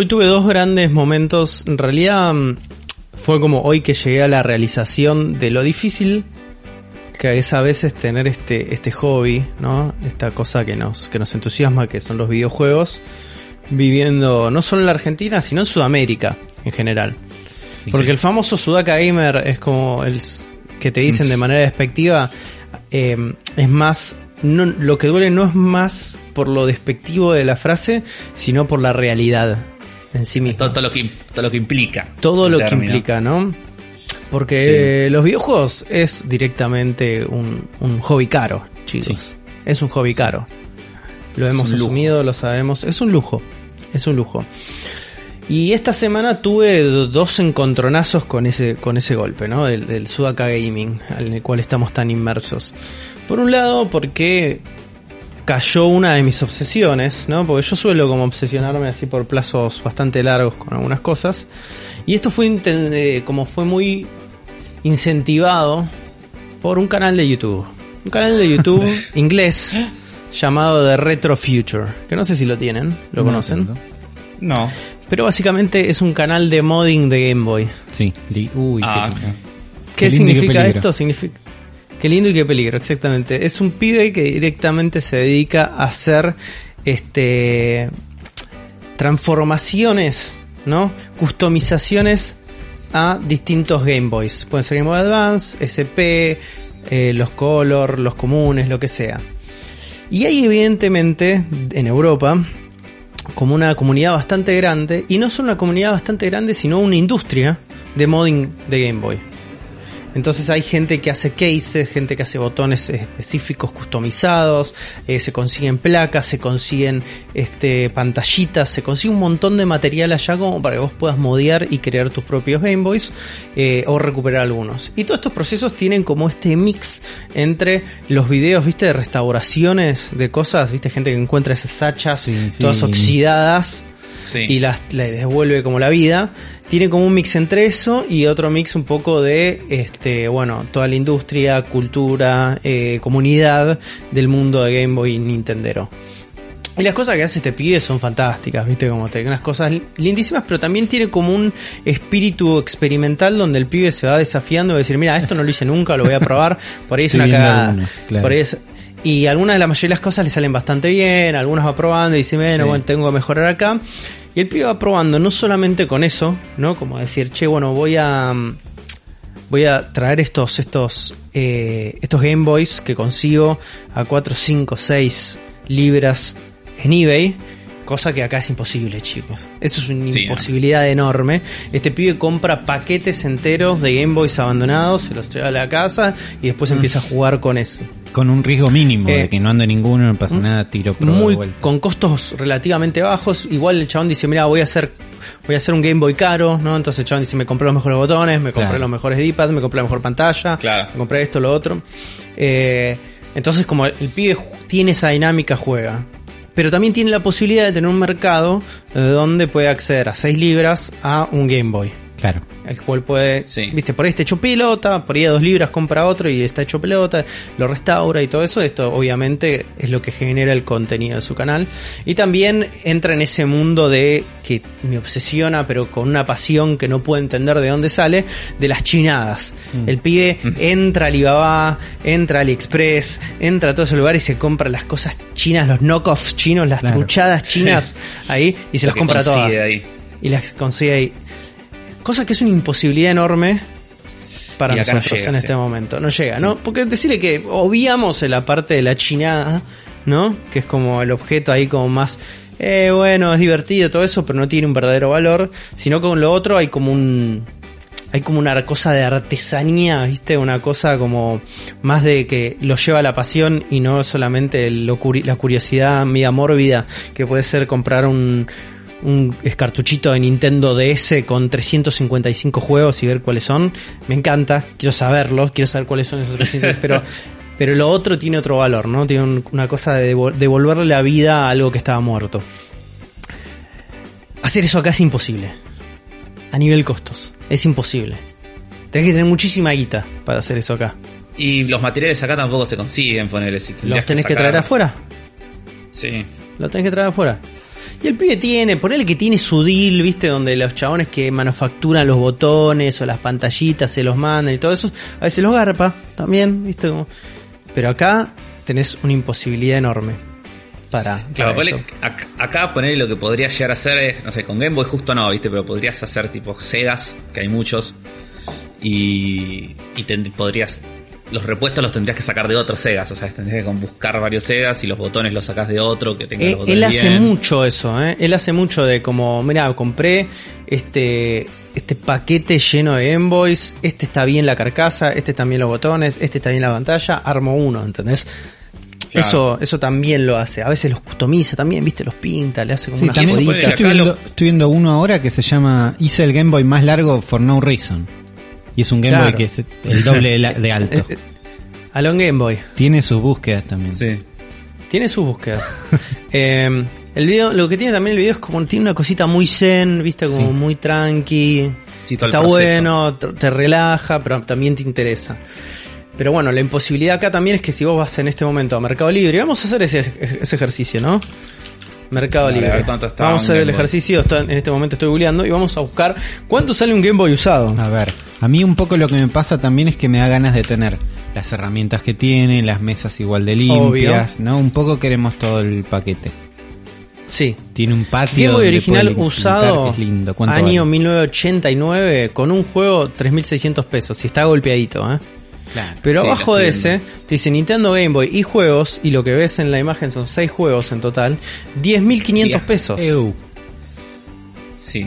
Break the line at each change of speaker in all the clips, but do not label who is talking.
Hoy tuve dos grandes momentos. En realidad mm, fue como hoy que llegué a la realización de lo difícil que es a veces tener este, este hobby, ¿no? Esta cosa que nos, que nos entusiasma, que son los videojuegos, viviendo no solo en la Argentina, sino en Sudamérica en general.
Sí,
Porque
sí.
el famoso Sudaka Gamer es como el que te dicen de manera despectiva, eh, es más, no, lo que duele no es más por lo despectivo de la frase, sino por la realidad en sí misma
Todo, todo lo que, todo lo que implica.
todo lo que implica, ¿no? Porque los videojuegos es directamente un, un hobby caro, chicos. Es un hobby caro. Lo hemos asumido, lo sabemos. Es un lujo. Es un lujo. Y esta semana tuve do- dos encontronazos con ese, con ese golpe, ¿no? Del, del Sudaka Gaming, en el cual estamos tan inmersos. Por un lado, porque cayó una de mis obsesiones, ¿no? Porque yo suelo como obsesionarme así por plazos bastante largos con algunas cosas. Y esto fue eh, como fue muy incentivado por un canal de YouTube. Un canal de YouTube inglés llamado The Retro Future. Que no sé si lo tienen, lo
No
conocen.
No.
Pero básicamente es un canal de modding de Game Boy.
Sí. Uy,
Ah,
qué-
¿Qué, significa esto? Significa... Qué lindo y qué peligro, exactamente. Es un pibe que directamente se dedica a hacer este transformaciones, ¿no? Customizaciones a distintos Game Boys. Pueden ser Game Boy Advance, SP, eh, los Color, los comunes, lo que sea. Y hay evidentemente en Europa como una comunidad bastante grande, y no solo una comunidad bastante grande, sino una industria de modding de Game Boy. Entonces hay gente que hace cases, gente que hace botones específicos customizados, eh, se consiguen placas, se consiguen este, pantallitas, se consigue un montón de material allá como para que vos puedas modear y crear tus propios Game Boys eh, o recuperar algunos. Y todos estos procesos tienen como este mix entre los videos, viste, de restauraciones de cosas, viste, gente que encuentra esas hachas
Sí, sí.
todas oxidadas
Sí.
y las le devuelve como la vida. Tiene como un mix entre eso y otro mix un poco de, este, bueno, toda la industria, cultura, eh, comunidad del mundo de Game Boy y Nintendero. Y las cosas que hace este pibe son fantásticas, viste, como te unas cosas lindísimas, pero también tiene como un espíritu experimental donde el pibe se va desafiando y decir, mira, esto no lo hice nunca, lo voy a probar, por ahí es
Estoy
una cagada.
algunos, claro.
Por ahí es- y algunas de la mayoría de las cosas le salen bastante bien, algunas va probando y dice, bueno,
Sí.
bueno, tengo que mejorar acá. Y el pibe va probando no solamente con eso, ¿no? Como decir, che, bueno, voy a mm, voy a traer estos estos eh, estos Game Boys que consigo a 4, 5, 6 libras en eBay. Cosa que acá es imposible, chicos. Eso es una
Sí,
imposibilidad enorme. Este pibe compra paquetes enteros de Game Boys abandonados, se los trae a la casa y después empieza a jugar con eso.
Con un riesgo mínimo
Eh,
de que no ande ninguno, no pasa nada, tiro pro
muy con costos relativamente bajos. Igual el chabón dice, mira, voy a hacer voy a hacer un Game Boy caro, ¿no? Entonces el chabón dice, me compré los mejores botones, me compré
Claro.
los mejores D-pad, me compré la mejor pantalla,
Claro.
me compré esto, lo otro. Eh, entonces como el, el pibe tiene esa dinámica, juega. Pero también tiene la posibilidad de tener un mercado eh, donde puede acceder a 6 libras a un Game Boy.
Claro.
El cual puede,
Sí.
viste, por ahí está hecho pelota, por ahí a dos libras compra otro y está hecho pelota, lo restaura y todo eso. Esto obviamente es lo que genera el contenido de su canal. Y también entra en ese mundo de que me obsesiona, pero con una pasión que no puedo entender de dónde sale, de las chinadas. El pibe entra a Alibaba, entra a AliExpress, entra a todo ese lugar y se compra las cosas chinas, los knockoffs chinos, las
Claro.
truchadas chinas ahí y se las compra todas.
ahí.
Y las consigue ahí. Cosa que es una imposibilidad enorme para
no
nosotros
llega,
en
sí.
este momento. No llega, ¿no? Porque decirle que obviamos en la parte de la chinada, ¿no? Que es como el objeto ahí como más... Eh, bueno, es divertido todo eso, pero no tiene un verdadero valor. Sino con lo otro hay como un... Hay como una cosa de artesanía, ¿viste? Una cosa como más de que lo lleva la pasión y no solamente lo curi- la curiosidad media mórbida que puede ser comprar un, un cartuchito de Nintendo DS con 355 juegos y ver cuáles son. Me encanta, quiero saberlos, quiero saber cuáles son esos 300, pero, pero lo otro tiene otro valor, ¿no? Tiene un- una cosa de devol- devolverle la vida a algo que estaba muerto. Hacer eso acá es imposible. A nivel costos, es imposible. Tenés que tener muchísima guita para hacer eso acá.
Y los materiales acá tampoco se consiguen, ponerle. Si
Los tenés que
sacar-
traer afuera.
Sí.
Lo tenés que traer afuera. Y el pibe tiene, ponele que tiene su deal, viste, donde los chabones que manufacturan los botones o las pantallitas se los mandan y todo eso, a veces los garpa también, viste. Pero acá tenés una imposibilidad enorme para,
Claro,
para
ponele-
eso.
ac- acá poner lo que podría llegar a hacer es, no sé, con Game Boy justo no, viste, pero podrías hacer tipo Segas, que hay muchos, y, y podrías, los repuestos los tendrías que sacar de otros Segas, o sea, tendrías que con- buscar varios Segas y los botones los sacás de otro que tenga
Eh,
los botones
él hace
bien.
mucho eso, ¿eh? Él hace mucho de como, mira, compré este este paquete lleno de envoys, este está bien la carcasa, este bien los botones, este está bien la pantalla, armo uno, ¿entendés?
Claro.
Eso, eso también lo hace. A veces los customiza también, viste, los pinta, le hace como
Sí,
unas
también
coditas.
estoy viendo,
lo-
estoy viendo uno ahora que se llama Hice el Game Boy más largo for no reason. Y es un Game
Claro.
Boy que es el doble de, la- de alto.
Alon Game Boy.
Tiene sus búsquedas también.
Sí.
Tiene sus búsquedas. Eh, el video, lo que tiene también el video es como tiene una cosita muy zen, viste, como
Sí.
muy tranqui.
Sí,
Está bueno, te, te relaja, pero también te interesa. Pero bueno, la imposibilidad acá también es que si vos vas en este momento a Mercado Libre, vamos a hacer ese, ese ejercicio, ¿no? Mercado
Vale, a
Libre.
ver cuánto está
vamos a hacer
Game
el
Boy.
ejercicio, está- en este momento estoy googleando y vamos a buscar cuánto sale un Game Boy usado.
A ver, a mí un poco lo que me pasa también es que me da ganas de tener las herramientas que tiene, las mesas igual de limpias, ¿no? Un poco queremos todo el paquete.
Sí.
Tiene un patio
Game Boy original usado,
lindo. ¿Cuánto
año
vale?
1989, con un juego 3.600 pesos, si está golpeadito, ¿eh?
Claro.
Pero
Sí,
abajo de ese, te dice Nintendo Game Boy y juegos, y lo que ves en la imagen son 6 juegos en total, 10.500
Bien.
pesos.
Sí.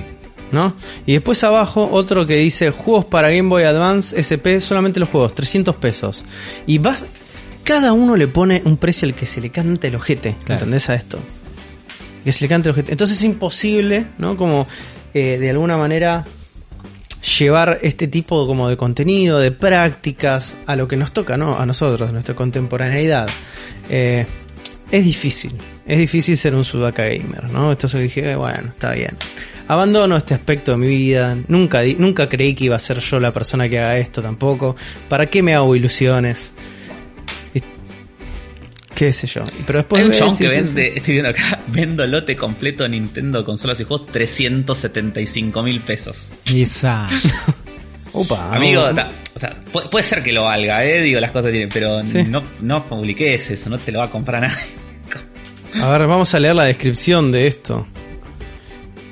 ¿no? Y después abajo otro que dice juegos para Game Boy Advance SP, solamente los juegos, 300 pesos. Y vas, cada uno le pone un precio al que se le cante el ojete,
Claro.
¿entendés a esto? Que se le cante el ojete. Entonces es imposible, ¿no? Como eh, de alguna manera llevar este tipo como de contenido, de prácticas, a lo que nos toca, ¿no? A nosotros, nuestra contemporaneidad. Eh, es difícil, es difícil ser un Sudaka gamer, ¿no? Entonces dije, eh, bueno, está bien. Abandono este aspecto de mi vida, nunca, nunca creí que iba a ser yo la persona que haga esto tampoco. ¿Para qué me hago ilusiones? ¿Qué sé yo? Pero después
Hay un chabón que vende, estoy viendo acá, vendo lote completo de Nintendo consolas y juegos 375 mil pesos.
Esa.
Opa,
Amigo,
no,
ta- o sea, puede, puede ser que lo valga, eh, digo las cosas tienen, pero
Sí.
no, no publiques eso, no te lo va a comprar nadie.
A ver, vamos a leer la descripción de esto.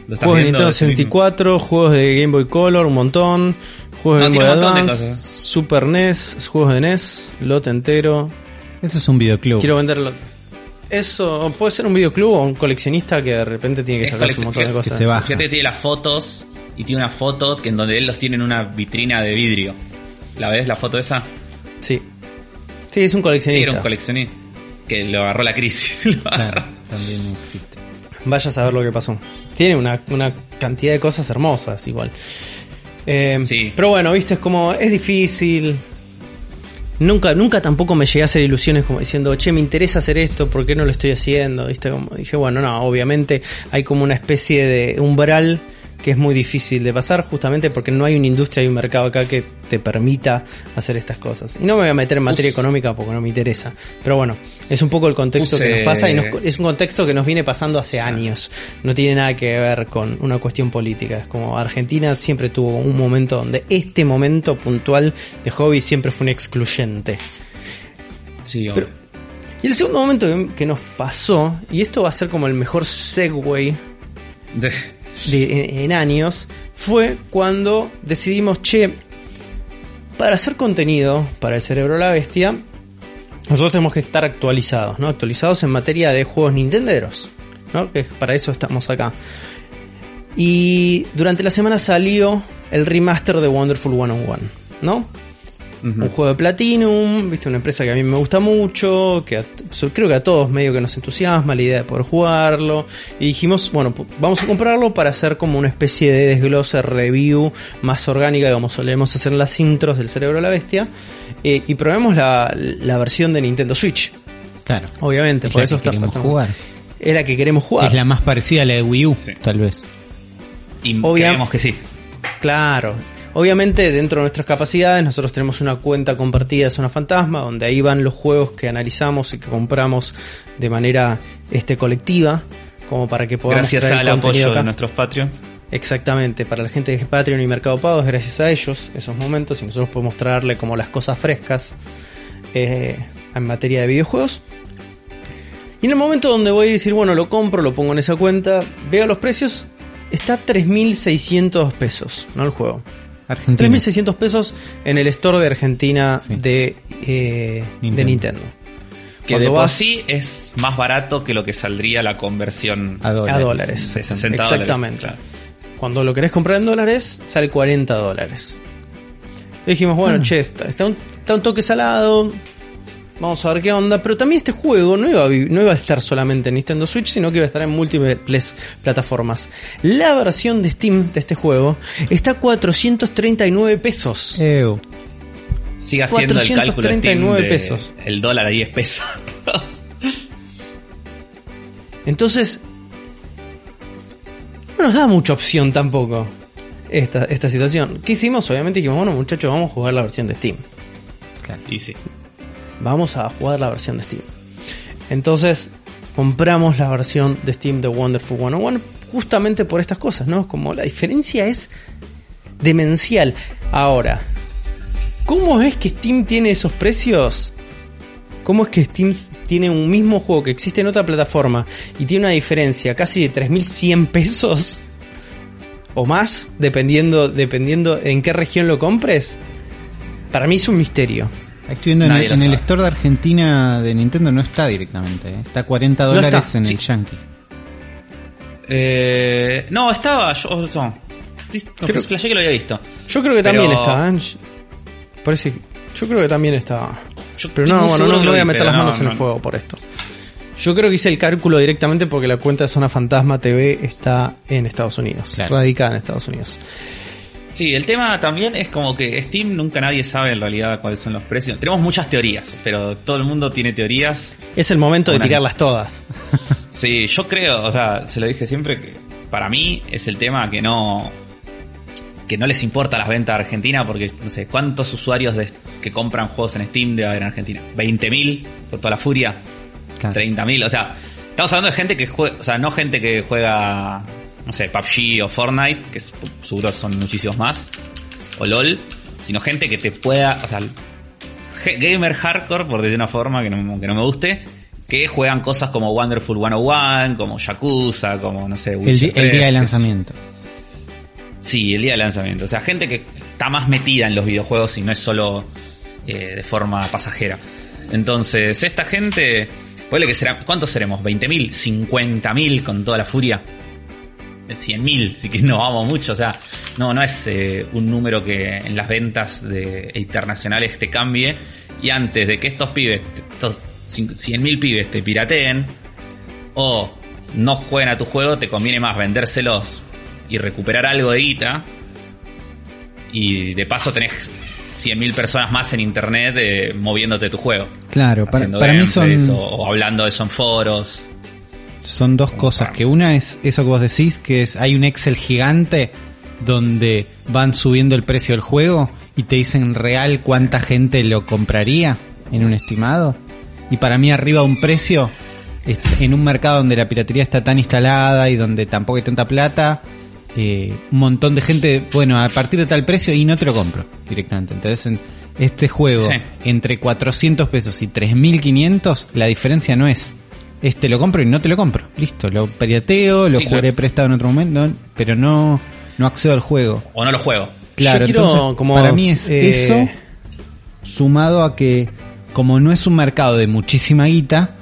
Juegos de Nintendo
es el mismo.
64, juegos de Game Boy Color, un montón. Juegos
No,
de Game Boy
de.
Super NES, juegos de NES, lote entero.
Eso es un videoclub.
Quiero venderlo. Eso puede ser un videoclub o un coleccionista que de repente tiene que
Es
sacarse un montón de cosas.
que se va.
Fíjate que tiene las fotos y tiene una foto que en donde él los tiene en una vitrina de vidrio. ¿La ves la foto esa?
Sí. Sí, es un
Sí,
coleccionista.
era un coleccionista. Que lo agarró la crisis. lo
Claro,
agarró.
también no existe.
Vaya a saber lo que pasó. Tiene una, una cantidad de cosas hermosas igual. Eh,
Sí.
Pero bueno, viste, es como, es difícil. Nunca, nunca tampoco me llegué a hacer ilusiones como diciendo, che, me interesa hacer esto, ¿por qué no lo estoy haciendo? ¿Viste? Como dije, bueno, no, obviamente hay como una especie de umbral que es muy difícil de pasar justamente porque no hay una industria y un mercado acá que te permita hacer estas cosas. Y no me voy a meter en materia económica porque no me interesa. Pero bueno, es un poco el contexto que nos pasa y nos- es un contexto que nos viene pasando hace años. No tiene nada que ver con una cuestión política. Es como Argentina siempre tuvo un momento donde este momento puntual de hobby siempre fue un excluyente.
Sí,
Pero- Y el segundo momento que- que nos pasó, y esto va a ser como el mejor segue
De-
en años fue cuando decidimos, che, para hacer contenido para el cerebro de la bestia, nosotros tenemos que estar actualizados, ¿no? Actualizados en materia de juegos nintenderos, ¿no? Que para eso estamos acá. Y durante la semana salió el remaster de Wonderful 101, ¿no? Un juego de Platinum, viste, una empresa que a mí me gusta mucho, que a- creo que a todos medio que nos entusiasma la idea de poder jugarlo. Y dijimos, bueno, vamos a comprarlo para hacer como una especie de desglose, review más orgánica, como solemos hacer en las intros del cerebro de la bestia. Eh, y probemos la, la versión de Nintendo Switch,
Claro.
obviamente,
Es
por
la
eso
que
está-
queremos
estamos-
jugar.
Es la que queremos jugar.
Es la más parecida a la de Wii U,
Sí.
tal vez.
Y
Obvia-
creemos que sí.
Claro. Obviamente, dentro de nuestras capacidades, nosotros tenemos una cuenta compartida de Zona Fantasma, donde ahí van los juegos que analizamos y que compramos de manera este, colectiva, como para que podamos
Gracias
traer
al apoyo
acá.
de nuestros Patreons.
Exactamente, para la gente de Patreon y Mercado Pago es gracias a ellos esos momentos y nosotros podemos traerle como las cosas frescas eh, en materia de videojuegos. Y en el momento donde voy a decir, bueno, lo compro, lo pongo en esa cuenta, veo los precios, está 3.600 pesos, ¿no? El juego.
Argentina.
3.600 pesos en el store de Argentina
Sí.
de, eh,
Nintendo.
de Nintendo.
Que
Cuando
de por
vas-
sí es más barato que lo que saldría la conversión
A dólares.
A dólares.
de 60
Exactamente.
dólares.
Cuando lo querés comprar en dólares, sale 40 dólares. Y dijimos, bueno,
Ah.
che, está, está un, está un toque salado. Vamos a ver qué onda. Pero también este juego no iba, a, no iba a estar solamente en Nintendo Switch, sino que iba a estar en múltiples plataformas. La versión de Steam de este juego está a 439 pesos.
Ew.
Sigue haciendo el cálculo Steam
439
de
pesos.
El dólar a 10 pesos.
Entonces, no nos da mucha opción tampoco esta, esta situación. ¿Qué hicimos? Obviamente dijimos, bueno muchachos, vamos a jugar la versión de Steam.
Claro.
y sí.
Vamos a jugar la versión de Steam. Entonces, compramos la versión de Steam de Wonderful 101 justamente por estas cosas, ¿no? Como la diferencia es demencial. Ahora, ¿cómo es que Steam tiene esos precios? ¿Cómo es que Steam tiene un mismo juego que existe en otra plataforma y tiene una diferencia casi de 3.100 pesos? O más, dependiendo, dependiendo en qué región lo compres. Para mí es un misterio.
Estoy viendo en,
Nadie lo
en el store de Argentina de Nintendo no está directamente, ¿eh? está a 40
No
dólares
está,
en
sí.
el Yankee.
Eh, no, estaba. Yo, no.
Creo-
Flashé que lo había visto.
Yo creo que también está. ¿eh? Parece, yo creo que también está.
Yo
Pero no, bueno, no, no voy a meter las manos
no,
en el
no.
fuego por esto. Yo creo que hice el cálculo directamente porque la cuenta de Zona Fantasma TV está en Estados Unidos,
Claro.
radicada en Estados Unidos.
Sí, el tema también es como que Steam nunca nadie sabe en realidad cuáles son los precios. Tenemos muchas teorías, pero todo el mundo tiene teorías.
Es el momento de
Una-
tirarlas todas.
Sí, yo creo, o sea, se lo dije siempre que para mí es el tema que no que no les importa las ventas de Argentina porque no sé cuántos usuarios de- que compran juegos en Steam debe haber en Argentina. 20.000 por toda la furia,
Claro.
30.000, o sea, estamos hablando de gente que juega, o sea, no gente que juega no sé, PUBG o Fortnite, que es- seguro son muchísimos más, o LOL, sino gente que te pueda, o sea, gamer hardcore, por decir una forma que no, que no me guste, que juegan cosas como Wonderful 101, como Yakuza, como no sé,
El,
Witcher
el
3,
día de lanzamiento.
Sí, el día de lanzamiento. O sea, gente que está más metida en los videojuegos y no es solo eh, de forma pasajera. Entonces, esta gente, ponele que será, ¿cuántos seremos? ¿20.000? ¿50.000 con toda la furia? 100.000, si que no vamos mucho. O sea, no, no es eh, un número que en las ventas de internacionales te cambie. Y antes de que estos pibes, estos 100.000 pibes te pirateen o no jueguen a tu juego, te conviene más vendérselos y recuperar algo de guita. Y de paso tenés 100.000 personas más en internet eh, moviéndote tu juego.
Claro, para, para mí son,
o, o hablando de eso en foros.
Son dos cosas. Que una es eso que vos decís, que es hay un Excel gigante donde van subiendo el precio del juego y te dicen real cuánta gente lo compraría en un estimado. Y para mí arriba un precio, en un mercado donde la piratería está tan instalada y donde tampoco hay tanta plata, eh, un montón de gente, bueno, a partir de tal precio y no te lo compro directamente. Entonces, en este juego,
Sí.
entre 400 pesos y 3500, la diferencia no es, este lo compro y no te lo compro. Listo, lo pirateeo, lo
Sí,
jugaré
claro.
prestado en otro momento, pero no, no accedo al juego.
O no lo juego.
Claro,
quiero
entonces,
como,
para mí es
eh,
eso sumado a que como no es un mercado de muchísima guita,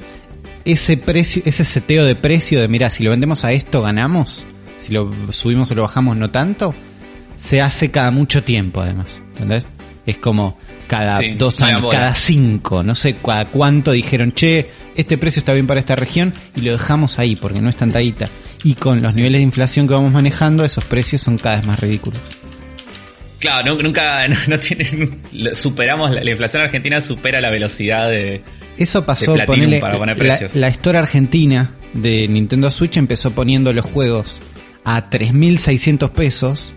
ese precio, ese seteo de precio de mira, si lo vendemos a esto ganamos, si lo subimos o lo bajamos no tanto, se hace cada mucho tiempo además, ¿entendés? Es como cada
Sí,
dos años, cada cinco, no sé cada cuánto dijeron, che, este precio está bien para esta región y lo dejamos ahí porque no es tanta guita. Y con los niveles de inflación que vamos manejando, esos precios son cada vez más ridículos.
Claro, nu- nunca no, no superamos, la, la inflación argentina supera la velocidad de...
Eso pasó,
de
ponele,
para poner
la,
precios.
la Store Argentina de Nintendo Switch empezó poniendo los juegos a 3.600 pesos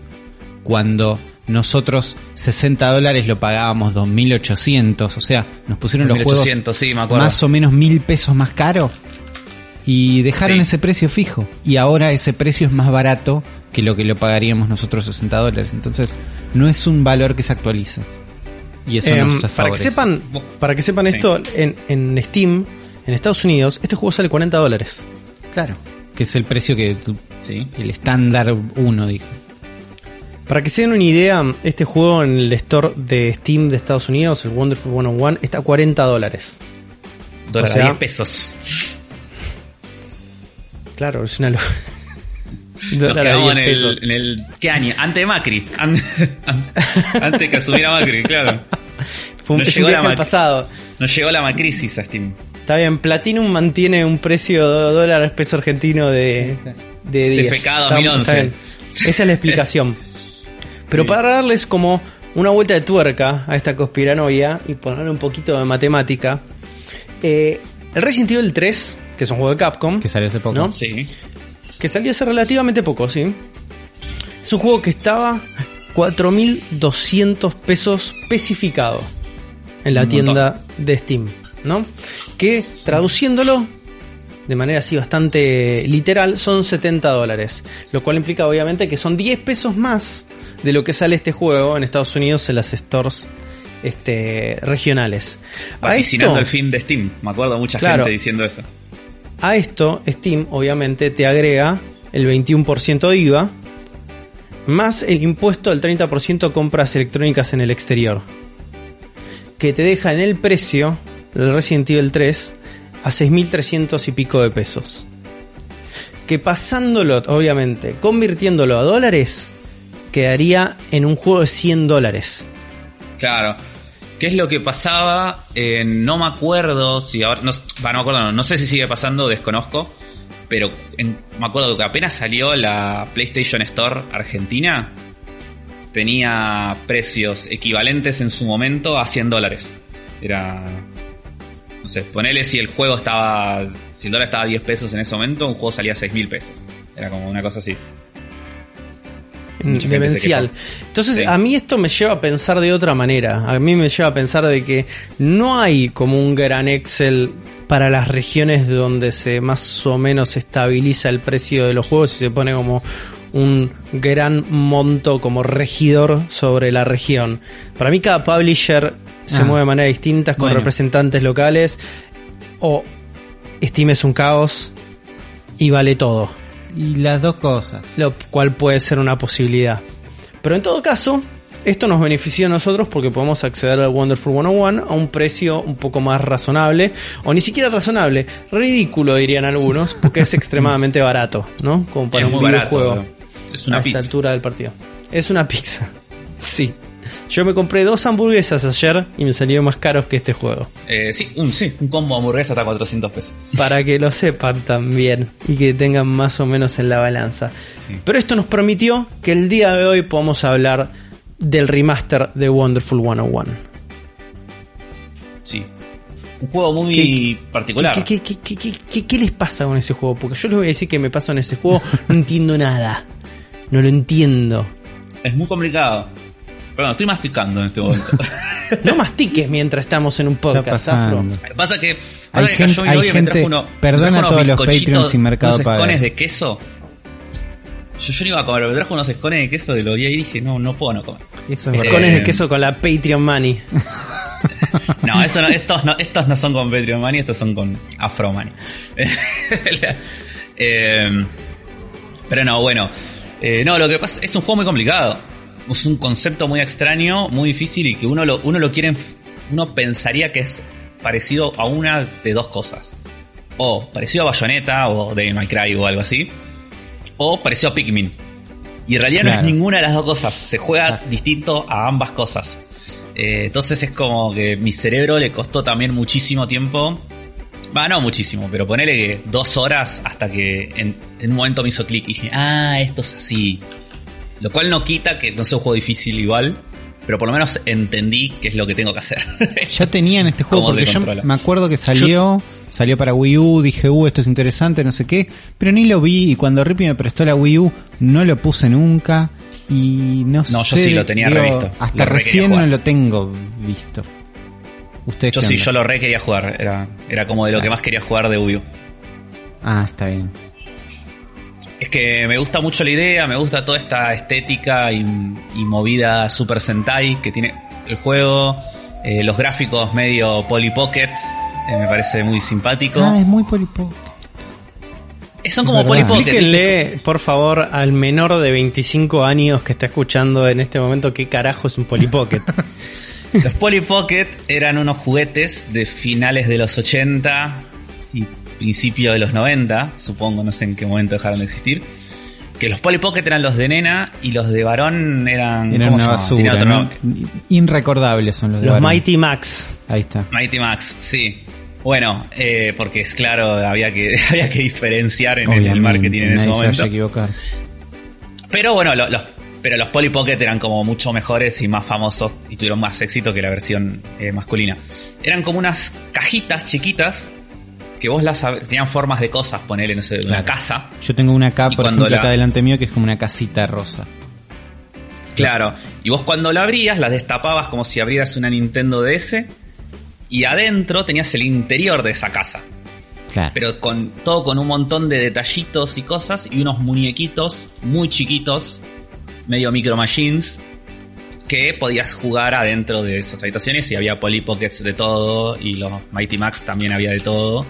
cuando nosotros 60 dólares lo pagábamos 2.800, o sea, nos pusieron los juegos
1800, sí, me acuerdo.
más o menos mil pesos más caro. Y dejaron
Sí.
ese precio fijo. Y ahora ese precio es más barato que lo que lo pagaríamos nosotros 60 dólares. Entonces, no es un valor que se actualiza. Y eso
Em,
nos
para que sepan, para que sepan
Sí.
esto, en, en Steam, en Estados Unidos, este juego sale 40 dólares.
Claro. Que es el precio que tú-
Sí.
el estándar 1 dije.
Para que se den una idea, este juego en el store de Steam de Estados Unidos, el Wonderful 101, está a 40 dólares.
Dólar
O sea-
a 10 pesos.
Claro, es una lo-
Nos quedamos en
10 pesos.
el, en el. ¿Qué año? Antes de Macri. An- an- Antes que asumiera Macri, claro.
Fue un,
no
un
llegó
viaje al pasado.
Nos llegó la Macrisis a Steam.
Está bien, Platinum mantiene un precio de dólar peso argentino de, de 10.
CFK
Está-
2011.
está bien. Esa es la explicación. Pero para darles como una vuelta de tuerca a esta conspiranoia y ponerle un poquito de matemática, eh, el Resident Evil 3, que es un juego de Capcom,
Que salió hace poco.
¿No?
Sí.
que salió hace relativamente poco, ¿sí? Es un juego que estaba 4.200 pesos especificado en la
Un
tienda de Steam, ¿no? Que traduciéndolo de manera así bastante literal son 70 dólares, lo cual implica obviamente que son 10 pesos más de lo que sale este juego en Estados Unidos en las stores este, regionales.
Vaticinando el fin de Steam. Me acuerdo mucha
Claro.
gente diciendo eso.
a esto, Steam obviamente te agrega el 21% de IVA, más el impuesto del 30% compras electrónicas en el exterior, que te deja en el precio del Resident Evil 3 a 6.300 y pico de pesos. Que pasándolo, obviamente, convirtiéndolo a dólares, quedaría en un juego de 100 dólares.
Claro. ¿Qué es lo que pasaba? Eh, no me acuerdo si ahora. No, no sé si sigue pasando, desconozco. Pero en- me acuerdo que apenas salió la PlayStation Store Argentina, tenía precios equivalentes en su momento a 100 dólares. Era. No sé, ponele si el juego estaba. Si el dólar estaba a 10 pesos en ese momento, un juego salía a 6 mil pesos. Era como una cosa así. Mucha se
demencial. Entonces,
Sí.
a mí esto me lleva a pensar de otra manera. A mí me lleva a pensar de que no hay como un gran Excel para las regiones donde se más o menos estabiliza el precio de los juegos y se pone como un gran monto como regidor sobre la región. Para mí cada publisher se
Ah.
mueve de manera distinta con
Bueno.
representantes locales o Steam es un caos y vale todo
Y las dos cosas.
lo cual puede ser una posibilidad. Pero en todo caso, esto nos beneficia a nosotros porque podemos acceder al Wonderful 101 a un precio un poco más razonable, o ni siquiera razonable, ridículo dirían algunos, porque es extremadamente barato, ¿no? Como para
es
un
muy barato.
videojuego
Es una
a
pizza.
esta altura del partido. Es una pizza, sí. Yo me compré dos hamburguesas ayer y me salieron más caros que este juego.
Eh, sí, un, sí, un combo hamburguesa está a 400 pesos.
Para que lo sepan también y que tengan más o menos en la balanza.
Sí.
Pero esto nos permitió que el día de hoy podamos hablar del remaster de Wonderful 101.
Sí. Un juego muy
¿Qué-
particular.
¿Qué, qué, les pasa con ese juego? Porque yo les voy a decir que me pasa en ese juego, no entiendo nada. No lo entiendo.
Es muy complicado. Perdón, estoy masticando en este momento.
No mastiques mientras estamos en un podcast. Afro.
pasa que,
Hay
pasa que
gente- hay
y me
gente-
trajo uno,
perdona
me trajo
a todos los Patreons sin Mercado
unos
Pago.
escones de queso. Yo, yo no iba a comer, me trajo unos escones de queso y lo vi ahí y dije, no, no puedo no comer.
Eso es
Eh,
verdad.
Cones de queso con la Patreon Money.
No, esto no- estos, no, estos no son con Patreon Money, estos son con Afro Money. Eh, pero no, bueno. Eh, no, lo que pasa es un juego muy complicado. Es un concepto muy extraño, muy difícil y que uno lo, uno lo quiere. Uno pensaría que es parecido a una de dos cosas. O parecido a Bayonetta o Devil May Cry o algo así. O parecido a Pikmin. Y en realidad no es ninguna de las dos cosas. Se juega
Claro.
distinto a ambas cosas. Eh, entonces es como que mi cerebro le costó también muchísimo tiempo. Va, no muchísimo, pero ponele que dos horas hasta que en, en un momento me hizo clic y dije, ah, esto es así. Lo cual no quita que no sea un juego difícil igual, pero por lo menos entendí qué es lo que tengo que hacer.
Ya tenían este juego
¿Cómo te
porque yo me acuerdo que salió, salió para Wii U, dije, uh, esto es interesante, no sé qué, pero ni lo vi y cuando Rippy me prestó la Wii U no lo puse nunca y no,
No, yo
sé.
sí lo tenía revisto.
Hasta
Lo
recién no lo tengo visto. ¿Ustedes
yo sí,
onda?
yo lo re quería jugar. Era, era como de lo que más quería jugar de Wii U.
Ah, está bien.
Es que me gusta mucho la idea, me gusta toda esta estética y, y movida Super Sentai que tiene el juego, eh, los gráficos medio Polly Pocket, eh, me parece muy simpático.
Ah, es muy polipo.
Eh, Son como. Polly Pocket.
Explíquenle, por favor, al menor de 25 años que está escuchando en este momento qué carajo es un Polly Pocket.
Los Polly Pocket eran unos juguetes de finales de los 80 y principio de los 90, supongo, no sé en qué momento dejaron de existir. Que los Polly Pocket eran los de nena y los de varón eran.
Era
¿cómo
una
se
basura.
otro
¿no?
nombre.
Inrecordables son los de
Los
varón.
Mighty Max.
Ahí está.
Mighty Max, sí. Bueno, eh, porque es claro, había que, había que diferenciar en el, marketing en ese
nadie se
momento.
vaya a equivocar.
Pero bueno, lo- los, pero los Polly Pocket eran como mucho mejores y más famosos y tuvieron más éxito que la versión eh, masculina. Eran como unas cajitas chiquitas que vos las tenían formas de cosas, ponele, no sé, de una
Claro.
casa.
Yo tengo una
Y
por ejemplo,
la-
acá delante mío, que es como una casita rosa.
Claro. Y vos cuando la abrías, las destapabas como si abrieras una Nintendo DS y adentro tenías el interior de esa casa.
Claro.
pero con todo con un montón de detallitos y cosas y unos muñequitos muy chiquitos, medio micro machines, que podías jugar adentro de esas habitaciones y había Polly Pockets de todo y los Mighty Max también había de todo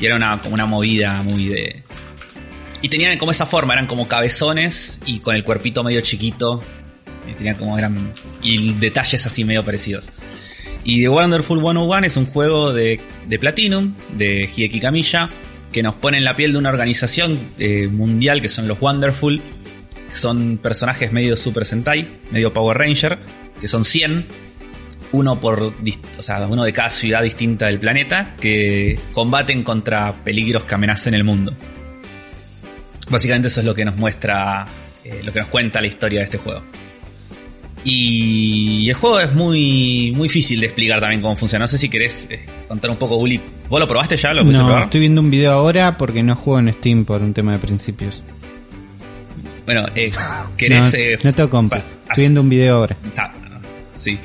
y era una como una movida muy de y tenían como esa forma, eran como cabezones y con el cuerpito medio chiquito y tenían como eran y detalles así medio parecidos. Y The Wonderful 101 es un juego de, de Platinum, de Hideki Kamiya, que nos pone en la piel de una organización eh, mundial que son los Wonderful, que son personajes medio Super Sentai, medio Power Ranger, que son 100, uno por o sea, uno de cada ciudad distinta del planeta, que combaten contra peligros que amenazan el mundo. Básicamente eso es lo que nos muestra, eh, lo que nos cuenta la historia de este juego. Y el juego es muy, muy difícil de explicar también cómo funciona. No sé si querés eh, contar un poco, Uli. ¿Vos lo probaste ya? ¿Lo
No,
probar?
estoy viendo un video ahora porque no juego en Steam por un tema de principios.
Bueno, eh, ¿querés...?
no,
eh,
no tengo Estoy viendo un video ahora.
Sí.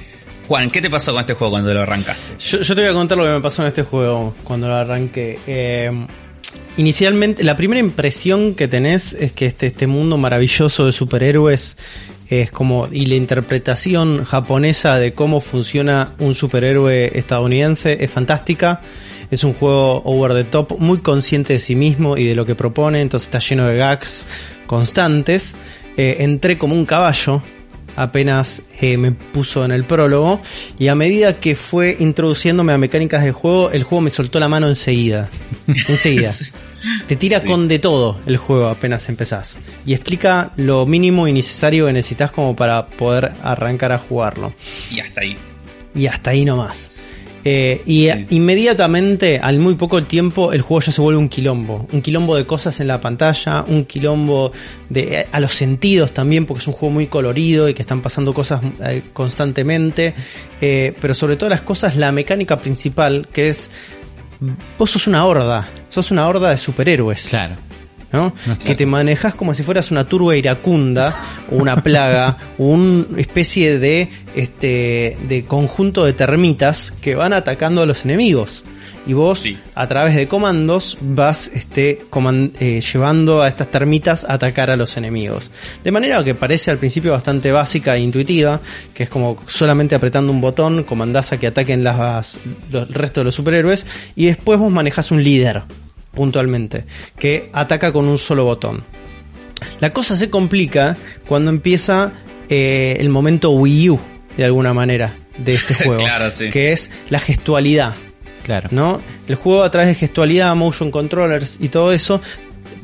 Juan, ¿qué te pasó con este juego cuando lo arrancaste?
Yo, te voy a contar lo que me pasó en este juego cuando lo arranqué. Eh, inicialmente, la primera impresión que tenés es que este, este mundo maravilloso de superhéroes es como. y la interpretación japonesa de cómo funciona un superhéroe estadounidense es fantástica. Es un juego over the top, muy consciente de sí mismo y de lo que propone, entonces está lleno de gags constantes. Eh, entré como un caballo apenas eh, me puso en el prólogo y a medida que fue introduciéndome a mecánicas del juego, el juego me soltó la mano enseguida. Enseguida. Te tira
Sí.
con de todo el juego apenas empezás. Y explica lo mínimo y necesario que necesitas como para poder arrancar a jugarlo.
Y hasta ahí.
Y hasta ahí nomás. Eh, y
Sí.
inmediatamente, al muy poco tiempo, el juego ya se vuelve un quilombo. Un quilombo de cosas en la pantalla, un quilombo de eh, a los sentidos también, porque es un juego muy colorido y que están pasando cosas eh, constantemente. Eh, pero sobre todas las cosas, la mecánica principal, que es. Vos sos una horda, sos una horda de superhéroes.
Claro.
Que te manejas como si fueras una turba iracunda o una plaga o una especie de este de conjunto de termitas que van atacando a los enemigos. Y vos,
Sí.
a través de comandos, vas este, eh, llevando a estas termitas a atacar a los enemigos. De manera que parece al principio bastante básica e intuitiva, que es como solamente apretando un botón, comandás a que ataquen las, los, el resto de los superhéroes, y después vos manejas un líder, puntualmente, que ataca con un solo botón. La cosa se complica cuando empieza eh, el momento Wii U, de alguna manera, de este juego,
Claro, sí.
que es la gestualidad.
Claro.
¿no? El juego a través de gestualidad, motion controllers y todo eso,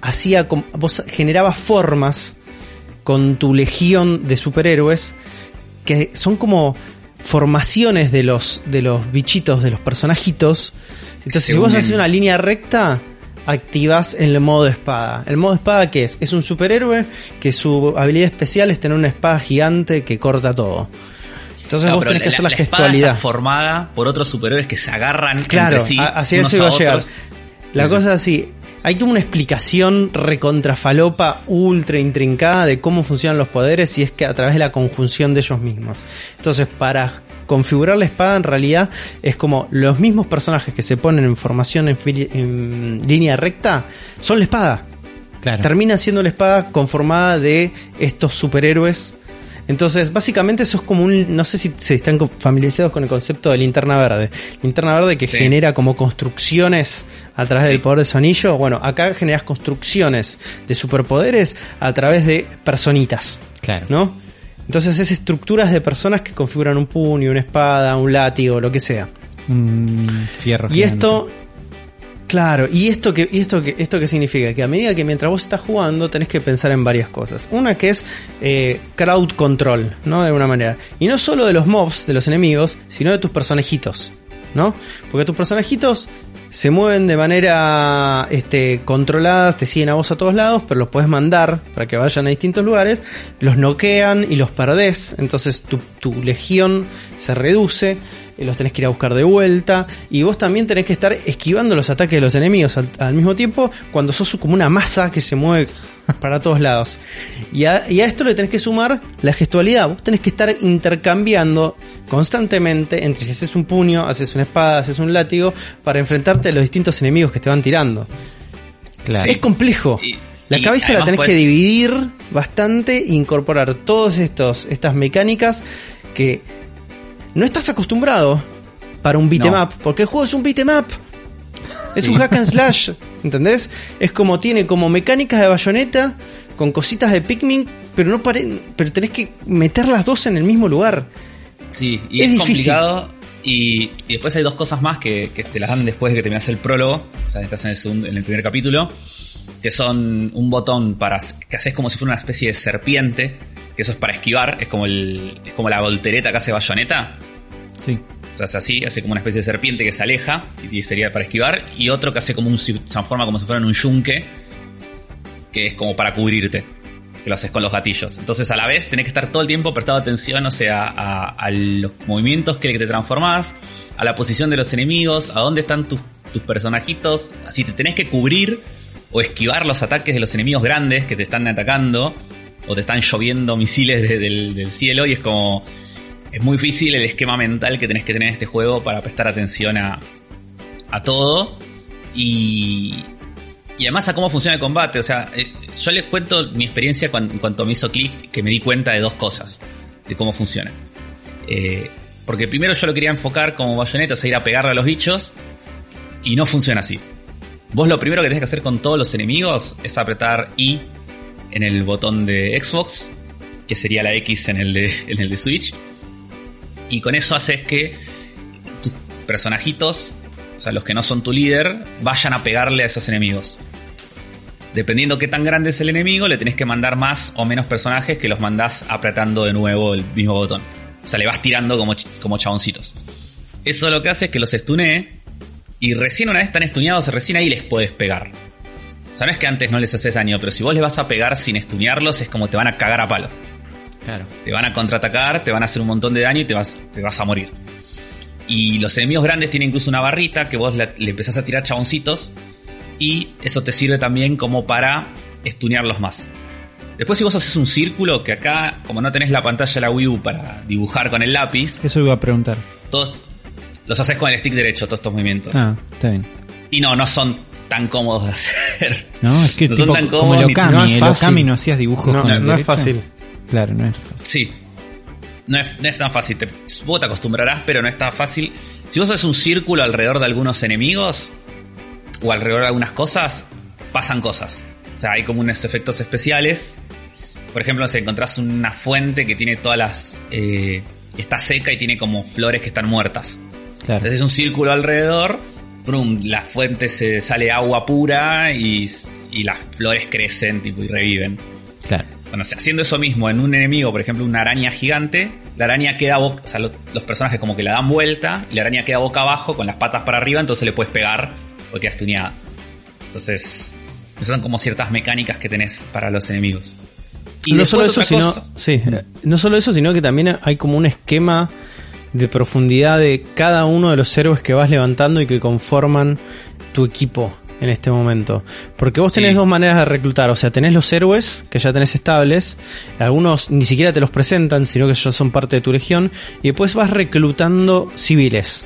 hacía vos generabas formas con tu legión de superhéroes que son como formaciones de los de los bichitos, de los personajitos. Entonces,
Se
si vos haces una línea recta, activas el modo espada. ¿El modo espada qué es? Es un superhéroe que su habilidad especial es tener una espada gigante que corta todo. Entonces
No,
vos tenés que hacer la,
espada
gestualidad.
está formada por otros superhéroes que se agarran
Claro,
entre sí.
a- hacia
unos
eso iba a llegar. La
Sí,
cosa es así. Hay como una explicación recontrafalopa, ultra intrincada de cómo funcionan los poderes y es que a través de la conjunción de ellos mismos. Entonces, para configurar la espada en realidad es como los mismos personajes que se ponen en formación en, línea recta son la espada.
Claro.
Termina siendo la espada conformada de estos superhéroes. Entonces, básicamente eso es como un... No sé si se están familiarizados con el concepto de linterna verde. Linterna verde que
Sí.
genera como construcciones a través
Sí.
del poder de su anillo. Bueno, acá generas construcciones de superpoderes a través de personitas.
Claro.
¿No? Entonces es estructuras de personas que configuran un puño, una espada, un látigo, lo que sea.
Un fierro.
Y
gigante.
esto, claro, y esto que, y esto que, esto que significa que a medida que mientras vos estás jugando tenés que pensar en varias cosas. Una que es eh, crowd control, ¿no? De alguna manera. Y no solo de los mobs, de los enemigos, sino de tus personajitos, ¿no? Porque tus personajitos se mueven de manera este, controladas, te siguen a vos a todos lados, pero los puedes mandar para que vayan a distintos lugares, los noquean y los perdés, entonces tu, tu legión se reduce, los tenés que ir a buscar de vuelta, y vos también tenés que estar esquivando los ataques de los enemigos al, al mismo tiempo, cuando sos como una masa que se mueve para todos lados. Y a, y a esto le tenés que sumar la gestualidad, vos tenés que estar intercambiando constantemente entre si haces un puño, haces una espada, haces un látigo, para enfrentarte a los distintos enemigos que te van tirando.
Claro.
Es complejo.
Y-
la
y
cabeza la tenés que dividir bastante e incorporar todas estas mecánicas que no estás acostumbrado para un beat'em
No.
up, porque el juego es un beat'em up. Es
Sí.
un hack and slash, ¿entendés? Es como tiene como mecánicas de bayoneta con cositas de Pikmin, pero no pare- pero tenés que meter las dos en el mismo lugar.
Sí, y
Es
es,
difícil.
complicado. Y, y después hay dos cosas más que, que te las dan después de que terminas el prólogo. O sea, estás en el, segundo- en el primer capítulo. Que son un botón para que haces como si fuera una especie de serpiente. Que eso es para esquivar. Es como el. Es como la voltereta que hace bayoneta.
Sí.
O sea, es así, hace como una especie de serpiente que se aleja y sería para esquivar. Y otro que hace como un. se transforma como si fuera en un yunque. Que es como para cubrirte. Que lo haces con los gatillos. Entonces a la vez tenés que estar todo el tiempo prestado atención, o sea, a, a los movimientos que te transformás, a la posición de los enemigos, a dónde están tus, tus personajitos. Así te tenés que cubrir o esquivar los ataques de los enemigos grandes que te están atacando. O te están lloviendo misiles de- del, cielo. Y es como. Es muy difícil el esquema mental que tenés que tener en este juego para prestar atención a, a todo. Y, y además a cómo funciona el combate. O sea, eh, yo les cuento mi experiencia cuan- en cuanto me hizo clic, que me di cuenta de dos cosas, de cómo funciona. Eh, porque primero yo lo quería enfocar como bayoneta, o sea, ir a pegarle a los bichos, y no funciona así. Vos lo primero que tenés que hacer con todos los enemigos es apretar I en el botón de Xbox, que sería la X en el de, en el de Switch, y con eso haces que tus personajitos, o sea, los que no son tu líder, vayan a pegarle a esos enemigos. Dependiendo qué tan grande es el enemigo, le tenés que mandar más o menos personajes que los mandás apretando de nuevo el mismo botón. O sea, le vas tirando como, como chaboncitos. Eso lo que hace es que los stunee y recién una vez están estuneados, recién ahí les puedes pegar. O sea, no es que antes no les haces daño, pero si vos les vas a pegar sin estunearlos es como te van a cagar a palo.
Claro.
Te van a contraatacar, te van a hacer un montón de daño y te vas, te vas a morir. Y los enemigos grandes tienen incluso una barrita que vos la- le empezás a tirar chaboncitos. Y eso te sirve también como para estunearlos más. Después si vos haces un círculo, que acá, como no tenés la pantalla de la Wii U para dibujar con el lápiz,
Eso iba a preguntar.
todos los haces con el stick derecho, todos estos movimientos.
Ah, está bien.
Y no, no son tan cómodos de hacer.
No, es que
No son
tipo,
tan
como
cómodos
el
ni-
Okami,
no es
el. Okami no hacías dibujos
No,
con el
no es fácil.
Claro, no es fácil.
Sí. No es, no es tan fácil. Te, vos te acostumbrarás, pero no es tan fácil. Si vos haces un círculo alrededor de algunos enemigos o alrededor de algunas cosas, pasan cosas. O sea, hay como unos efectos especiales. Por ejemplo, si encontrás una fuente que tiene todas las... eh, está seca y tiene como flores que están muertas.
Claro.
Entonces es un círculo alrededor, prum, la fuente se sale agua pura y, y las flores crecen tipo, y reviven.
Claro.
Bueno, o sea, haciendo eso mismo en un enemigo, por ejemplo, una araña gigante, la araña queda boca, o sea, lo- los personajes como que la dan vuelta y la araña queda boca abajo con las patas para arriba, entonces le puedes pegar porque queda estuneada. Entonces, esas son como ciertas mecánicas que tenés para los enemigos. Y
no solo eso, sino, sí, no solo eso, sino que también hay como un esquema de profundidad de cada uno de los héroes que vas levantando y que conforman tu equipo. en este momento. Porque vos
Sí.
tenés dos maneras de reclutar. O sea, tenés los héroes que ya tenés estables. Algunos ni siquiera te los presentan, sino que ellos son parte de tu legión. Y después vas reclutando civiles.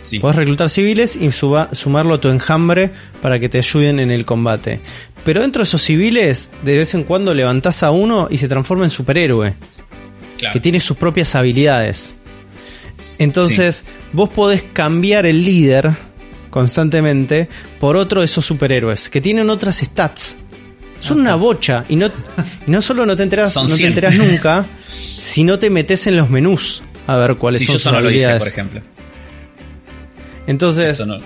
Sí.
Podés reclutar civiles y suba- sumarlo a tu enjambre para que te ayuden en el combate. Pero dentro de esos civiles, de vez en cuando levantás a uno y se transforma en superhéroe
Claro.
que tiene sus propias habilidades. Entonces, vos podés cambiar el líder constantemente por otro de esos superhéroes que tienen otras stats. Son una bocha y no, y no solo no te enteras, no te
100.
enterás nunca, sino te metes en los menús a ver cuáles
Sí,
son
yo
sus
eso no lo hice,
habilidades.
por ejemplo.
Entonces,
no.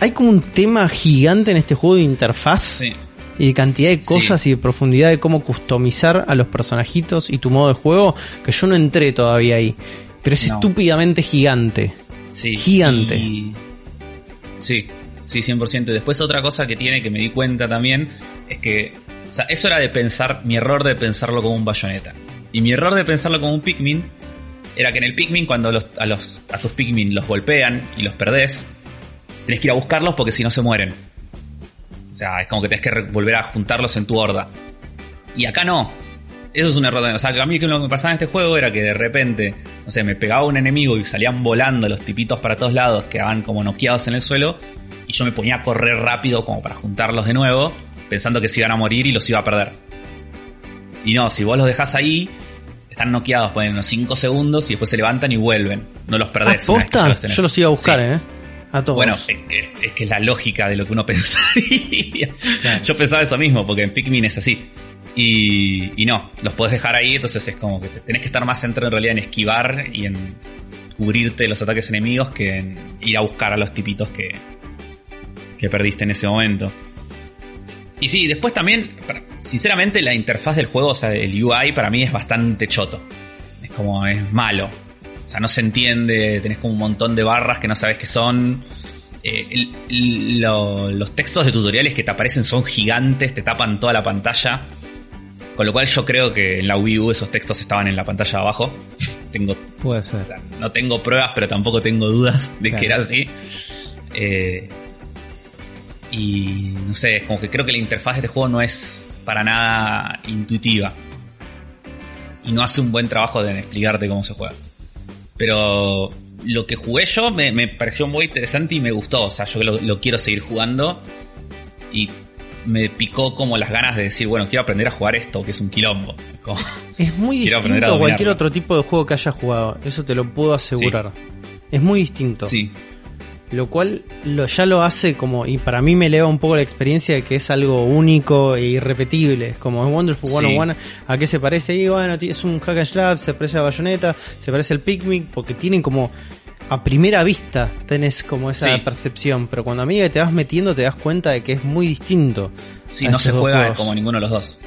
hay como un tema gigante en este juego de interfaz
Sí.
y de cantidad de
Sí.
cosas y de profundidad de cómo customizar a los personajitos y tu modo de juego que yo no entré todavía ahí. Pero es
No.
estúpidamente gigante.
Sí.
Gigante.
y- Sí, sí, 100%. Y después otra cosa que tiene que me di cuenta también es que, o sea, eso era de pensar, mi error de pensarlo como un bayoneta. Y mi error de pensarlo como un Pikmin era que en el Pikmin cuando los, a, los, a tus Pikmin los golpean y los perdés, tenés que ir a buscarlos porque si no se mueren. O sea, es como que tenés que volver a juntarlos en tu horda. Y acá no. Eso es un error. también. O sea, que a mí lo que me pasaba en este juego era que de repente, no sé, me pegaba un enemigo y salían volando los tipitos para todos lados, quedaban como noqueados en el suelo, y yo me ponía a correr rápido como para juntarlos de nuevo, pensando que se iban a morir y los iba a perder. Y no, si vos los dejás ahí, están noqueados, ponen unos 5 segundos y después se levantan y vuelven. No los perdés. tenés.
Yo los iba a buscar,
Sí.
¿eh? A todos.
Bueno, es que, es que es la lógica de lo que uno pensaría. Yo pensaba eso mismo, porque en Pikmin es así. Y, y no, los podés dejar ahí, entonces es como que te- tenés que estar más centrado en realidad en esquivar y en cubrirte de los ataques enemigos que en ir a buscar a los tipitos que, que perdiste en ese momento. Y sí, después también, sinceramente, la interfaz del juego, o sea, el UI para mí es bastante choto. Es como, es malo. O sea, no se entiende, tenés como un montón de barras que no sabes qué son. Eh, el- el- lo- los textos de tutoriales que te aparecen son gigantes, te tapan toda la pantalla. Con lo cual yo creo que en la Wii U esos textos estaban en la pantalla de abajo. tengo,
Puede ser.
no tengo pruebas, pero tampoco tengo dudas de
Claro.
que era así. Eh, y no sé, es como que creo que la interfaz de este juego no es para nada intuitiva. Y no hace un buen trabajo de explicarte cómo se juega. Pero lo que jugué yo me, me pareció muy interesante y me gustó. O sea, yo lo, lo quiero seguir jugando. Y me picó como las ganas de decir, bueno, quiero aprender a jugar esto, que es un quilombo. Como-
es muy distinto
a
a cualquier otro tipo de juego que haya jugado. Eso te lo puedo asegurar. Es muy distinto.
sí,
Lo cual lo, ya lo hace como, y para mí me eleva un poco la experiencia de que es algo único e irrepetible. Es como es Wonderful
Sí.
101. ¿A qué se parece? Y bueno, es un hack and se parece a Bayonetta, se parece al Pikmin, porque tienen como. A primera vista tenés como esa
Sí.
percepción, pero cuando a medida que te vas metiendo te das cuenta de que es muy distinto.
sí no se juega
juegos.
como ninguno de los dos.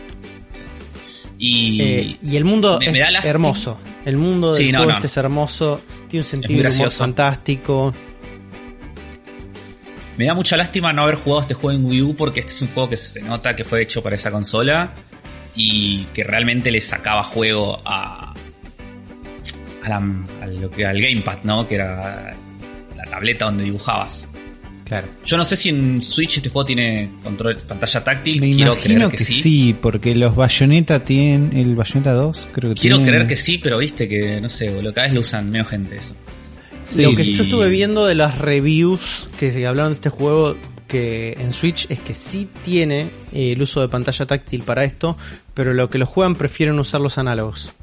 Y,
Eh, y el mundo
me-
es
me
hermoso. El mundo del
Sí, no,
juego
no.
este es hermoso, tiene un sentido humor fantástico.
Me da mucha lástima no haber jugado este juego en Wii U porque este es un juego que se nota que fue hecho para esa consola y que realmente le sacaba juego a, a, la- a lo que, al gamepad, ¿no? Que era la tableta donde dibujabas.
Claro.
Yo no sé si en Switch este juego tiene control pantalla táctil.
Me
Quiero
imagino
creer
que,
que,
sí. porque los Bayonetta tienen. El Bayonetta 2, creo que
Quiero creer que sí, pero viste que, no sé, boludo, cada vez lo usan menos gente eso.
Sí,
Lo que
sí.
yo estuve viendo de las reviews que se hablaron de este juego que en Switch es que sí tiene eh, el uso de pantalla táctil para esto, pero lo que lo juegan prefieren usar los análogos.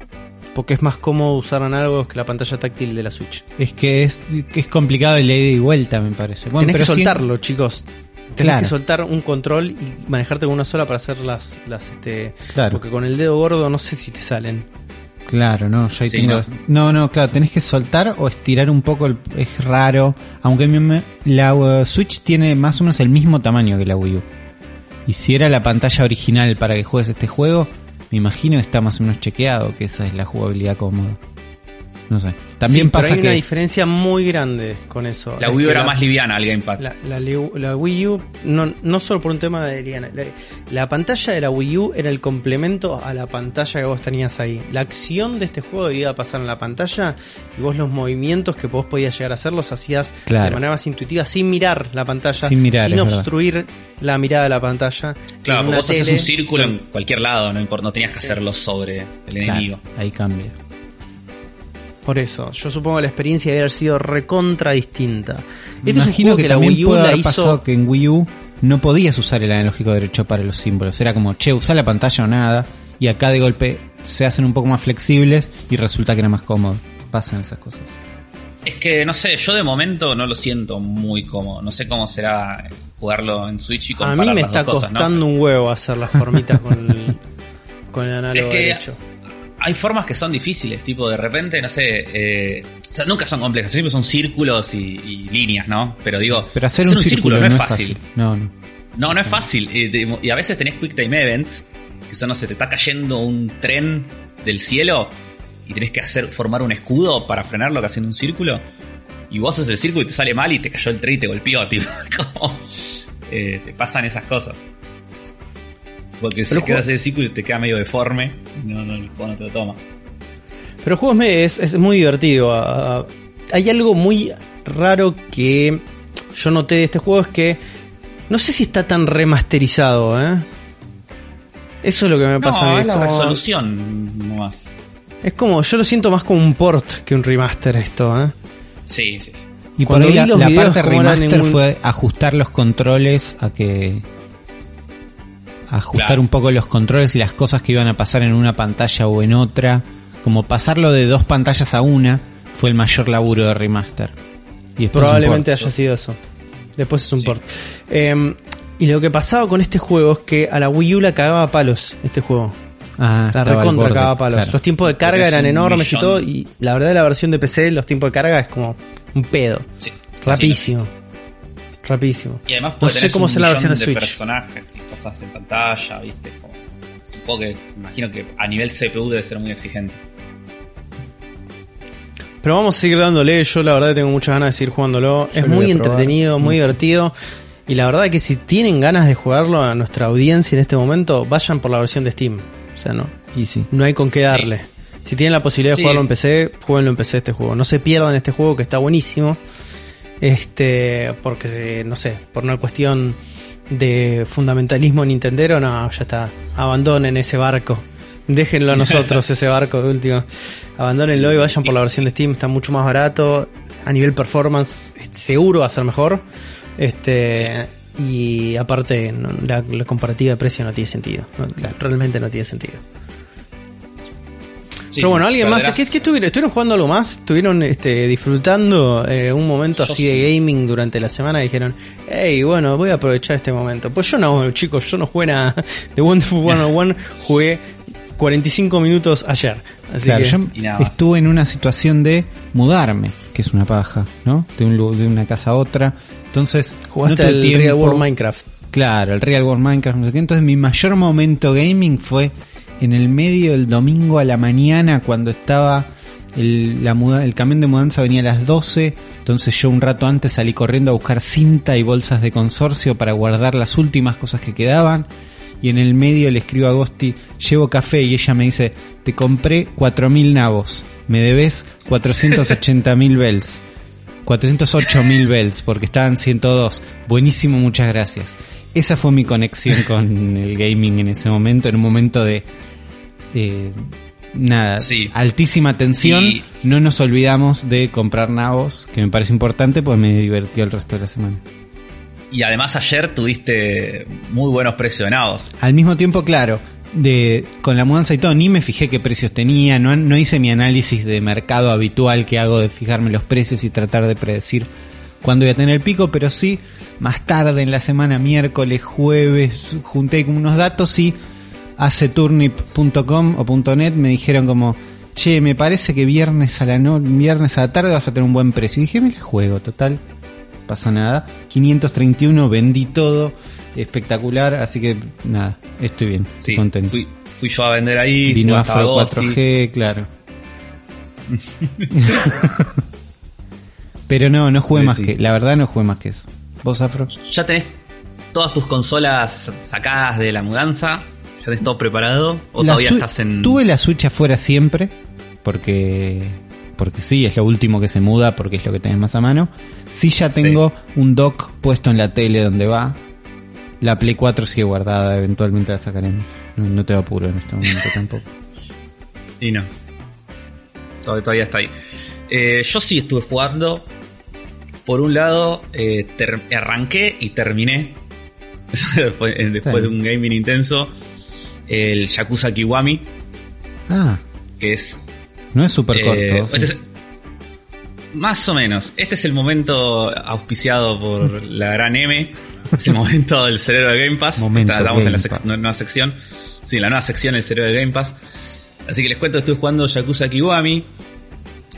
Porque es más cómodo usar análogos que la pantalla táctil de la Switch.
Es que es, que es complicado el ida y vuelta, me parece. Bueno,
Tenés que
pero sí-
soltarlo, chicos. Tenés
Claro.
que soltar un control y manejarte con una sola para hacer las, las este,
Claro.
porque con el dedo gordo no sé si te salen.
Claro, no, yo ahí
Sí,
tengo. No. no, claro, tenés que soltar o estirar un poco, el- es raro. Aunque me- la uh, Switch tiene más o menos el mismo tamaño que la Wii U. Y si era la pantalla original para que juegues este juego, me imagino que está más o menos chequeado que esa es la jugabilidad cómoda. No sé. También
Sí, pero
pasa
hay una diferencia muy grande con eso.
La Wii U
que
era
la-
más liviana al gamepad.
La, la Wii U, no, no solo por un tema de liana, la, la pantalla de la Wii U era el complemento a la pantalla que vos tenías ahí. La acción de este juego iba a pasar en la pantalla y vos los movimientos que vos podías llegar a hacer los hacías de manera más intuitiva, sin mirar la pantalla,
Sin mirar, verdad.
obstruir la mirada de la pantalla.
Claro, vos haces
tele-
un círculo en cualquier lado, no importa, no tenías que hacerlo sobre el
Claro,
enemigo.
ahí cambia.
Por eso, yo supongo que la experiencia debe haber sido recontra distinta. Este es un
imagino
juego
que,
que, la
también
Wii U
puede
la
haber
hizo
pasado que en Wii U no podías usar el analógico derecho para los símbolos. Era como, che, usa la pantalla o nada. Y acá de golpe se hacen un poco más flexibles y resulta que era más cómodo. Pasan esas cosas.
Es que, no sé, yo de momento no lo siento muy cómodo. No sé cómo será jugarlo en Switch y
A
comparar
mí me
las
está
dos cosas, ¿no?
costando un huevo hacer las formitas con el, con el análogo
Es que
derecho.
Hay formas que son difíciles, tipo de repente, no sé, eh, o sea, nunca son complejas, siempre son círculos y, y líneas, ¿no? Pero digo,
Pero hacer un, círculo,
no es fácil.
No, no.
No, no es fácil. Y, de- y a veces tenés quick time events, que son, no sé, te está cayendo un tren del cielo y tenés que hacer, formar un escudo para frenarlo que haciendo un círculo. Y vos haces el círculo y te sale mal y te cayó el tren y te golpeó, tipo. Como, eh, te pasan esas cosas. Porque si quedas el círculo y te queda medio deforme, no, no, el juego no te lo toma.
Pero el juego es, me- es, es muy divertido. ah, ah, hay algo muy raro que yo noté de este juego es que no sé si está tan remasterizado, ¿eh? Eso es lo que me pasa a mí.
es la
como-
resolución nomás.
es como, yo lo siento más como un port que un remaster esto, ¿eh?
Sí, sí. sí.
Y por ahí la,
los
la
videos
parte remaster fue ajustar los controles a que ajustar
Claro.
un poco los controles y las cosas que iban a pasar en una pantalla o en otra, como pasarlo de dos pantallas a una fue el mayor laburo de remaster. Y
Probablemente haya sido eso. Después es un
Sí.
port. Eh, y lo que pasaba con este juego es que a la Wii U la cagaba a palos este juego.
Ah,
La recontra cagaba a palos.
claro.
Los tiempos de carga eran enormes y todo. Y la verdad, la versión de PC, los tiempos de carga es como un pedo.
sí.
Rapidísimo. Rapidísimo.
Y además
No
puede
sé
tener
cómo la versión de
de
Switch.
personajes y cosas en pantalla, ¿viste? Como- es un juego que imagino que a nivel CPU debe ser muy exigente.
Pero vamos a seguir dándole. Yo la verdad tengo muchas ganas de seguir jugándolo.
Yo
es muy entretenido, muy divertido. Y la verdad que si tienen ganas de jugarlo a nuestra audiencia en este momento, vayan por la versión de Steam. O sea, no,
Y sí.
no hay con qué darle. Si tienen la posibilidad de
Sí.
jugarlo en PC, jueguenlo en PC este juego. No se pierdan este juego que está buenísimo. Este, porque no sé, por una cuestión de fundamentalismo nintendero, no, ya está. Abandonen ese barco. Déjenlo a nosotros ese barco de último. Abandónenlo y vayan por la versión de Steam, está mucho más barato. A nivel performance, seguro va a ser mejor. Este, y aparte, no, la, la comparativa de precio no tiene sentido. No, Realmente no tiene sentido.
Sí,
Pero bueno, alguien más. ¿Qué, qué estuvieron? ¿Estuvieron jugando algo más? ¿Estuvieron este, disfrutando eh, un momento
Yo
así de gaming durante la semana? Y dijeron, hey, bueno, voy a aprovechar este momento. Pues yo no, chicos, yo no jugué nada de Wonderful 101. Jugué 45 minutos ayer. Así
Claro,
que,
yo estuve en una situación de mudarme, que es una paja, ¿no? De, un, de una casa a otra. Entonces,
jugaste
no
el Real
tiempo.
World Minecraft.
Claro, el Real World Minecraft, no sé qué. Entonces mi mayor momento gaming fue en el medio del domingo a la mañana cuando estaba el, la muda- el camión de mudanza venía a las 12. Entonces yo un rato antes salí corriendo a buscar cinta y bolsas de consorcio para guardar las últimas cosas que quedaban. Y en el medio le escribo a Agosti, llevo café y ella me dice, te compré 4.000 nabos, me debes 480.000 bells. 408.000 bells, porque estaban 102. Buenísimo, muchas gracias. Esa fue mi conexión con el gaming en ese momento, en un momento de... eh, nada,
Sí.
altísima tensión.
Y-
No nos olvidamos de comprar nabos, que me parece importante, pues me divirtió el resto de la semana.
Y además ayer tuviste muy buenos precios de nabos.
Al mismo tiempo, claro, de con la mudanza y todo, ni me fijé qué precios tenía, no, no hice mi análisis de mercado habitual que hago de fijarme los precios y tratar de predecir cuándo voy a tener el pico, pero sí, más tarde en la semana, miércoles, jueves, junté unos datos y aceturnip.com o .net me dijeron como, che, me parece que viernes a la no, viernes a la tarde vas a tener un buen precio. Y dije, me la juego, total, pasa nada. 531, vendí todo, espectacular, así que nada, estoy bien, estoy
Sí,
contento.
fui, fui yo a vender ahí.
Vino
Agosti.
4G, claro. Pero no, no jugué
Sí,
más
sí.
que. La verdad, no jugué más que eso. ¿Vos, Afro?
Ya tenés todas tus consolas sacadas de la mudanza. Tenés todo preparado. O
La
todavía estás en.
Tuve la Switch afuera siempre, porque porque sí, es lo último que se muda, porque es lo que tenés más a mano. Sí ya tengo un dock puesto en la tele donde va. La Play 4 sigue guardada, eventualmente la sacaremos. No, no te apuro en este momento tampoco.
Y no. Todavía, todavía está ahí. Eh, yo sí estuve jugando. Por un lado, eh, arranqué y terminé. después de un gaming intenso. El Yakuza Kiwami.
Ah,
Que es
no es súper
Eh,
corto. sí.
este es- más o menos. Este es el momento auspiciado por la gran M. Es el momento del cerebro de Game Pass.
Momento
Está- Estamos en la sec- nueva sección. Sí, la nueva sección del cerebro de Game Pass. Así que les cuento estoy jugando Yakuza Kiwami.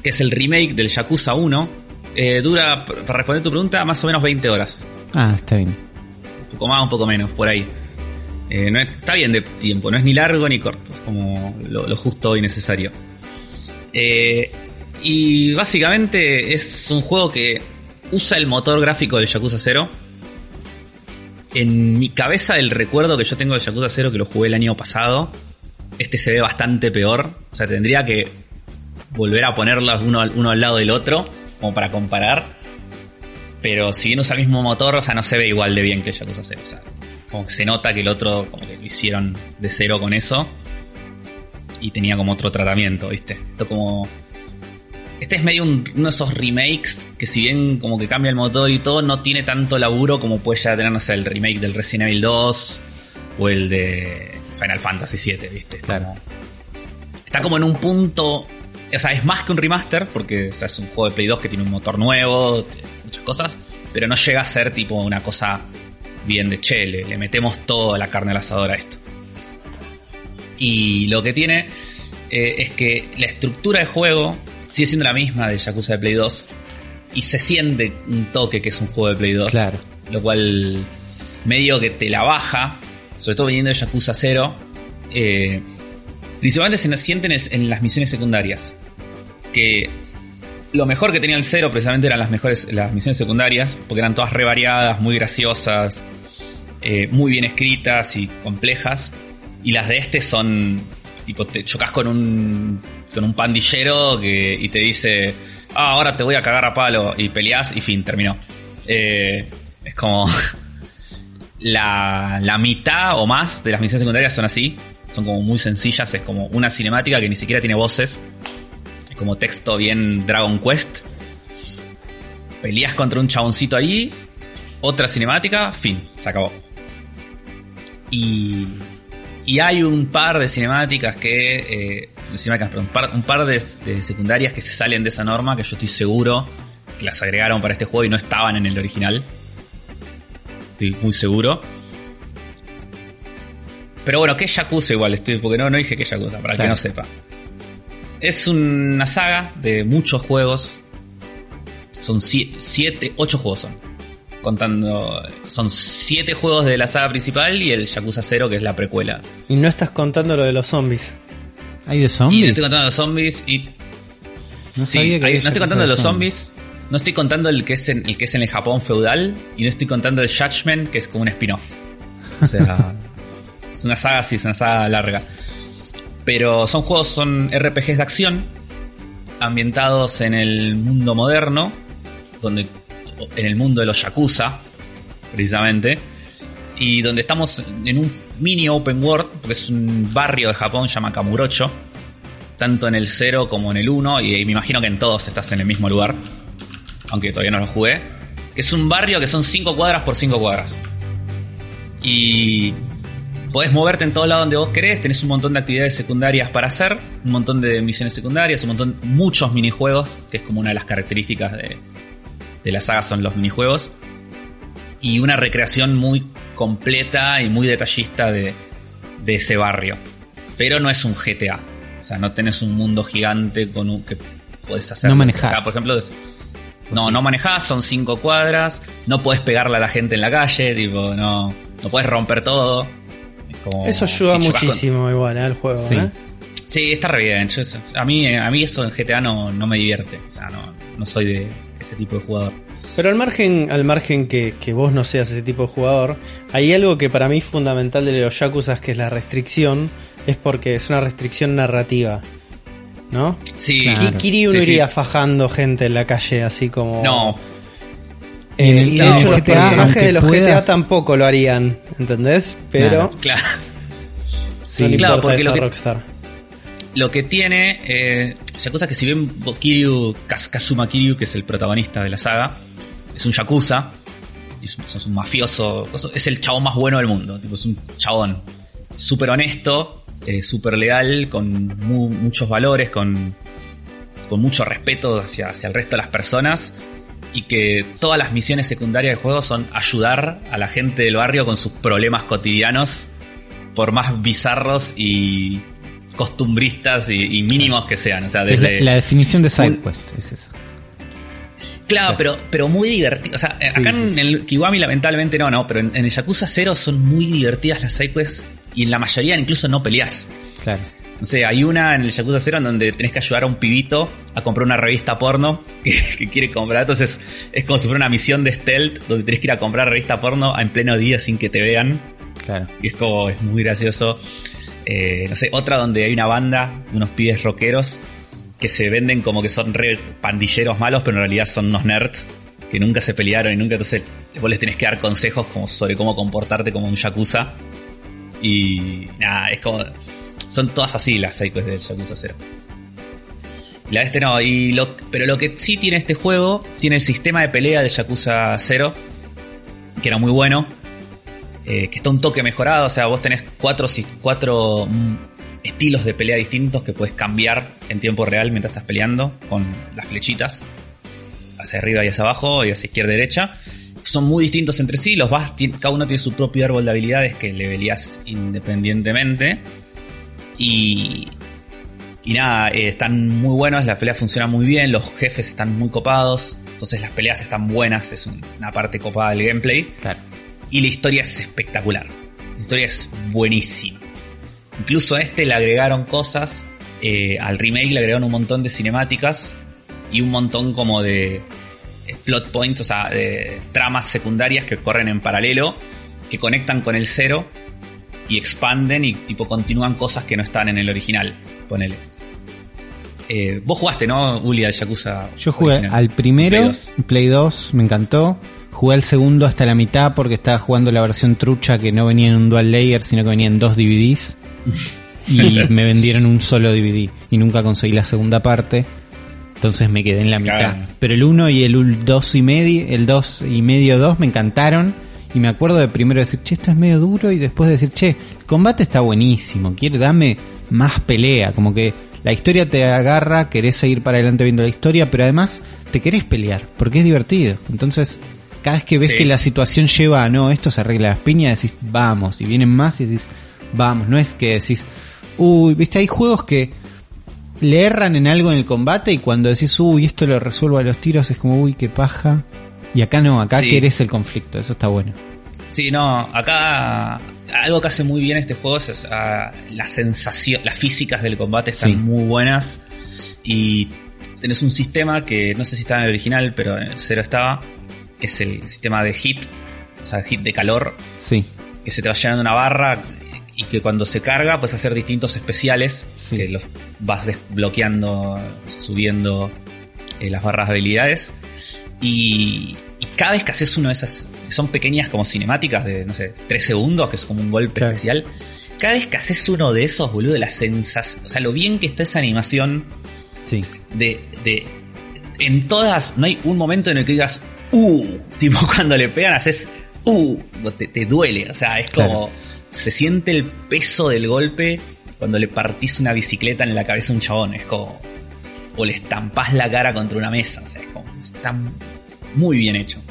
Que es el remake del Yakuza 1. Eh, dura, para responder tu pregunta, más o menos 20 horas.
Ah, está bien.
Un poco más, un poco menos, por ahí. Eh, no es- está bien de tiempo, no es ni largo ni corto, es como lo, justo y necesario. Eh, y básicamente es un juego que usa el motor gráfico del Yakuza 0. En mi cabeza, el recuerdo que yo tengo del Yakuza 0, que lo jugué el año pasado, este se ve bastante peor. O sea, tendría que volver a ponerlos uno, al- uno al lado del otro, como para comparar. Pero si bien usa el mismo motor, o sea, no se ve igual de bien que el Yakuza 0. O sea, como que se nota que el otro, como que lo hicieron de cero con eso. Y tenía como otro tratamiento, ¿viste? Esto como. Este es medio un- uno de esos remakes que, si bien como que cambia el motor y todo, no tiene tanto laburo como puede ya tener, no sé, el remake del Resident Evil 2 o el de Final Fantasy 7, ¿viste?
Claro.
Como- está como en un punto. O sea, es más que un remaster, porque o sea, es un juego de Play 2 que tiene un motor nuevo, muchas cosas, pero no llega a ser tipo una cosa bien de che, le, metemos toda la carne al asador a esto. Y lo que tiene eh, es que la estructura de juego sigue siendo la misma de Yakuza de Play 2 y se siente un toque que es un juego de Play 2.
Claro.
Lo cual medio que te la baja, sobre todo viniendo de Yakuza 0. eh, principalmente se nos sienten en, en las misiones secundarias. Que lo mejor que tenía el 0 precisamente eran las mejores las misiones secundarias, porque eran todas re variadas, muy graciosas, eh, muy bien escritas y complejas. Y las de este son tipo te chocas con un con un pandillero y te dice, "Ah, ahora te voy a cagar a palo" y peleas y fin, terminó. Eh, es como la, la mitad o más de las misiones secundarias son así, son como muy sencillas, es como una cinemática que ni siquiera tiene voces, es como texto bien Dragon Quest. Peleas contra un chaboncito ahí, otra cinemática, fin, se acabó. Y, y hay un par de cinemáticas que. eh, cinemáticas, perdón, un par, un par de, de secundarias que se salen de esa norma que yo estoy seguro que las agregaron para este juego y no estaban en el original. Estoy muy seguro. Pero bueno, ¿qué es Yakuza igual? Estoy, porque no, no dije que es Yakuza, para que no sepa. Es una saga de muchos juegos. Son sie- siete, ocho juegos son. Contando. Son siete juegos de la saga principal y el Yakuza 0, que es la precuela.
Y no estás contando lo de los zombies.
¿Hay de
Y
zombies?
no estoy contando los zombies y.
No
sí,
sabía que
hay-
había
no estoy contando de los zombies. No estoy contando el que es en, el que es en el Japón feudal. Y no estoy contando el Judgment, que es como un spin-off. O sea. es una saga, sí, es una saga larga. Pero son juegos, son RPGs de acción. Ambientados en el mundo moderno. Donde. En el mundo de los Yakuza. Precisamente. Y donde estamos en un mini open world. Porque es un barrio de Japón, se llama Kamurocho tanto en el 0 como en el 1, y, me imagino que en todos estás en el mismo lugar, aunque todavía no lo jugué, que es un barrio que son 5 cuadras por 5 cuadras. Y podés moverte en todo lado donde vos querés, tenés un montón de actividades secundarias para hacer, un montón de misiones secundarias, un montón, muchos minijuegos, que es como una de las características de, de la saga son los minijuegos, y una recreación muy completa y muy detallista de, de ese barrio. Pero no es un GTA. O sea, no tenés un mundo gigante con un, que podés hacer.
No manejás.
Acá, por ejemplo, es- no, no manejás, son cinco cuadras, no podés pegarle a la gente en la calle, tipo, no, no podés romper todo. Como-
Eso ayuda
si chocas con-
muchísimo igual ¿eh? al juego.
Sí.
¿eh?
Sí, está re bien. Yo- a, mí, a mí eso en GTA no, no me divierte. O sea, no, no soy de ese tipo de jugador.
Pero al margen, al margen que, que vos no seas ese tipo de jugador, hay algo que para mí es fundamental de los Yakuza, que es la restricción, es porque es una restricción narrativa. ¿No?
Sí,
Claro.
Ki- Kiryu no
Sí, sí.
iría fajando gente en la calle así como.
No,
Eh,
Y en el-
y
en
de
el
hecho, los
GTA,
personajes de los GTA tampoco lo harían, ¿entendés? Pero
Claro.
claro.
Sí,
no le
claro,
importa
porque
eso
lo
a
que-
Rockstar.
Lo que tiene, eh, Yakuza que si bien Kiryu, Kaz- Kazuma Kiryu, que es el protagonista de la saga, es un Yakuza, es un, es un mafioso, es el chabón más bueno del mundo, tipo, es un chabón súper honesto, eh, súper leal, con mu- muchos valores, con, con mucho respeto hacia, hacia el resto de las personas, y que todas las misiones secundarias del juego son ayudar a la gente del barrio con sus problemas cotidianos, por más bizarros y costumbristas y, y mínimos que sean. O sea,
la,
desde.
la definición de SideQuest es esa.
Claro, pero, pero muy divertido. O sea, acá en el Kiwami lamentablemente no, no, pero en, en el Yakuza 0 son muy divertidas las sidequests y en la mayoría incluso no peleas.
Claro.
No sé, hay una en el Yakuza 0 en donde tenés que ayudar a un pibito a comprar una revista porno que, que quiere comprar. Entonces es como si fuera una misión de stealth donde tenés que ir a comprar revista porno en pleno día sin que te vean.
Claro.
Y es como, es muy gracioso. Eh, no sé, otra donde hay una banda de unos pibes rockeros que se venden como que son re pandilleros malos, pero en realidad son unos nerds que nunca se pelearon y nunca, entonces vos les tenés que dar consejos como sobre cómo comportarte como un yakuza. Y nada, es como. Son todas así las psychos del Yakuza 0. Y la de este no, y pero lo que sí tiene este juego, tiene el sistema de pelea de Yakuza 0, que era muy bueno, eh, que está un toque mejorado, o sea, vos tenés cuatro, cuatro mm, estilos de pelea distintos que puedes cambiar en tiempo real mientras estás peleando con las flechitas hacia arriba y hacia abajo y hacia izquierda y derecha. Son muy distintos entre sí, los vas, cada uno tiene su propio árbol de habilidades que leveleás independientemente. Y, y nada, eh, están muy buenos, la pelea funciona muy bien, los jefes están muy copados, entonces las peleas están buenas, es un- una parte copada del gameplay.
Claro.
Y la historia es espectacular. La historia es buenísima. Incluso a este le agregaron cosas. eh, al remake le agregaron un montón de cinemáticas y un montón como de eh, plot points, o sea, de tramas secundarias que corren en paralelo, que conectan con el cero y expanden y tipo continúan cosas que no están en el original. Ponele. Eh, vos jugaste, ¿no, Uli, al Yakuza?
Yo jugué
original?
al primero,
Play 2.
Play 2, me encantó. Jugué al segundo hasta la mitad porque estaba jugando la versión trucha que no venía en un dual layer, sino que venía en dos DVDs. Y me vendieron un solo DVD. Y nunca conseguí la segunda parte. Entonces me quedé en la mitad.
Claro.
Pero el 1 y el 2 y medio, el 2 y medio 2 me encantaron. Y me acuerdo de primero decir, che, esto es medio duro. Y después decir, che, el combate está buenísimo. Quiere dame más pelea. Como que la historia te agarra, querés seguir para adelante viendo la historia, pero además te querés pelear, porque es divertido. Entonces, cada vez que ves
Sí.
que la situación lleva a no, esto se arregla las piñas, decís, vamos. Y vienen más y decís, vamos. No es que decís, uy, viste, hay juegos que le erran en algo en el combate y cuando decís, uy, esto lo resuelvo a los tiros, es como, uy, qué paja. Y acá no, acá
Sí.
querés el conflicto, eso está bueno.
Sí, no, acá algo que hace muy bien este juego es, ah, la sensación, las físicas del combate están
Sí.
muy buenas y tenés un sistema que no sé si estaba en el original, pero en el cero estaba, que es el sistema de hit, o sea, hit de calor,
Sí,
que se te va llenando una barra y que cuando se carga puedes hacer distintos especiales
Sí.
que los vas desbloqueando, subiendo eh, las barras de habilidades. Y, y cada vez que haces uno de esas, que son pequeñas como cinemáticas de, no sé, 3 segundos, que es como un golpe
Claro.
especial, cada vez que haces uno de esos, boludo, la sensación, o sea, lo bien que está esa animación
sí.
de, de en todas, no hay un momento en el que digas, uh, tipo cuando le pegan haces, uh, te, te duele, o sea, es como,
Claro.
se siente el peso del golpe cuando le partís una bicicleta en la cabeza a un chabón, es como, o le estampás la cara contra una mesa, o sea, es como, está muy bien hecho.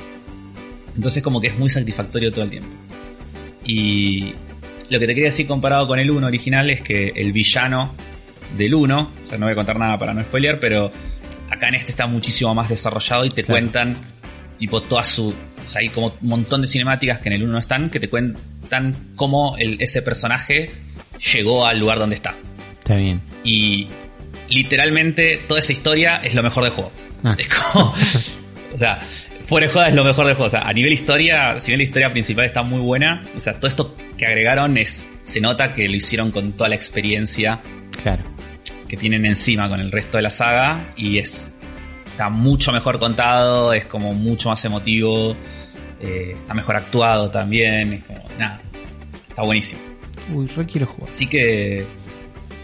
Entonces como que es muy satisfactorio todo el tiempo. Y lo que te quería decir comparado con el 1 original es que el villano del 1, o sea, no voy a contar nada para no spoilear, pero acá en este está muchísimo más desarrollado y te
Claro.
cuentan tipo toda su... O sea, hay como un montón de cinemáticas que en el 1 no están, que te cuentan cómo el- ese personaje llegó al lugar donde está.
Está bien.
Y literalmente toda esa historia es lo mejor del juego.
Ah.
Es como. o sea, fuera de joda es lo mejor del juego. O sea, a nivel historia, si bien la historia principal está muy buena, o sea, todo esto que agregaron es. Se nota que lo hicieron con toda la experiencia
Claro.
que tienen encima con el resto de la saga. Y es. Está mucho mejor contado, es como mucho más emotivo. eh, está mejor actuado también. Es como. Nada. Está buenísimo.
Uy, re quiero jugar.
Así que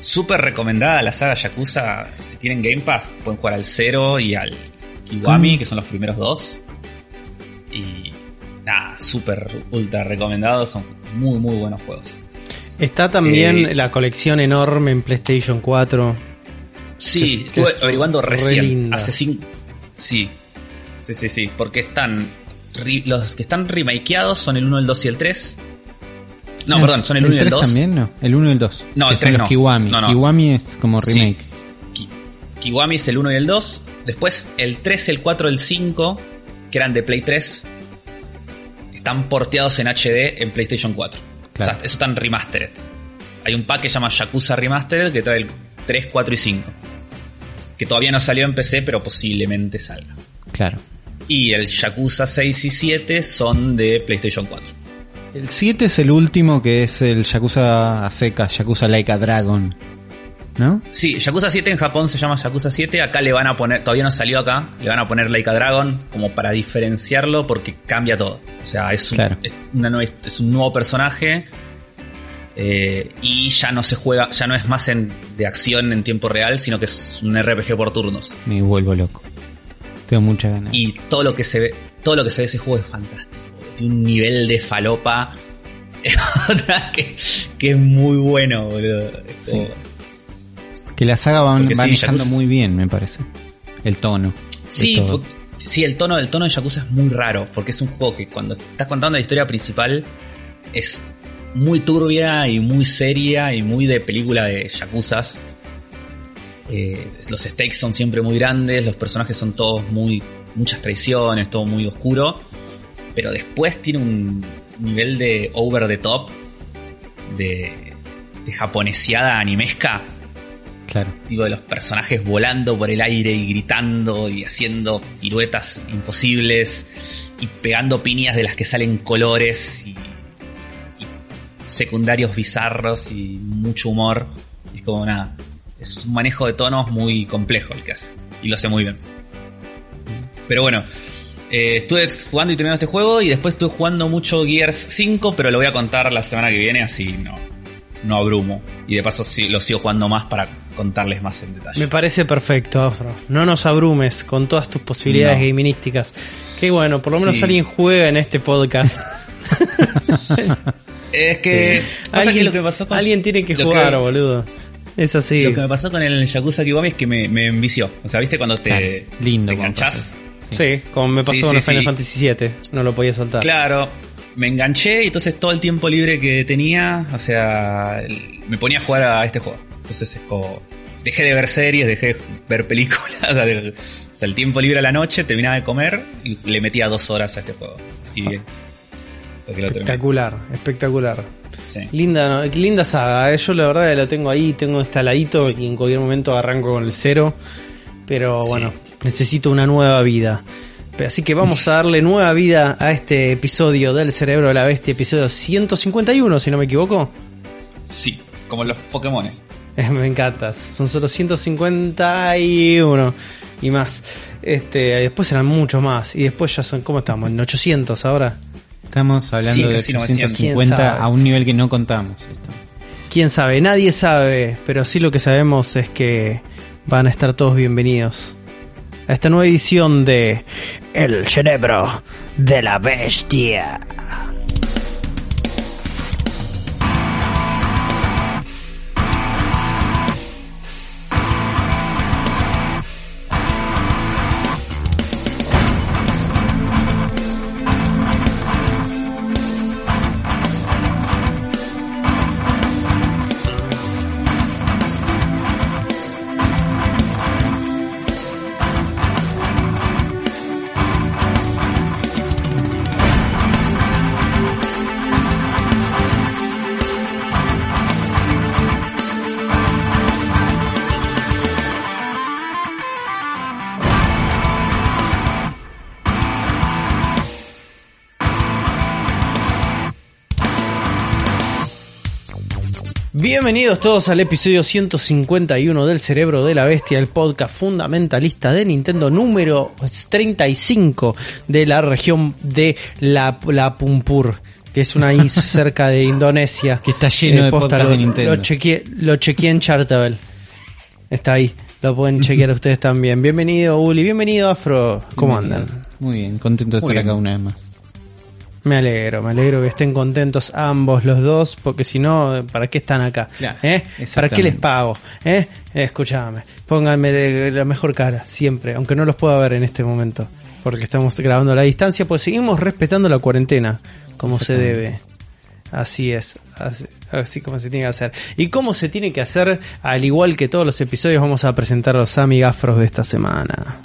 súper recomendada la saga Yakuza. Si tienen Game Pass, pueden jugar al 0 y al Kiwami,
Mm.
que son los primeros dos. Y nada, súper ultra recomendados. Son muy, muy buenos juegos.
Está también
Eh,
la colección enorme en PlayStation 4.
Sí,
Que es- que
estuve
es
averiguando
re
recién. Hace cinco. Sí. Sí, sí, sí. Porque están. Los que están remakeados son el 1, el 2 y el 3. No,
Ah,
perdón, son el 1 y el
3
2.
también, no. El 1 y el 2.
No,
que
el
son
3
los
no.
Kiwami.
No, no.
Kiwami es como
Sí.
remake.
Ki- Kiwami es el 1 y el 2. Después el 3, el 4, el 5, que eran de Play 3, están porteados en HD en PlayStation 4.
Claro.
O sea, eso están remastered. Hay un pack que se llama Yakuza Remastered que trae el 3, 4 y 5. Que todavía no salió en PC, pero posiblemente salga.
Claro.
Y el Yakuza 6 y 7 son de PlayStation 4.
El 7 es el último que es el Yakuza seca, Yakuza Like a Dragon. ¿No?
Sí, Yakuza 7 en Japón se llama Yakuza 7. Acá le van a poner, todavía no salió acá, le van a poner Like a Dragon como para diferenciarlo porque cambia todo. O sea, es un,
Claro.
es una nueva- es un nuevo personaje eh, y ya no se juega, ya no es más en, de acción en tiempo real, sino que es un RPG por turnos.
Me vuelvo loco. Tengo muchas ganas.
Y todo lo que se ve, todo lo que se ve ese juego es fantástico. Tiene un nivel de falopa que, que es muy bueno, boludo. Es como-
Sí. Que la saga
sí,
manejando
Yakuza-
muy bien, me parece. El tono.
Sí, sí, el tono, el tono de Yakuza es muy raro, porque es un juego que cuando estás contando la historia principal es muy turbia y muy seria y muy de película de Yakuzas. Eh, los stakes son siempre muy grandes, los personajes son todos muy. muchas traiciones, todo muy oscuro. Pero después tiene un nivel de over the top, de, de japoneseada animesca,
Claro.
tipo de los personajes volando por el aire y gritando y haciendo piruetas imposibles y pegando piñas de las que salen colores y, y secundarios bizarros y mucho humor. Es como nada. Es un manejo de tonos muy complejo el que hace. Y lo hace muy bien. Pero bueno. Eh, estuve jugando y terminando este juego y después estuve jugando mucho Gears 5, pero lo voy a contar la semana que viene, así no, no abrumo. Y de paso sí, lo sigo jugando más para contarles más en detalle.
Me parece perfecto, Afro. No nos abrumes con todas tus posibilidades
No.
gaminísticas. Qué bueno, por lo menos
Sí.
alguien juega en este podcast.
Es que,
alguien,
lo que pasó con,
alguien tiene que jugar, boludo. Es así.
Lo que me pasó con el Yakuza Kiwami es que me, me envició. O sea, ¿viste cuando te,
Claro, lindo
te enganchás?
Sí, como me pasó
Sí,
con
sí,
Final. Fantasy VII. No lo podía soltar.
Claro, me enganché y entonces todo el tiempo libre que tenía, o sea, me ponía a jugar a este juego. Entonces es como... Dejé de ver series, dejé de ver películas, o sea, de- o sea, el tiempo libre a la noche, terminaba de comer y le metía dos horas a este juego. Así bien.
Espectacular, espectacular.
Sí.
Linda, ¿no? Linda saga. eh. Yo la verdad lo tengo ahí, tengo instaladito y en cualquier momento arranco con el cero. Pero
Sí.
Necesito una nueva vida. Así que vamos a darle nueva vida a este episodio del Cerebro de la Bestia, episodio 151, si no me equivoco.
Sí, como los Pokémones.
Me encantas. Son solo 151 y más. Este, después eran muchos más. Y después ya son, ¿cómo estamos? ¿En 800 ahora?
Estamos hablando
Sí,
de
casi 900.
¿Quién
850
sabe?
a un nivel que no contamos.
Quién sabe, nadie sabe, pero sí lo que sabemos es que van a estar todos bienvenidos a esta nueva edición de El cerebro de la bestia. Bienvenidos todos al episodio 151 del Cerebro de la Bestia, el podcast fundamentalista de Nintendo número 35 de la región de La, la Pumpur, que es una isla cerca de Indonesia.
Que está lleno de
posta,
podcasts
lo,
de Nintendo.
Lo chequeé, lo chequeé en Chartable. Está ahí, lo pueden chequear ustedes también. Bienvenido Uli, bienvenido Afro. ¿Cómo andan?
Muy bien, contento de
Muy
estar
bien.
acá una vez más.
Me alegro, me alegro que estén contentos ambos los dos, porque si no, ¿para qué están acá?
Claro,
¿Eh? ¿Para qué les pago? ¿Eh? Escúchame, pónganme la mejor cara, siempre, aunque no los pueda ver en este momento, porque estamos grabando a la distancia, pues seguimos respetando la cuarentena, como se debe. Así es, así, así como se tiene que hacer. Y como se tiene que hacer, al igual que todos los episodios, vamos a presentar los amigafros de esta semana.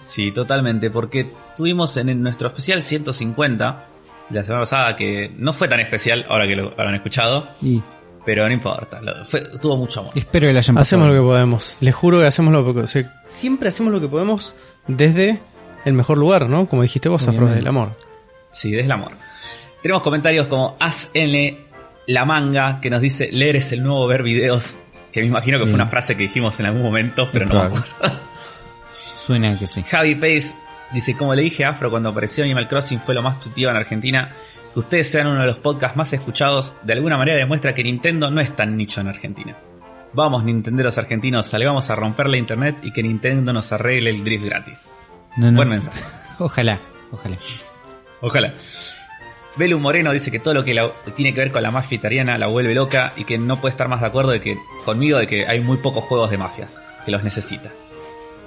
Sí, totalmente, porque tuvimos en nuestro especial 150 de la semana pasada, que no fue tan especial, ahora que lo habrán escuchado,
Y
pero no importa, lo- fue- tuvo mucho amor.
espero que la hayan
Hacemos
pasado.
lo que podemos. Les juro que hacemos lo que o sea, siempre hacemos lo que podemos desde el mejor lugar, ¿no? Como dijiste vos, Afro,
Obviamente.
del amor.
Sí, desde el amor. Tenemos comentarios como Hazle la manga, que nos dice leer es el nuevo ver videos, que me imagino que fue una frase que dijimos en algún momento, pero
Es
no me acuerdo.
Suena que sí.
Javi Pace dice, como le dije a Afro cuando apareció Animal Crossing fue lo más tuitivo en Argentina, que ustedes sean uno de los podcasts más escuchados, de alguna manera demuestra que Nintendo no es tan nicho en Argentina. Vamos, Nintenderos argentinos, salgamos a romper la internet y que Nintendo nos arregle el drift gratis.
No, no.
Buen mensaje.
Ojalá, ojalá.
Ojalá. Belu Moreno dice que todo lo que la- tiene que ver con la mafia italiana la vuelve loca y que no puede estar más de acuerdo de que, conmigo de que hay muy pocos juegos de mafias, que los necesita.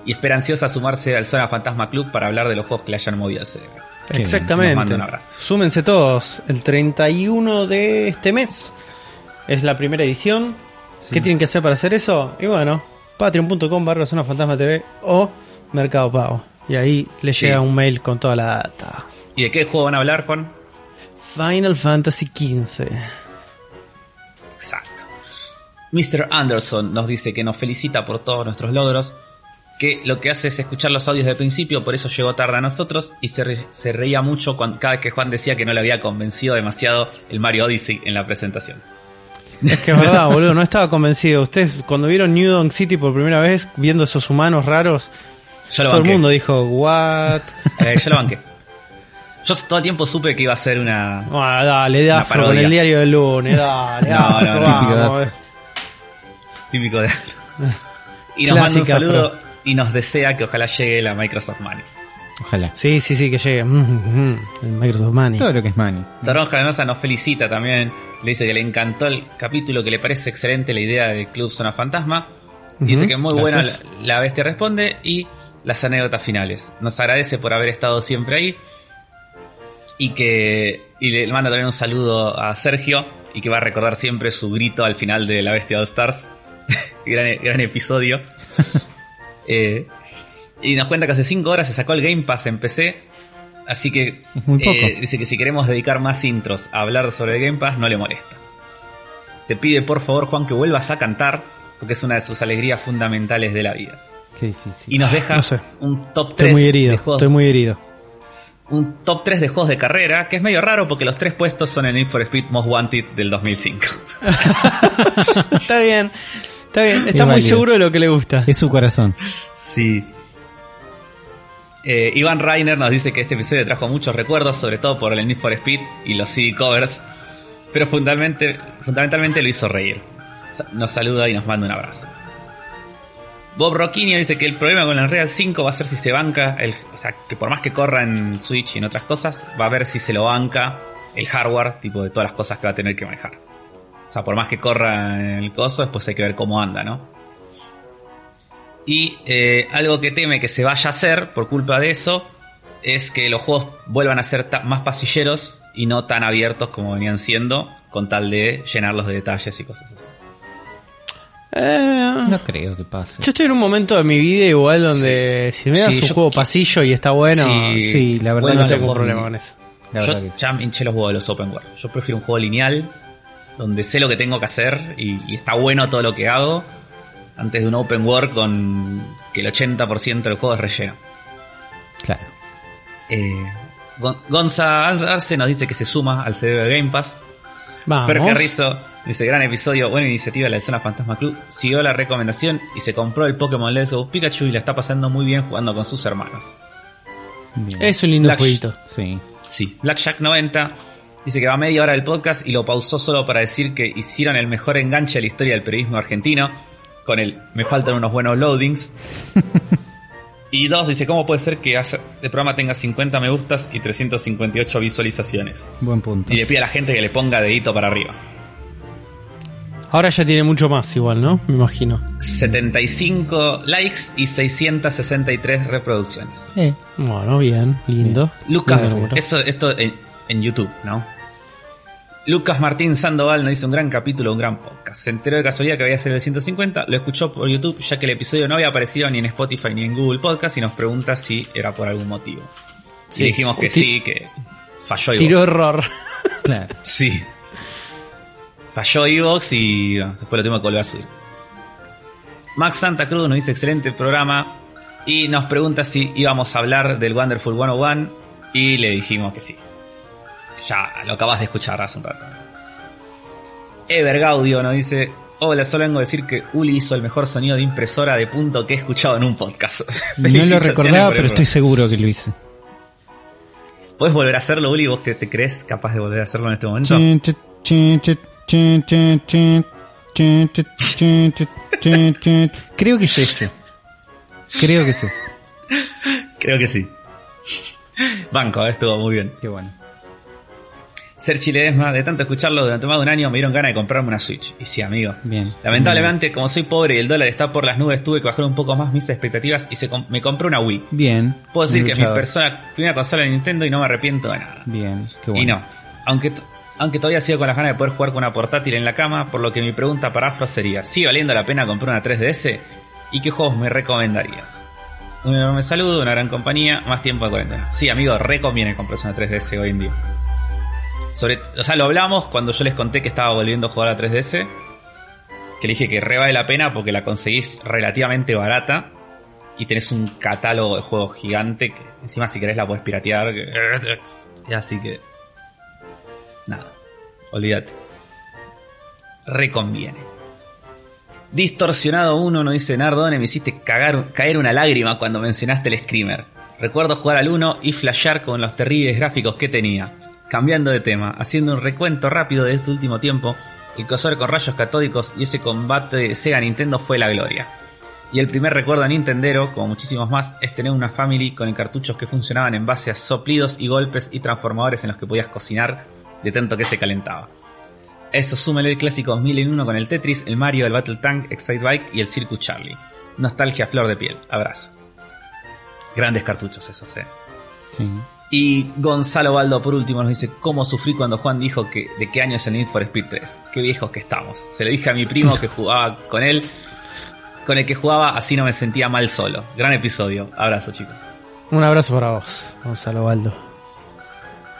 Y espera ansiosa sumarse al Zona Fantasma Club para hablar de los juegos que le hayan movido el cerebro.
Exactamente.
un abrazo.
Súmense todos. El 31 de este mes es la primera edición. ¿Qué tienen que hacer para hacer eso? Y bueno, patreon.com barra zona fantasma TV o Mercado Pago. Y ahí les
Sí.
llega un mail con toda la data.
¿Y de qué juego van a hablar, Juan?
Final Fantasy XV.
Exacto. Mr. Anderson nos dice que nos felicita por todos nuestros logros, que lo que hace es escuchar los audios de principio, por eso llegó tarde a nosotros, y se, re- se reía mucho cuando, cada vez que Juan decía que no le había convencido demasiado el Mario Odyssey en la presentación.
Es que es verdad, boludo, no estaba convencido. Ustedes, cuando vieron New Donk City por primera vez, viendo esos humanos raros, todo el mundo dijo, ¿what?
Eh, yo lo banqué. Yo todo el tiempo supe que iba a ser una...
Ah, dale, Dafro, con el diario del lunes, dale,
No,
Dafro,
no,
típico Dafro.
Típico de... Y nos manda un saludo y nos desea que ojalá llegue la Microsoft Money.
Ojalá.
Sí, sí, sí, que llegue. Mm, mm, mm, el Microsoft Money.
Todo lo que es money.
Toronja Venosa nos felicita también. Le dice que le encantó el capítulo, que le parece excelente la idea del Club Zona Fantasma. Y
Ujú,
dice que muy buena la, la bestia responde y las anécdotas finales. Nos agradece por haber estado siempre ahí. Y que y le manda también un saludo a Sergio y que va a recordar siempre su grito al final de La Bestia All Stars. gran, gran episodio. Eh, y nos cuenta que hace 5 horas se sacó el Game Pass en PC. Así que
Es muy poco.
eh, dice que si queremos dedicar más intros a hablar sobre el Game Pass, no le molesta. Te pide por favor, Juan, que vuelvas a cantar, porque es una de sus alegrías fundamentales de la vida.
Qué difícil.
Y nos deja
no sé.
un top
Estoy
3
muy herido,
de juegos.
estoy muy herido.
Un top 3 de juegos de carrera, que es medio raro porque los tres puestos son el Need for Speed Most Wanted del 2005.
está bien, está bien, está
Es
muy
válido.
seguro de lo que le gusta.
Es su corazón.
Sí. Eh, Iván Reiner nos dice que este episodio trajo muchos recuerdos, sobre todo por el Need for Speed y los CD covers, pero fundamentalmente, fundamentalmente lo hizo reír. Nos saluda y nos manda un abrazo. Bob Rockinio dice que el problema con el Real 5 va a ser si se banca, el, o sea, que por más que corra en Switch y en otras cosas, va a ver si se lo banca el hardware, tipo de todas las cosas que va a tener que manejar. O sea, por más que corra el coso, después hay que ver cómo anda, ¿no? Y eh, algo que teme que se vaya a hacer por culpa de eso es que los juegos vuelvan a ser más pasilleros y no tan abiertos como venían siendo, con tal de llenarlos de detalles y cosas así.
Eh,
No creo que pase.
yo estoy en un momento de mi vida igual donde si me das
Sí,
un juego pasillo y está bueno,
Sí.
Sí, la verdad
no
Bueno,
tengo problema con eso.
La
Yo
verdad que sí.
ya me hinché los huevos de los open world. Yo prefiero un juego lineal, donde sé lo que tengo que hacer y, y está bueno todo lo que hago, antes de un open world con que el 80% del juego es relleno.
Claro.
Eh, Gon- Gonza Arce nos dice que se suma al CD de Game Pass.
Vamos.
Fer Carrizo Dice, gran episodio, buena iniciativa la de Zona Fantasma Club. Siguió la recomendación y se compró el Pokémon Let's Go Pikachu y la está pasando muy bien jugando con sus hermanos.
Bien.
Es un lindo
Black-
jueguito.
Sí.
Sí, Blackjack90 dice que va media hora del podcast y lo pausó solo para decir que hicieron el mejor enganche de la historia del periodismo argentino. Con el me faltan unos buenos loadings. y dos, dice, ¿cómo puede ser que hace- el programa tenga 50 me gustas y 358 visualizaciones?
Buen punto.
Y le pide a la gente que le ponga dedito para arriba.
Ahora ya tiene mucho más igual, ¿no? Me imagino.
75 likes y 663 reproducciones.
Eh,
Bueno, bien, lindo.
Lucas, eso, esto en, en YouTube, ¿no? Lucas Martín Sandoval nos hizo un gran capítulo, un gran podcast. Se enteró de casualidad que había ser el 150, lo escuchó por YouTube ya que el episodio no había aparecido ni en Spotify ni en Google Podcast y nos pregunta si era por algún motivo.
Sí.
Y dijimos que sí, que falló y
Tiró error.
claro.
Sí. Falló Evox y bueno, después lo tuvimos que volver a subir. Max Santa Cruz nos dice excelente programa y nos pregunta si íbamos a hablar del Wonderful 101 y le dijimos que sí. Ya, lo acabas de escuchar hace un rato. Evergaudio nos dice, hola, solo vengo a decir que Uli hizo el mejor sonido de impresora de punto que he escuchado en un podcast.
no lo recordaba, pero estoy seguro que lo hice.
¿Puedes volver a hacerlo, Uli? ¿Vos que te crees capaz de volver a hacerlo en este momento?
Creo que es ese. Creo que es ese.
Creo que sí. Banco, estuvo muy bien.
Qué bueno.
Ser Ledesma, de tanto escucharlo durante más de un año, me dieron ganas de comprarme una Switch. Y sí, amigo.
Bien.
Lamentablemente, como soy pobre y el dólar está por las nubes, tuve que bajar un poco más mis expectativas y se com- me compré una Wii.
Bien.
Puedo decir que es mi persona, primera consola de Nintendo y no me arrepiento de nada.
Bien, qué bueno.
Y no, aunque, aunque todavía sigo con las ganas de poder jugar con una portátil en la cama, por lo que mi pregunta para Afro sería, ¿sigue valiendo la pena comprar una 3DS? ¿Y qué juegos me recomendarías? Un enorme saludo, una gran compañía, más tiempo de cuarentena. Sí, amigo, reconviene comprarse una 3DS hoy en día. Sobre, o sea, lo hablamos cuando yo les conté que estaba volviendo a jugar a la 3DS. Que le dije que re vale la pena porque la conseguís relativamente barata. Y tenés un catálogo de juegos gigante que encima si querés la puedes piratear. y así que... Nada. Olvídate. Reconviene. Distorsionado 1 nos dice Nardone, me hiciste cagar, caer una lágrima cuando mencionaste el Screamer. Recuerdo jugar al 1 y flashear con los terribles gráficos que tenía. Cambiando de tema, haciendo un recuento rápido de este último tiempo, el crossover con rayos catódicos y ese combate de Sega Nintendo fue la gloria. Y el primer recuerdo a Nintendero, como muchísimos más, es tener una Family con cartuchos que funcionaban en base a soplidos y golpes y transformadores en los que podías cocinar de tanto que se calentaba. Eso súmele el clásico 2001 con el Tetris, el Mario, el Battle Tank, Excite Bike y el Circus Charlie. Nostalgia flor de piel. Abrazo. Grandes cartuchos esos, eh.
Sí.
Y Gonzalo Baldo por último nos dice cómo sufrí cuando Juan dijo que de qué año es el Need for Speed 3. Qué viejos que estamos. Se lo dije a mi primo que jugaba con él, con el que jugaba así no me sentía mal solo. Gran episodio. Abrazo chicos.
Un abrazo para vos, Gonzalo Baldo.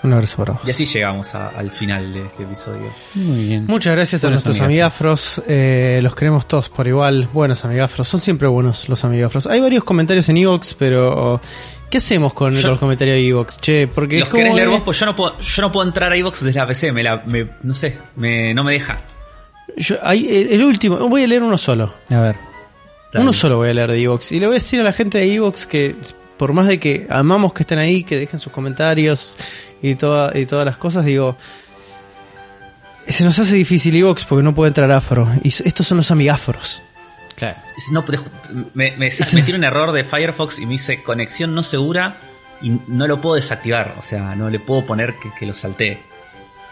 Un abrazo para vos.
Y así llegamos a- al final de este episodio.
Muy bien.
Muchas gracias a
Buenos
nuestros
amigafros.
amigafros. eh, los queremos todos por igual. Buenos amigafros. Son siempre buenos los amigafros. Hay varios comentarios en Evox, pero ¿qué hacemos con
Yo-
los comentarios de Evox? Che, porque
¿Los
es como
querés leer
que-
vos? Pues yo no puedo, yo no puedo entrar a iVox desde la PC. Me la, me- no sé, me, no me deja.
yo- hay- el, el último, voy a leer uno solo.
A ver.
Dale.
Uno solo voy a leer de Evox. Y le voy a decir a la gente de Evox que, por más de que amamos que estén ahí, que dejen sus comentarios y, toda, y todas las cosas, digo. Se nos hace difícil Evox porque no puede entrar afro. Y estos son los amigafros.
Claro.
No, pero me, me, me tiene un error de Firefox y me dice conexión no segura y no lo puedo desactivar. O sea, no le puedo poner que, que lo saltee.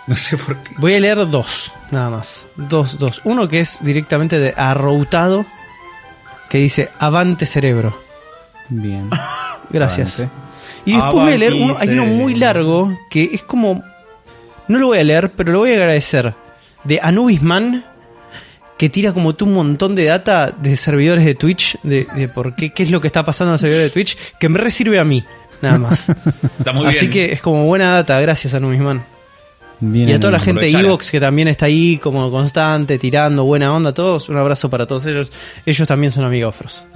No sé por qué.
Voy a leer dos, nada más. Dos, dos. Uno que es directamente de arroutado, que dice Avante cerebro.
Bien.
Gracias.
Avante.
Y después voy a leer uno, hay uno muy largo que es como. No lo voy a leer, pero lo voy a agradecer. De Anubisman, que tira como tú un montón de data de servidores de Twitch, de, de por qué, qué es lo que está pasando en los servidores de Twitch, que me resirve a mí, nada más.
Está muy
Así
bien.
que es como buena data, gracias Anubisman.
Bien.
Y a toda la gente de. Evox que también está ahí como constante, tirando buena onda, todos, un abrazo para todos ellos. Ellos también son amigofros.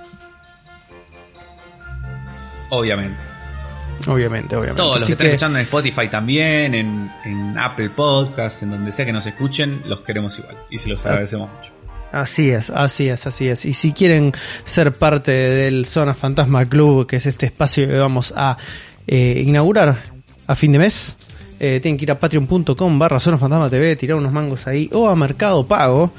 Obviamente.
Obviamente, obviamente.
Todos los
Así
que están
que-
escuchando en Spotify también, en, en Apple Podcast, en donde sea que nos escuchen, los queremos igual. Y se los agradecemos mucho.
Así es, así es, así es. Y si quieren ser parte del Zona Fantasma Club, que es este espacio que vamos a eh, inaugurar a fin de mes, eh, tienen que ir a patreon.com barra Zona Fantasma TV, tirar unos mangos ahí, o a Mercado Pago,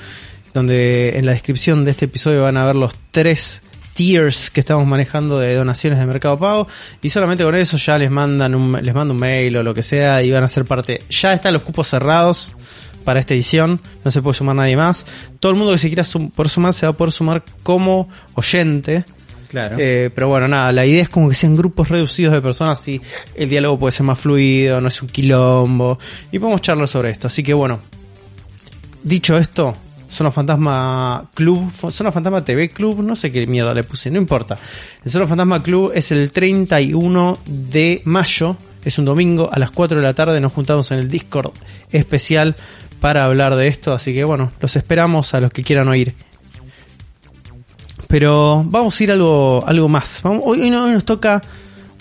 donde en la descripción de este episodio van a ver los tres tiers que estamos manejando de donaciones de Mercado Pago y solamente con eso ya les mandan un, les mando un mail o lo que sea y van a ser parte. Ya están los cupos cerrados para esta edición, no se puede sumar nadie más. Todo el mundo que se quiera sum- por sumar se va a poder sumar como oyente.
Claro.
Eh, pero bueno, nada, la idea es como que sean grupos reducidos de personas y el diálogo puede ser más fluido, no es un quilombo y podemos charlar sobre esto. Así que bueno, dicho esto, Zona Fantasma Club, Zona Fantasma TV Club, no sé qué mierda le puse, no importa. El Zona Fantasma Club es el 31 de mayo, es un domingo a las 4 de la tarde, nos juntamos en el Discord especial para hablar de esto, así que bueno, los esperamos a los que quieran oír. Pero vamos a ir algo, algo más. Hoy nos toca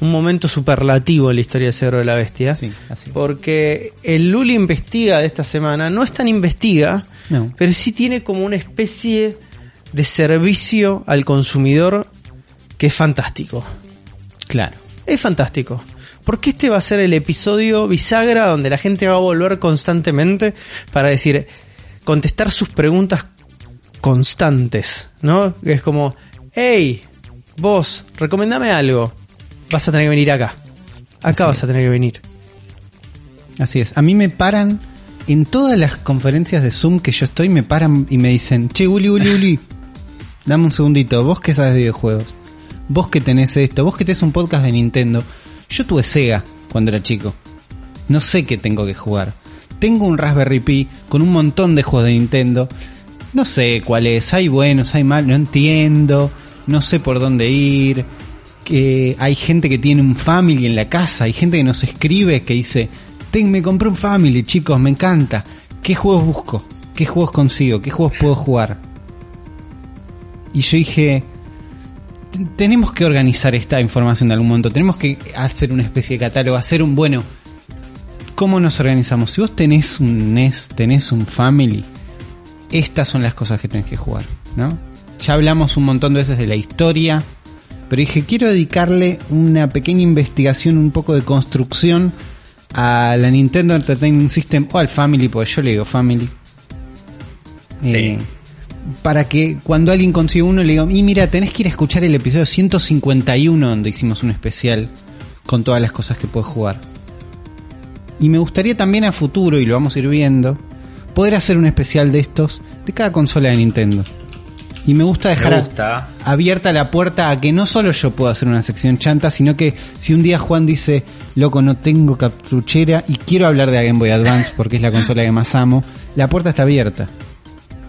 un momento superlativo en la historia del cerebro de la bestia.
Sí, así.
Porque el Luli investiga de esta semana no es tan investiga,
No.
pero sí tiene como una especie de servicio al consumidor que es fantástico.
Claro.
Es fantástico. Porque este va a ser el episodio bisagra donde la gente va a volver constantemente para decir, contestar sus preguntas constantes, ¿no? Es como, hey, vos, recomendame algo. Vas a tener que venir acá. Acá
Así
vas
es.
a tener que venir.
Así es. A mí me paran en todas las conferencias de Zoom que yo estoy, me paran y me dicen, che, Uli, Uli, Uli, dame un segundito, vos que sabes de videojuegos, vos que tenés esto, vos que tenés un podcast de Nintendo. Yo tuve Sega cuando era chico. No sé qué tengo que jugar. Tengo un Raspberry Pi con un montón de juegos de Nintendo. No sé cuál es, hay buenos, hay malos, no entiendo, no sé por dónde ir. Hay gente que tiene un family en la casa, hay gente que nos escribe que dice, Ten, me compré un family, chicos, me encanta. ¿Qué juegos busco? ¿Qué juegos consigo? ¿Qué juegos puedo jugar? Y yo dije, "T- tenemos que organizar esta información de algún momento, tenemos que hacer una especie de catálogo, hacer un bueno. ¿Cómo nos organizamos? Si vos tenés un NES, tenés un Family, estas son las cosas que tenés que jugar, ¿no? Ya hablamos un montón de veces de la historia, pero dije, quiero dedicarle una pequeña investigación, un poco de construcción a la Nintendo Entertainment System o al Family, porque yo le digo Family. Eh,
Sí.
Para que cuando alguien consiga uno le digo, y mira, tenés que ir a escuchar el episodio 151 donde hicimos un especial con todas las cosas que puedes jugar. Y me gustaría también a futuro, y lo vamos a ir viendo, poder hacer un especial de estos de cada consola de Nintendo. Y me gusta dejar
Me
a-
gusta.
abierta la puerta a que no solo yo pueda hacer una sección chanta, sino que si un día Juan dice, loco, no tengo cartuchera y quiero hablar de la Game Boy Advance porque es la consola que más amo, la puerta está abierta.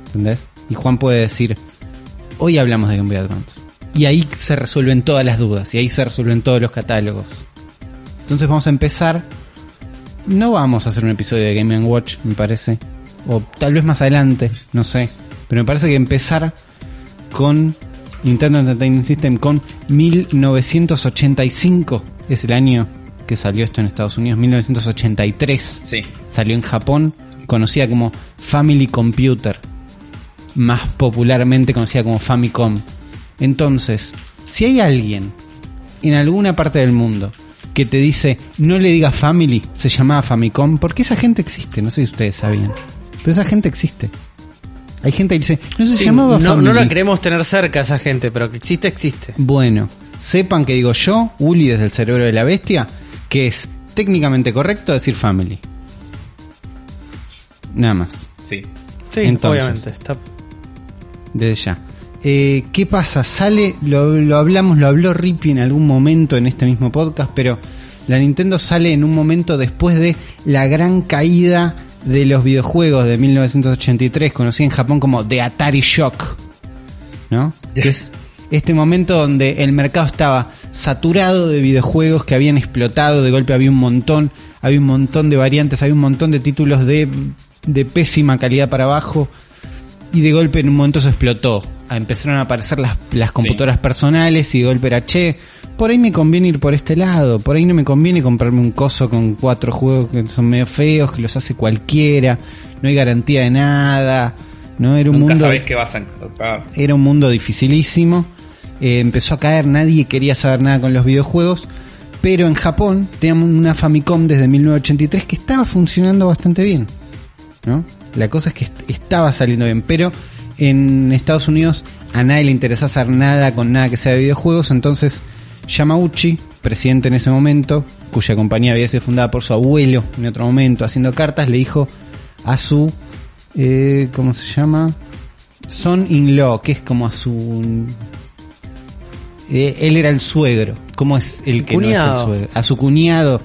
¿Entendés? Y Juan puede decir, hoy hablamos de Game Boy Advance. Y ahí se resuelven todas las dudas, y ahí se resuelven todos los catálogos. Entonces vamos a empezar. No vamos a hacer un episodio de Game Watch, me parece. O tal vez más adelante, no sé. Pero me parece que empezar con Nintendo Entertainment System con 1985 es el año que salió esto en Estados Unidos, 1983
Sí.
salió en Japón, conocida como Family Computer, más popularmente conocida como Famicom. Entonces, si hay alguien en alguna parte del mundo que te dice no le digas Family, se llamaba Famicom, porque esa gente existe, no sé si ustedes sabían, pero esa gente existe. Hay gente que dice, no se
Sí,
llamaba
no,
Family.
no la queremos tener cerca esa gente, pero que existe, existe.
Bueno, sepan que digo yo, Uli desde el cerebro de la bestia, que es técnicamente correcto decir Family. Nada más.
Sí.
Sí,
Entonces.
obviamente. Está...
desde ya. Eh, ¿Qué pasa? Sale, lo, lo hablamos, lo habló Rippy en algún momento en este mismo podcast, pero la Nintendo sale en un momento después de la gran caída de los videojuegos de 1983, conocida en Japón como The Atari Shock, ¿no? Que es este momento donde el mercado estaba saturado de videojuegos que habían explotado, de golpe había un montón, había un montón de variantes, había un montón de títulos de, de pésima calidad para abajo Y de golpe en un momento se explotó. Ah, Empezaron a aparecer las, las computadoras personales y de golpe era, che, por ahí me conviene ir por este lado, por ahí no me conviene comprarme un coso con cuatro juegos que son medio feos, que los hace cualquiera, no hay garantía de nada, no era un
Nunca
mundo
sabés qué vas a encontrar.
era un mundo dificilísimo. Eh, empezó a caer, nadie quería saber nada con los videojuegos. Pero en Japón teníamos una Famicom desde 1983 que estaba funcionando bastante bien. ¿no? La cosa es que est- estaba saliendo bien. Pero en Estados Unidos a nadie le interesaba hacer nada con nada que sea de videojuegos. Entonces Yamauchi, presidente en ese momento, cuya compañía había sido fundada por su abuelo en otro momento, haciendo cartas, le dijo a su... eh, ¿Cómo se llama? son-in-law, que es como a su... eh, él era el suegro. ¿Cómo es el que no es el suegro? A su cuñado,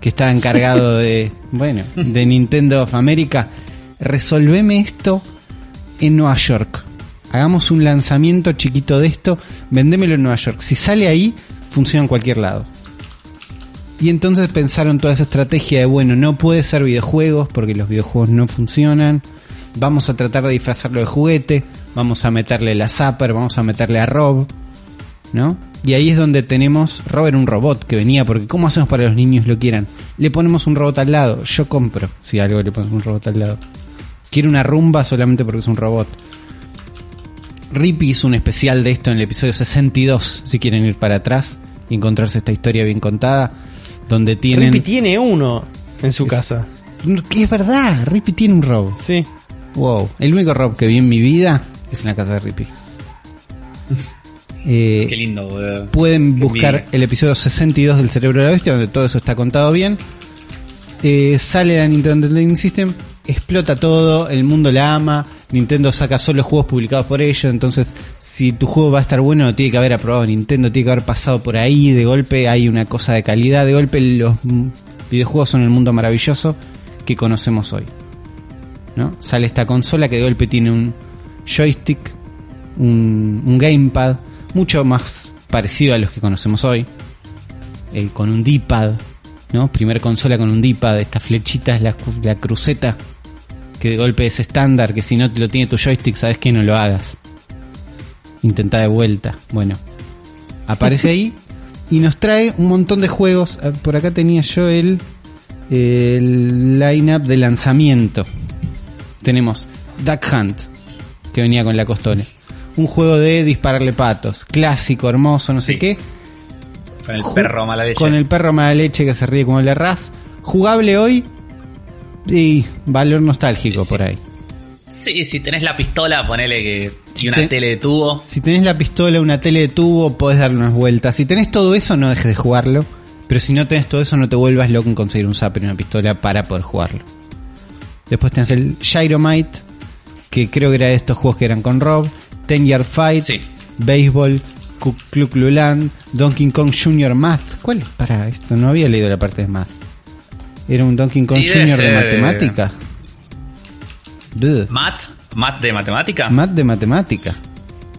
que estaba encargado de, bueno, de Nintendo of America. Resolveme esto en Nueva York. Hagamos un lanzamiento chiquito de esto, vendémelo en Nueva York. Si sale ahí, funciona en cualquier lado. Y entonces pensaron toda esa estrategia de, bueno, no puede ser videojuegos porque los videojuegos no funcionan. Vamos a tratar de disfrazarlo de juguete. Vamos a meterle la Zapper, vamos a meterle a Rob. ¿No? Y ahí es donde tenemos, Rob era un robot que venía, porque ¿cómo hacemos para que los niños lo quieran? Le ponemos un robot al lado. Yo compro si algo le ponemos un robot al lado. Quiero una rumba solamente porque es un robot. Rippy hizo un especial de esto en el episodio 62, si quieren ir para atrás y encontrarse esta historia bien contada, donde tienen...
Rippy tiene uno en su casa.
Que es verdad, Rippy tiene un robo.
Sí.
Wow, el único rob que vi en mi vida es en la casa de Rippy. Eh,
Qué lindo, boludo.
pueden
Qué
buscar el episodio 62 del Cerebro de la Bestia, donde todo eso está contado bien. Eh, sale la Nintendo Entertainment System, explota todo, el mundo la ama, Nintendo saca solo juegos publicados por ellos, entonces si tu juego va a estar bueno, tiene que haber aprobado Nintendo, tiene que haber pasado por ahí, de golpe hay una cosa de calidad, de golpe los videojuegos son el mundo maravilloso que conocemos hoy. ¿no? Sale esta consola que de golpe tiene un joystick, un, gamepad, mucho más parecido a los que conocemos hoy, eh, con un D-pad, ¿no? Primer consola con un D-pad, estas flechitas, la, la cruceta, que de golpe es estándar, que si no te lo tiene tu joystick, sabes que no lo hagas. Intenta de vuelta. Bueno, aparece ahí y nos trae un montón de juegos. Ah, Por acá tenía yo el, el line-up de lanzamiento. Tenemos Duck Hunt, que venía con la costole. Un juego de dispararle patos. Clásico, hermoso, no sé qué.
Con el perro mala leche.
Con el perro mala leche que se ríe como le ras. Jugable hoy. Y valor nostálgico
Sí.
por ahí.
Sí, si tenés la pistola, ponele que. Y una
Te-
tele de tubo.
Si tenés la pistola, una tele de tubo, podés darle unas vueltas. Si tenés todo eso, no dejes de jugarlo. Pero si no tenés todo eso, no te vuelvas loco en conseguir un zapper y una pistola para poder jugarlo. Después tenés el Gyromite, que creo que era de estos juegos que eran con Rob. Ten Yard Fight,
Sí.
Baseball, Ku Klux Donkey Kong Jr. Math. ¿Cuál es? Para esto, no había leído la parte de Math. Era un Donkey Kong Jr. de
ser,
matemática.
Mat. Mat de matemática.
Math de matemática.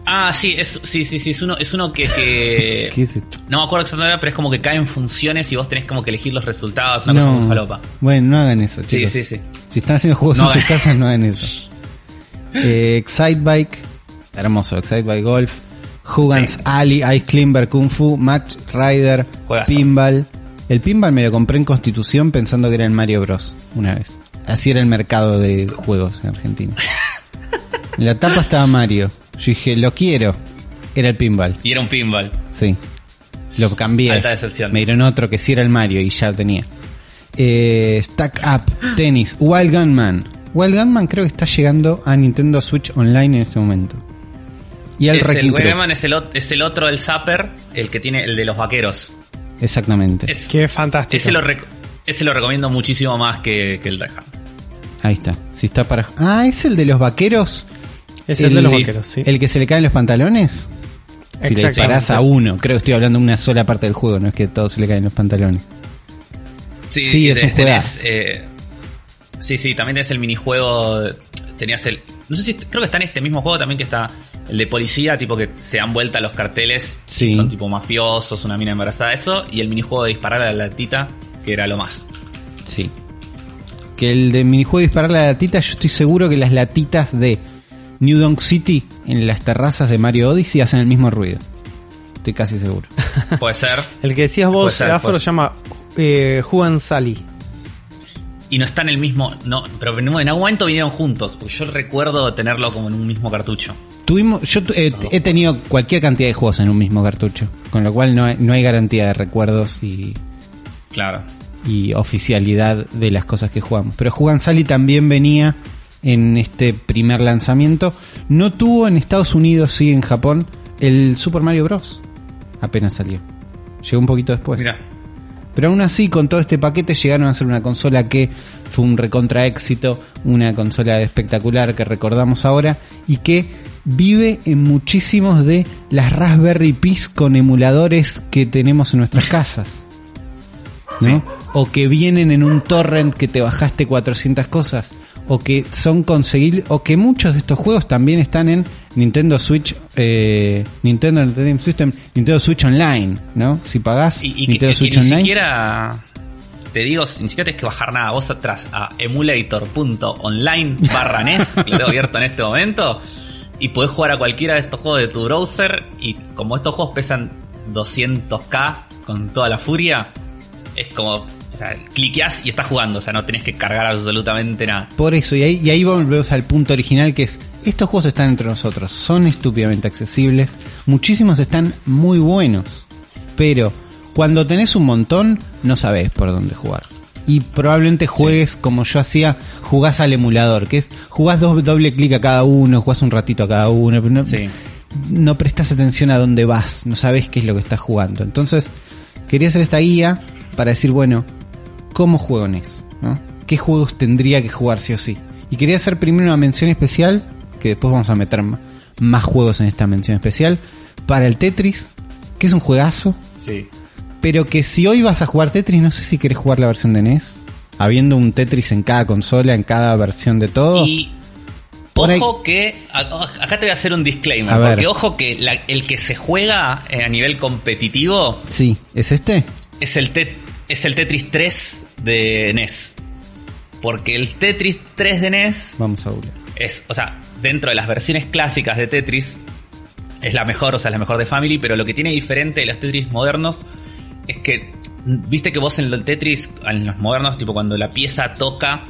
Ah, sí, es, sí, sí, sí, es uno, es uno que, que-
¿Qué es esto?
no me acuerdo exactamente, pero es como que caen funciones y vos tenés como que elegir los resultados, una cosa muy falopa.
Bueno, no hagan eso,
Sí,
chicos.
sí, sí.
Si están haciendo juegos
No
en sus casas, no hagan eso. Eh, Excitebike, hermoso, Excitebike Golf, Hugans
Sí.
Ali, Ice Climber Kung Fu, Match Rider,
Juegazo.
Pinball. El Pinball me lo compré en Constitución pensando que era el Mario Bros. una vez. Así era el mercado de juegos en Argentina. En la tapa estaba Mario. Yo dije, lo quiero. Era el Pinball.
Y era un pinball.
Sí. Lo cambié.
Alta decepción.
Me dieron otro que sí era el Mario y ya lo tenía. Eh, Stack Up, Tennis, Wild Gunman. Wild Gunman creo que está llegando a Nintendo Switch Online en este momento. Y al
Es el
Crew.
Wegman es el, es el otro del Zapper, el que tiene el de los vaqueros.
Exactamente.
Es-
Qué fantástico.
ese, lo rec- ese lo recomiendo muchísimo más que, que el Hunt.
Ahí está. Si está para. Ah, es el de los vaqueros.
es el, de los
sí.
vaqueros, sí.
El que se le caen los pantalones. Si le disparás a uno, creo que estoy hablando de una sola parte del juego, no es que todos se le caen los pantalones.
Sí,
es un
tenés,
juegazo.
eh, sí, sí, también tenés el minijuego. Tenías el. No sé si. Creo que está en este mismo juego también que está el de policía, tipo que se dan vuelta los carteles.
Sí.
Son tipo mafiosos, una mina embarazada, eso. Y el minijuego de disparar a la latita, que era lo más.
Sí. Que el de minijuego de disparar la latita, yo estoy seguro que las latitas de New Donk City en las terrazas de Mario Odyssey hacen el mismo ruido. Estoy casi seguro.
Puede ser.
El que decías vos,
ser,
Afro, se llama eh, Juan Sally.
Y no está en el mismo. No, pero en algún momento vinieron juntos. Porque yo recuerdo tenerlo como en un mismo cartucho.
Tuvimos, yo eh, he tenido cualquier cantidad de juegos en un mismo cartucho, con lo cual no hay, no hay garantía de recuerdos y,
Claro.
y oficialidad de las cosas que jugamos. Pero Juan Sally también venía en este primer lanzamiento. No tuvo en Estados Unidos, sí en Japón, el Super Mario Bros. Apenas salió. Llegó un poquito después.
Mira.
Pero aún así, con todo este paquete llegaron a ser una consola que fue un recontra éxito, una consola espectacular que recordamos ahora y que vive en muchísimos de las Raspberry Pis con emuladores que tenemos en nuestras casas. ¿no? O que vienen en un torrent que te bajaste 400 cosas. O que son conseguibles. O que muchos de estos juegos también están en Nintendo Switch. Eh, Nintendo Entertainment System. Nintendo Switch Online. ¿no? Si pagás
Y, y que,
Nintendo
que
Switch
ni
Online.
siquiera. Te digo, ni siquiera tienes que bajar nada. Vos atrás a emulator.online barra NES, que lo tengo abierto en este momento, y podés jugar a cualquiera de estos juegos de tu browser. Y como estos juegos pesan 200k con toda la furia, es como. O sea, cliqueás y estás jugando, o sea, no tenés que cargar absolutamente nada.
Por eso, y ahí, y ahí volvemos al punto original que es, estos juegos están entre nosotros, son estúpidamente accesibles, muchísimos están muy buenos, pero cuando tenés un montón, no sabés por dónde jugar. Y probablemente juegues como yo hacía, jugás al emulador, que es, jugás doble clic a cada uno, jugás un ratito a cada uno, pero no,
Sí.
no prestas atención a dónde vas, no sabes qué es lo que estás jugando. Entonces, quería hacer esta guía para decir, bueno, ¿cómo juego? ¿no? ¿Qué juegos tendría que jugar sí o sí? Y quería hacer primero una mención especial, que después vamos a meter más juegos en esta mención especial, para el Tetris, que es un juegazo,
Sí.
Pero que si hoy vas a jugar Tetris, no sé si querés jugar la versión de NES, habiendo un Tetris en cada consola, en cada versión de todo.
Y
Por ahí-
ojo que acá te voy a hacer un disclaimer,
A ver.
porque ojo que la- el que se juega eh, a nivel competitivo
Sí, ¿es este?
es el Tet- es el Tetris 3 de NES. Porque el Tetris 3 de NES
Vamos a googlear.
es, o sea, dentro de las versiones clásicas de Tetris es la mejor, o sea, es la mejor de Family, pero lo que tiene diferente de los Tetris modernos es que viste que vos en el Tetris en los modernos tipo cuando la pieza toca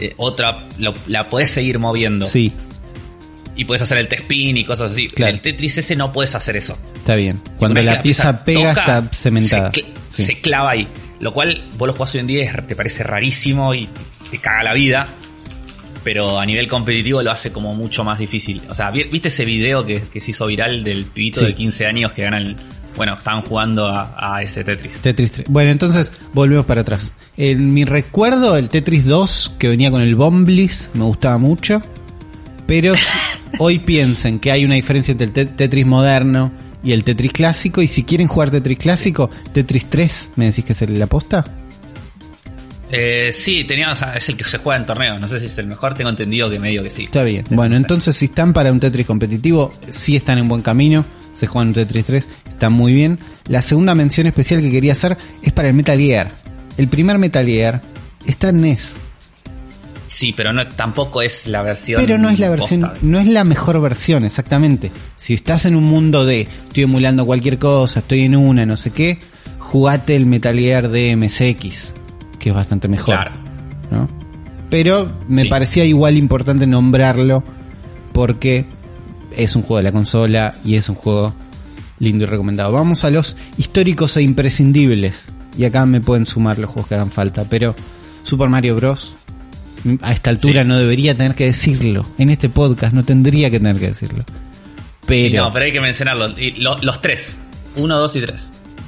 eh, otra lo- la podés seguir moviendo
Sí,
y puedes hacer el T-spin y cosas así.
Claro.
En el Tetris ese no puedes hacer eso.
está bien. Cuando la pieza pega
toca,
está cementada.
Se, cl-
Sí.
se clava ahí. Lo cual vos lo jugás hoy en día te parece rarísimo y te caga la vida. Pero a nivel competitivo lo hace como mucho más difícil. O sea, ¿vi- ¿viste ese video que, que se hizo viral del pibito
Sí.
de 15 años que ganan... Bueno, estaban jugando a, a ese Tetris.
Tetris 3. Bueno, entonces volvemos para atrás. En mi recuerdo, el Tetris 2, que venía con el Bomblis, me gustaba mucho. Pero hoy piensen que hay una diferencia entre el te- Tetris moderno y el Tetris clásico. Y si quieren jugar Tetris clásico, Tetris 3, ¿me decís que es el- la posta?
Eh, sí, tenía, o sea, es el que se juega en torneo. No sé si es el mejor, tengo entendido que medio que sí.
Está bien. Bueno, entonces si están para un Tetris competitivo, sí están en buen camino. Se juegan un Tetris 3, está muy bien. La segunda mención especial que quería hacer es para el Metal Gear. El primer Metal Gear está en NES.
Sí, pero no, tampoco es la versión.
Pero no es la versión,
posta.
no es la mejor versión, exactamente. Si estás en un mundo de estoy emulando cualquier cosa, estoy en una, no sé qué, jugate el Metal Gear de MSX, que es bastante mejor.
Claro.
¿no? Pero me
Sí.
parecía igual importante nombrarlo porque es un juego de la consola y es un juego lindo y recomendado. Vamos a los históricos e imprescindibles. Y acá me pueden sumar los juegos que hagan falta. Pero Super Mario Bros. A esta altura
Sí.
no debería tener que decirlo. En este podcast no tendría que tener que decirlo. Pero,
No, pero hay que mencionarlo. Y lo- los tres. Uno, dos y tres.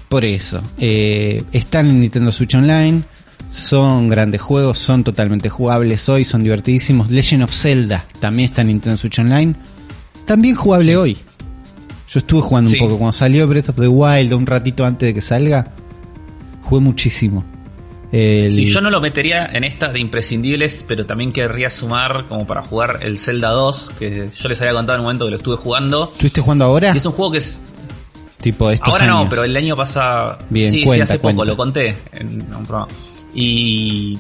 por eso. eh, están en Nintendo Switch Online. Son grandes juegos, son totalmente jugables hoy, son divertidísimos. Legend of Zelda también está en Nintendo Switch Online. También jugable hoy. Yo estuve jugando
Sí.
un poco. Cuando salió Breath of the Wild, un ratito antes de que salga, jugué muchísimo. El-
Sí, yo no lo metería en esta de imprescindibles, pero también querría sumar como para jugar el Zelda 2, que yo les había contado en un momento que lo estuve jugando.
¿Estuviste jugando ahora?
Y es un juego que es.
Tipo estos
Ahora no, pero el año pasado.
Bien,
sí,
cuenta,
sí, hace
cuenta.
poco lo conté en un programa. Y.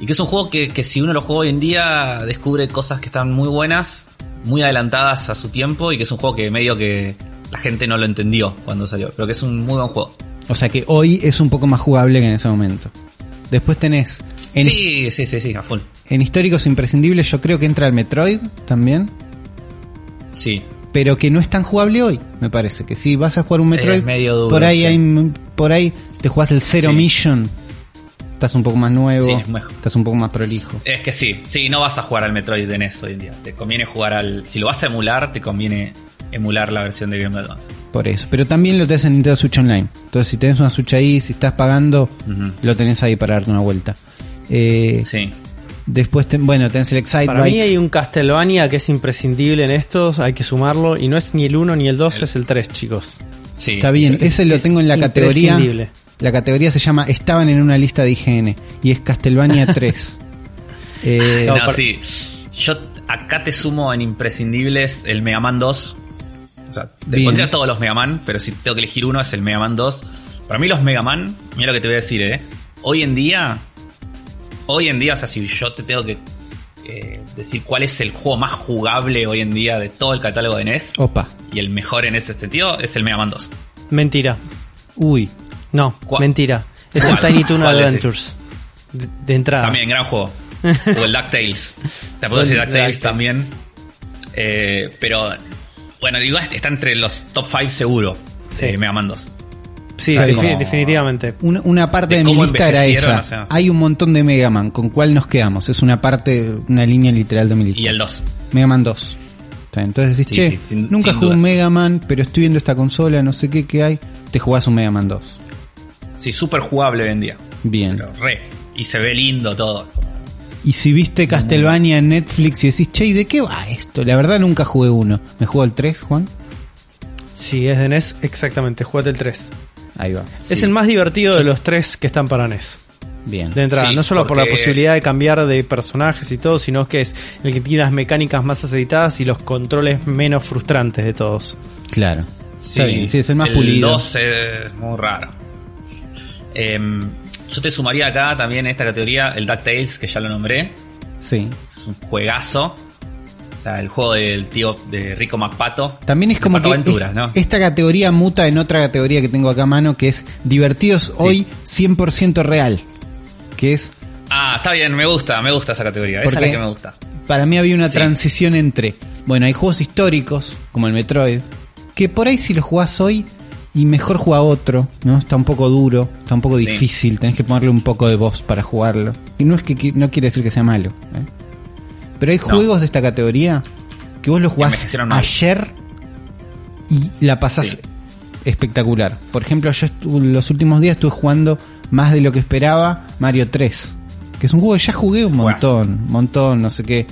Y que es un juego que, que si uno lo juega hoy en día descubre cosas que están muy buenas, muy adelantadas a su tiempo y que es un juego que medio que la gente no lo entendió cuando salió, pero que es un muy buen juego.
O sea que hoy es un poco más jugable que en ese momento. Después tenés en,
sí, sí, sí, sí, a full.
en históricos imprescindibles yo creo que entra el Metroid también,
Sí.
pero que no es tan jugable hoy, me parece. Que si vas a jugar un Metroid,
Es medio duro,
por ahí
sí.
hay, por ahí te jugás el Zero
Sí.
Mission, estás un poco más nuevo,
Sí, es mejor.
estás un poco más prolijo.
Es que sí, sí, no vas a jugar al Metroid de NES hoy en día. Te conviene jugar al. Si lo vas a emular, te conviene emular la versión de Game Boy Advance.
Por eso. Pero también lo tenés en Nintendo Switch Online. Entonces, si tenés una Switch ahí, si estás pagando, lo tenés ahí para darte una vuelta. Eh,
Sí.
Después, ten- bueno, tenés el Excite
Para mí
Bike.
hay un Castlevania que es imprescindible en estos, hay que sumarlo, y no es ni el 1 ni el 2, es el 3, chicos.
Sí.
Está bien,
Es-
ese lo tengo en la categoría. La categoría se llama Estaban en una lista de IGN y es Castlevania 3. Eh,
No,
No, para-
sí. Yo acá te sumo en imprescindibles el Mega Man 2. O sea, te
Bien.
pondría todos los Mega Man, pero si tengo que elegir uno es el Mega Man 2. Para mí los Mega Man, mira lo que te voy a decir, eh. Hoy en día, hoy en día, o sea, si yo te tengo que eh, decir cuál es el juego más jugable hoy en día de todo el catálogo de NES
opa.
y el mejor en ese sentido es el Mega Man 2.
Mentira.
Uy.
No,
¿Cuál?
mentira. Es
¿Cuál?
el Tiny Toon. Adventures. De, de entrada.
También, gran juego. O el DuckTales. Te puedo decir DuckTales también. Eh, pero, bueno, digo, este está entre los top 5 seguro.
Sí.
Eh, Mega Man 2.
Sí,
como-
definitivamente.
Una, una parte
De
de, mi lista era esa.
o sea, sí.
Hay un montón de Mega Man. ¿Con cuál nos quedamos? Es una parte, una línea literal de mi lista.
Y el 2.
Mega Man 2. Está bien, Entonces decís,
Sí,
che,
sí, sin-
nunca
sin
jugué un. Mega Man, pero estoy viendo esta consola, no sé qué, qué hay. Te jugás un Mega Man 2.
Sí, súper jugable hoy en día.
Bien.
Pero re. Y se ve lindo todo.
Y si viste Castlevania en Netflix y decís, che, ¿y de qué va esto? La verdad nunca jugué uno. ¿Me jugó el 3, Juan?
Sí, es de NES, exactamente. Jugate el 3.
Ahí va.
Es el más divertido de los tres que están para NES.
Bien.
De entrada,
Sí,
no solo por la posibilidad de cambiar de personajes y todo, sino que es el que tiene las mecánicas más aceitadas y los controles menos frustrantes de todos.
Claro. Bien, sí, es el más
el
pulido.
2 es muy raro. Em, yo te sumaría acá también en esta categoría el DuckTales, que ya lo nombré.
Sí.
Es un juegazo. Está el juego del tío de Rico McPato.
También es como que esta categoría muta en otra categoría que tengo acá a mano, que es divertidos hoy 100% real. Que es,
Ah, está bien, me gusta, me gusta esa categoría. Esa es la que me gusta.
para mí había una
Sí.
transición entre, bueno, hay juegos históricos, como el Metroid, que por ahí si lo jugás hoy y mejor juega otro, ¿no? Está un poco duro, está un poco
Sí.
difícil, tenés que ponerle un poco de voz para jugarlo. Y no es que no quiere decir que sea malo, ¿eh? Pero hay
No.
juegos de esta categoría que vos los jugás ayer y la pasás
Sí.
espectacular. Por ejemplo, yo los últimos días estuve jugando más de lo que esperaba Mario 3, que es un juego que ya jugué un montón, montón, no sé qué.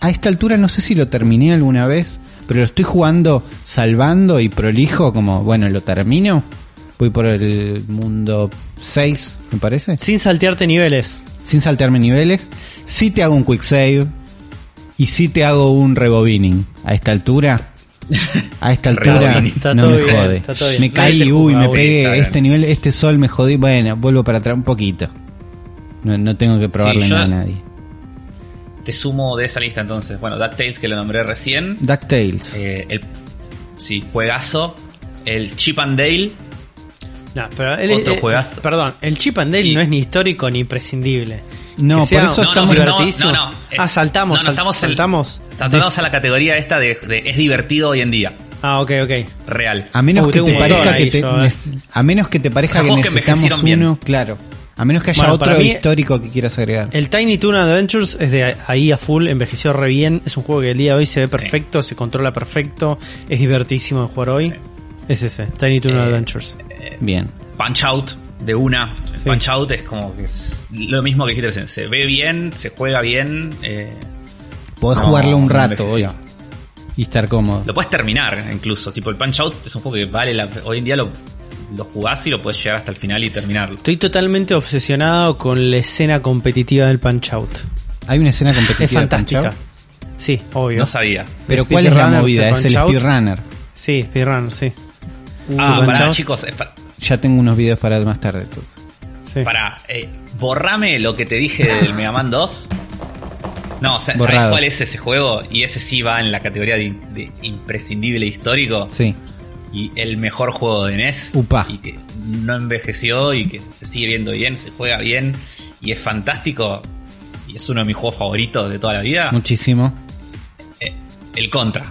A esta altura no sé si lo terminé alguna vez, pero lo estoy jugando salvando y prolijo, como, bueno, lo termino. Voy por el mundo 6, me parece.
Sin saltearte niveles.
Sin saltearme niveles. Sí te hago un quick save. Y sí te hago un rebobining. A esta altura. A esta altura no me
bien,
jode. Me caí, uy, me pegué.
bien.
Este nivel, este sol me jodí. Bueno, vuelvo para atrás un poquito. No, no tengo que probarle
Sí, yo-
nada a nadie.
Te sumo de esa lista entonces. Bueno, DuckTales que lo nombré recién.
DuckTales.
Eh, el, sí, juegazo. El Chip and Dale.
No, pero el-
Otro
eh,
juegazo.
Perdón, el Chip and Dale
Y-
no es ni histórico ni prescindible.
No,
Que sea-
por eso
No, no,
estamos...
pero
divertidísimo.
no, no, eh,
ah, saltamos,
no, no,
sal-
estamos
saltamos.
Saltamos a la categoría esta de, de es divertido hoy en día.
Ah, ok, ok.
Real.
A menos
Uh,
que te parezca que
ahí
te,
yo, eh.
a menos que te parezca
O sea,
que
que
necesitamos
bien.
uno, claro. A menos que haya
Bueno,
otro
mí-
histórico que quieras agregar.
El Tiny Toon Adventures es de ahí a full, envejeció re bien. Es un juego que el día de hoy se ve perfecto, se controla perfecto, es divertísimo de jugar hoy.
Sí.
Es ese, Tiny Toon
Eh,
Adventures.
Bien.
Punch Out de una.
Sí.
Punch Out es como que es lo mismo que dijiste recién. Se ve bien, se juega bien. eh,
Podés
No,
jugarlo un rato hoy. Y estar cómodo.
lo puedes terminar incluso. Tipo el Punch Out es un juego que vale la Hoy en día lo, lo jugás y lo puedes llegar hasta el final y terminarlo.
Estoy totalmente obsesionado con la escena competitiva del Punch Out.
Hay una escena competitiva
Es
de
fantástica.
Punch-Out?
Sí, obvio.
No sabía.
Pero
El
¿cuál es la
speedrunner
movida? Es el speedrunner.
Sí, speedrun, sí. Uh,
Ah,
Punch
pará,
Out.
chicos. es
Ya tengo unos videos para más tarde. entonces.
Sí.
Para, eh, borrame lo que te dije del Mega Man 2. No, sa- ¿sabes
Borrado.
cuál es ese juego? Y ese sí va en la categoría de, de imprescindible histórico.
Sí.
Y el mejor juego de NES.
Upa.
Y que no envejeció y que se sigue viendo bien, se juega bien y es fantástico. Y es uno de mis juegos favoritos de toda la vida.
Muchísimo.
Eh, el Contra.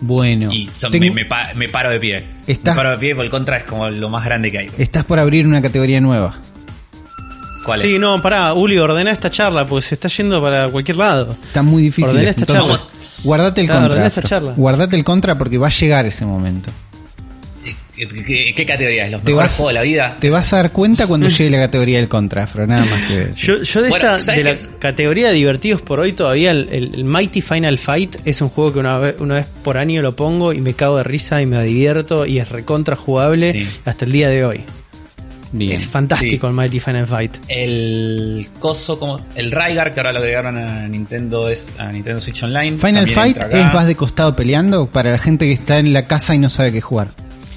Bueno.
Y son-
Tengo-
me, me pa- me paro de pie.
Estás-
Me paro de pie porque el Contra es como lo más grande que hay.
Estás por abrir una categoría nueva.
¿Cuál
Sí,
es?
no, pará, Uli, ordena esta charla, porque se está yendo para cualquier lado.
Está muy difícil.
Ordená esta
Entonces,
charla.
guardate el
Claro,
contra.
ordená esta charla.
Guardate el contra porque va a llegar ese momento.
¿Qué, categoría es? ¿Los
Te
mejores
vas-
juegos de la vida?
Te vas a dar cuenta cuando llegue la categoría del contra, Afro. Nada más que decir.
Yo, yo de,
Bueno,
esta,
¿sabes
de la
qué es?
categoría de divertidos por hoy todavía el, el- el Mighty Final Fight es un juego que una vez, una vez por año lo pongo y me cago de risa y me divierto y es recontra jugable
Sí.
hasta el día de hoy.
Bien.
Es fantástico
Sí.
el Mighty Final Fight.
El coso como el Rygar que ahora lo agregaron a Nintendo es a Nintendo Switch Online.
Final Fight es vas de costado peleando para la gente que está en la casa y no sabe qué jugar.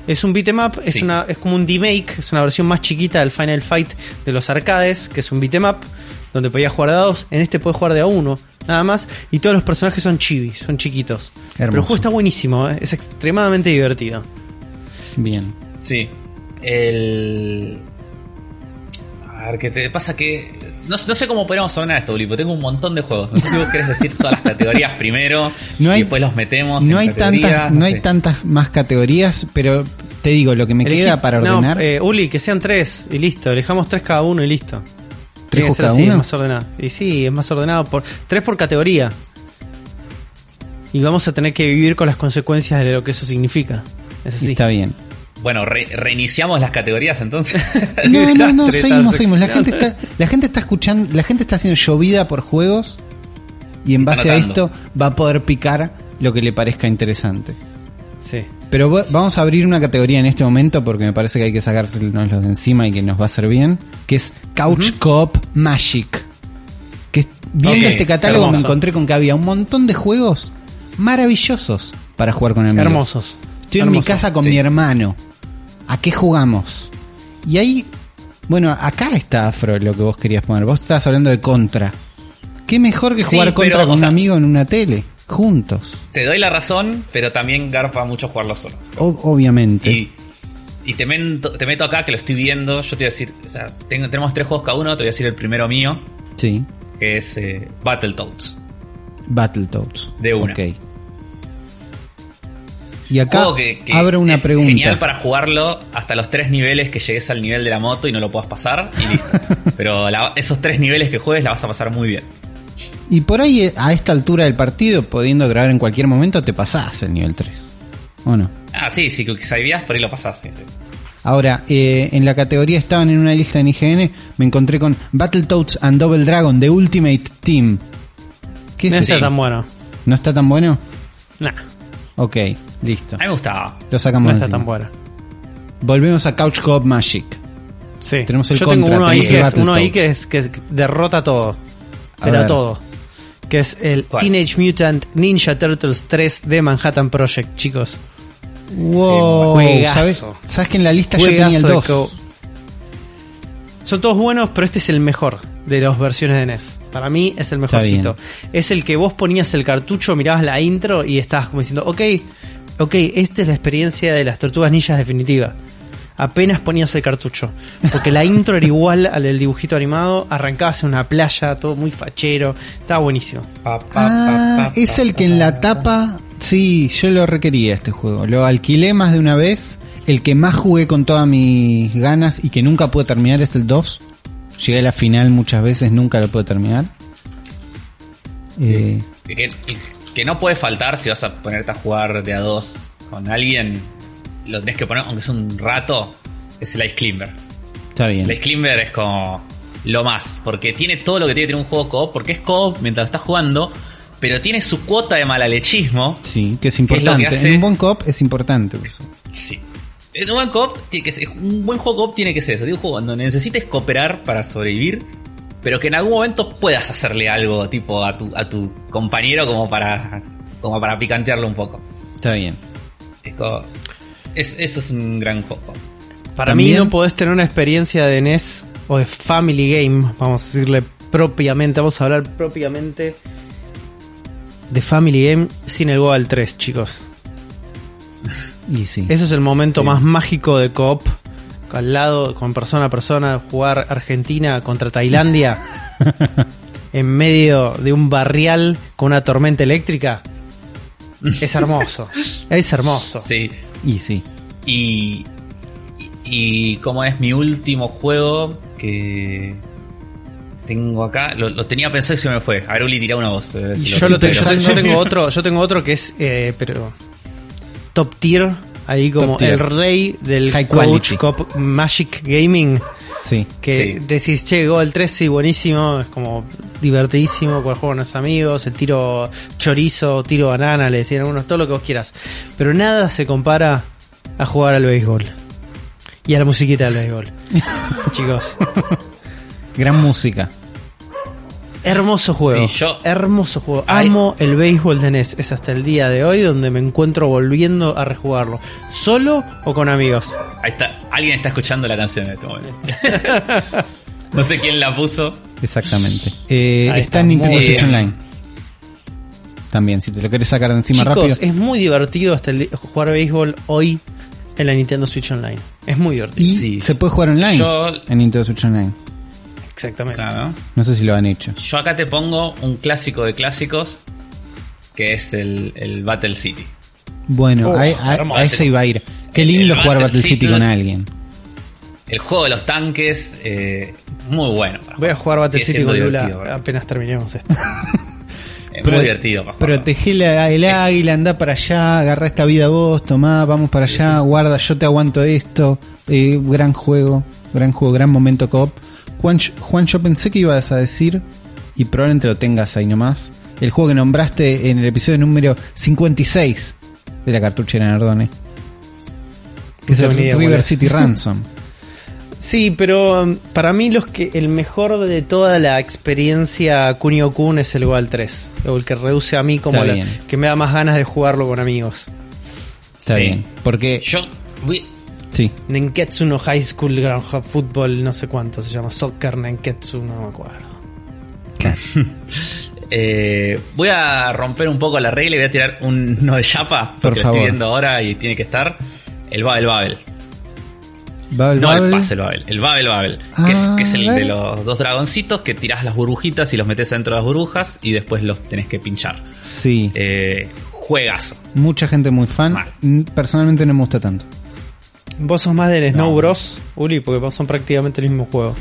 Es un beat'em up, es,
Sí.
una, es como un remake, es una versión más chiquita del Final Fight de los arcades, que es un beat'em up, donde podías jugar de a dos, en este puedes jugar de a uno, nada más, y todos los personajes son chivis, son chiquitos. Pero el juego está buenísimo, ¿eh? es extremadamente divertido.
Bien.
Sí. El. A ver, ¿qué te pasa? Que. No, no sé cómo podríamos de esto, Uli, porque tengo un montón de juegos. No sé si vos querés decir todas las categorías primero
No hay-
y después los metemos.
No
en
hay tantas,
no
no hay
sé.
tantas más categorías, pero te digo, lo que me
Elegí-
queda para
no,
ordenar,
eh, Uli, que sean tres y listo, elijamos tres cada uno y listo.
¿Tres
Tiene que
por
ser
cada
así,
uno?
es más ordenado. Y sí, es más ordenado por tres por categoría. Y vamos a tener que vivir con las consecuencias de lo que eso significa. Es así.
está bien.
Bueno, re- reiniciamos las categorías entonces.
No, no, no, seguimos, seguimos. La gente está, la gente está escuchando, la gente está haciendo llovida por juegos y en base a esto va a poder picar lo que le parezca interesante.
Sí.
Pero va- vamos a abrir una categoría en este momento porque me parece que hay que sacárselos de encima y que nos va a hacer bien, que es Couch Coop Magic. Que viendo este catálogo me encontré con que había un montón de juegos maravillosos para jugar con amigos.
Hermosos.
Estoy en mi casa con
sí.
mi hermano. ¿A qué jugamos? Y ahí, bueno, acá está Afro lo que vos querías poner. Vos estabas hablando de contra. ¿Qué mejor que
Sí,
jugar contra
pero,
con un
sea-
amigo en una tele? Juntos.
Te doy la razón, pero también garpa mucho jugarlo solo.
O- obviamente.
Y, y te, meto, te meto acá que lo estoy viendo. Yo te voy a decir, o sea, tengo- tenemos tres juegos cada uno. Te voy a decir el primero mío,
Sí.
que es eh, Battletoads.
Battletoads.
De una.
Ok. Y acá
Juego que, que
abro una
es
pregunta.
Genial para jugarlo hasta los tres niveles que llegues al nivel de la moto y no lo puedas pasar y listo. Pero la- esos tres niveles que juegues la vas a pasar muy bien.
Y por ahí, a esta altura del partido, pudiendo grabar en cualquier momento, te pasás el nivel 3. ¿O no?
Ah, sí, sí, que sabías, por ahí lo pasás. Sí, sí.
Ahora, eh, en la categoría estaban en una lista en IGN, me encontré con Battletoads and Double Dragon de Ultimate Team. ¿Qué es
No
eso?
está tan bueno.
¿No está tan bueno?
Nah,
Ok, listo.
A mí me gustaba.
Lo sacamos
no está
encima.
tan bueno.
Volvemos a Couch Coop Magic.
Sí.
Tenemos el
Yo
contra,
tengo uno ahí,
tenemos el
que es, uno ahí
Battletoads.
que, es, que derrota todo.
A
Pero
ver.
todo. Que es el
¿Cuál?
Teenage Mutant Ninja Turtles 3 de Manhattan Project, chicos.
Wow,
juegazo.
¿sabes? ¿Sabes que en la lista yo tenía el
de
2?
co- Son todos buenos, pero este es el mejor de las versiones de NES. Para mí es el mejorcito. Es el que vos ponías el cartucho, mirabas la intro y estabas como diciendo, ok, ok, esta es la experiencia de las tortugas ninjas definitiva. Apenas ponías el cartucho. Porque la intro era igual al del dibujito animado, arrancabas en una playa, todo muy fachero. Estaba buenísimo.
Pa, pa,
Ah, es el que en la tapa... Sí, yo lo requería este juego. Lo alquilé más de una vez. El que más jugué con todas mis ganas y que nunca pude terminar es el 2. Llegué a la final muchas veces, nunca lo pude terminar. Eh,
Que, no puede faltar si vas a ponerte a jugar de a dos con alguien. Lo tenés que poner, aunque es un rato, es el Ice Climber.
está bien.
El Ice Climber es como lo más, porque tiene todo lo que tiene que tener un juego co porque es co mientras estás jugando, pero tiene su cuota de malalechismo.
Sí, que es
¿Qué es que
importante.
hace?
En un buen cop es importante. eso.
Sí. En un buen co tiene que ser, un buen juego co tiene que ser eso, tiene un juego donde necesites cooperar para sobrevivir, pero que en algún momento puedas hacerle algo tipo a tu, a tu compañero como para como para picantearlo un poco.
Está bien.
Es como- es- eso es un gran juego.
Para
También-
mí no podés tener una experiencia de NES o de Family Game, vamos a decirle propiamente, vamos a hablar propiamente de Family Game sin el Goal 3, chicos.
Y sí.
Eso es el momento
Sí.
más mágico de Coop. Al lado, con persona a persona, jugar Argentina contra Tailandia. en medio de un barrial con una tormenta eléctrica. Es hermoso. Es hermoso.
Sí.
Y sí.
Y, y, y como es mi último juego que tengo acá, lo, lo tenía pensado y se me fue. A ver, Uli, tira una voz. si
yo, lo tengo, yo,
pero-
tengo, yo tengo otro, yo tengo otro que es, eh, pero top tier, ahí como
tier.
el rey del
High
coach. Cop Magic Gaming.
Sí.
Que
Sí.
decís, che, Goal 3, sí, buenísimo, es como divertidísimo jugar con los amigos, el tiro chorizo, tiro banana, le decían algunos, todo lo que vos quieras. Pero nada se compara a jugar al béisbol. Y a la musiquita del béisbol. Chicos,
Gran música.
Hermoso juego.
Sí, yo-
Hermoso juego.
Ay.
Amo el béisbol de NES. Es hasta el día de hoy donde me encuentro volviendo a rejugarlo. ¿Solo o con amigos?
Ahí está. Alguien está escuchando la canción en este momento. no sé quién la puso.
Exactamente. Eh, está
está,
en Nintendo Switch. Online. También, si te lo querés sacar de encima
Chicos,
rápido.
es muy divertido hasta el jugar béisbol hoy en la Nintendo Switch Online. Es muy divertido.
Y
sí.
se puede jugar online
Yo-
en Nintendo Switch Online.
Exactamente.
Claro.
No sé si lo han hecho.
Yo acá te pongo un clásico de clásicos que es el, el Battle City.
Bueno,
Oh,
a, a-
hermoso.
a ese iba a ir. Qué lindo
El
jugar
Battle
Battle City
City.
con alguien.
El juego de los tanques, eh, muy bueno.
Voy a jugar Battle
Sigue
City con Lula
¿verdad?
apenas terminemos esto.
Es muy divertido.
la- el águila, anda para allá, agarra esta vida vos, tomá, vamos para allá, guarda, yo te aguanto esto. Eh, gran juego, gran juego, gran momento cop. Juan, Juan, yo pensé que ibas a decir, y probablemente lo tengas ahí nomás, el juego que nombraste en el episodio número 56 de la cartuchera Nardone. Que es el River. City Ransom.
Sí, pero um, para mí los que el mejor de toda la experiencia Kunio Kun es el Goal 3. O el que reduce a mí como la- que me da más ganas de jugarlo con amigos.
Está
Sí.
bien, porque...
Yo voy-
Sí,
Nenketsu no High School Ground Hub Football, no sé cuánto se llama. Soccer Nenketsu, no me acuerdo.
claro.
eh, voy a romper un poco la regla y voy a tirar un no de chapa,
Por
porque lo estoy viendo ahora y tiene que estar. El Babel Babel.
Babel
no
Babel.
el Puzzle Babel, el Babel Babel. que, es,
Ah,
que es el de
ver.
los dos dragoncitos que tirás las burbujitas y los metes dentro de las burbujas y después los tenés que pinchar.
Sí.
Eh, juegazo.
Mucha gente muy fan.
Mal.
Personalmente no me gusta tanto.
Vos sos más del Snow
No.
Bros, Uli, porque vos son prácticamente el mismo juego.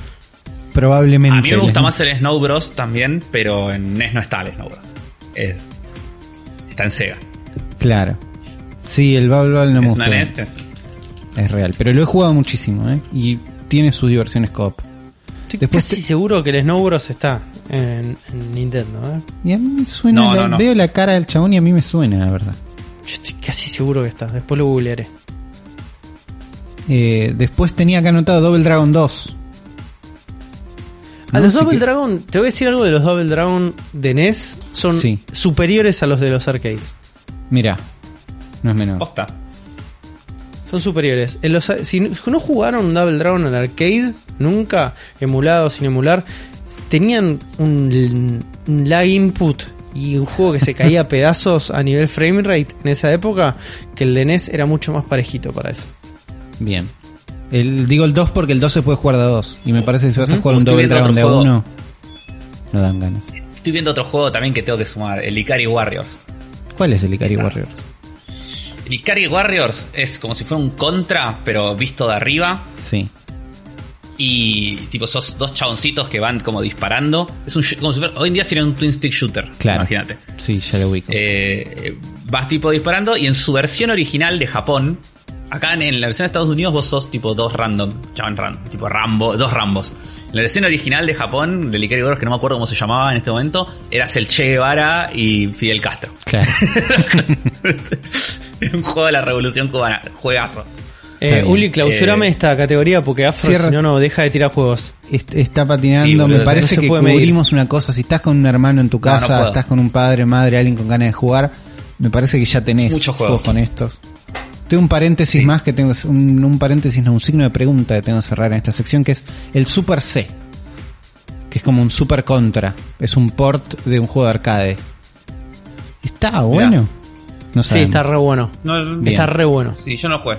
Probablemente.
A mí me gusta más el Snow Bros también, pero en NES no está el Snow Bros. Es- está en Sega.
Claro. Sí, el Babel Babel no me
es
gusta.
una NES. es-
Es real. Pero lo he jugado muchísimo, ¿eh? Y tiene sus diversiones coop.
Estoy
Después
casi
te-
seguro que el Snow Bros está en, en Nintendo, ¿eh?
Y a mí me suena.
No,
la-
no, no.
Veo la cara del chabón y a mí me suena, la verdad.
Yo estoy casi seguro que está. Después lo googlearé.
Eh, después tenía que anotado Double Dragon 2.
A
No
los Double Dragon, te voy a decir algo de los Double Dragon de NES, son
Sí.
superiores a los de los arcades.
Mirá, no es menor.
Posta.
Son superiores. En los, si no jugaron Double Dragon en arcade, nunca, emulado sin emular, tenían un, un lag input y un juego que se caía a pedazos a nivel frame rate en esa época, que el de NES era mucho más parejito para eso.
Bien. El, digo el 2 porque el 2 se puede jugar de a 2. Y me parece que si vas a jugar un
viendo
Dragon de a
otro juego.
1, no dan ganas.
Estoy viendo otro juego también que tengo que sumar, el Ikari Warriors.
¿Cuál es el Ikari
Está.
Warriors?
El Ikari Warriors es como si fuera un contra, pero visto de arriba.
Sí.
Y tipo, sos dos chaboncitos que van como disparando. Es un como si fuera- hoy en día sería un twin stick shooter.
Claro.
Imagínate.
Sí, ya lo ubico.
Eh, vas tipo disparando y en su versión original de Japón, acá en, en la versión de Estados Unidos vos sos tipo dos random, chavan random, tipo Rambo, dos Rambos. En la versión original de Japón, del Ikari Warriors, que no me acuerdo cómo se llamaba en este momento, eras el Che Guevara y Fidel Castro.
Claro.
un juego de la revolución cubana, juegazo.
Eh. Uli, clausurame
Eh,
esta categoría porque Afro,
cierra-
si no, no deja de tirar juegos.
Est- Está patinando,
Sí,
me parece
no
que
puede medir.
cubrimos una cosa. Si estás con un hermano en tu
No, no
casa, estás con un padre, madre, alguien con ganas de jugar, me parece que ya tenés
Muchos
juegos
juegos.
con estos. Tengo un paréntesis
Sí.
más que tengo, un, un paréntesis, no, un signo de pregunta que tengo que cerrar en esta sección, que es el Super C. Que es como un Super Contra. Es un port de un juego de arcade. ¿Está bueno? No
Sí, está re bueno.
No.
Está re bueno.
Sí, yo no jugué.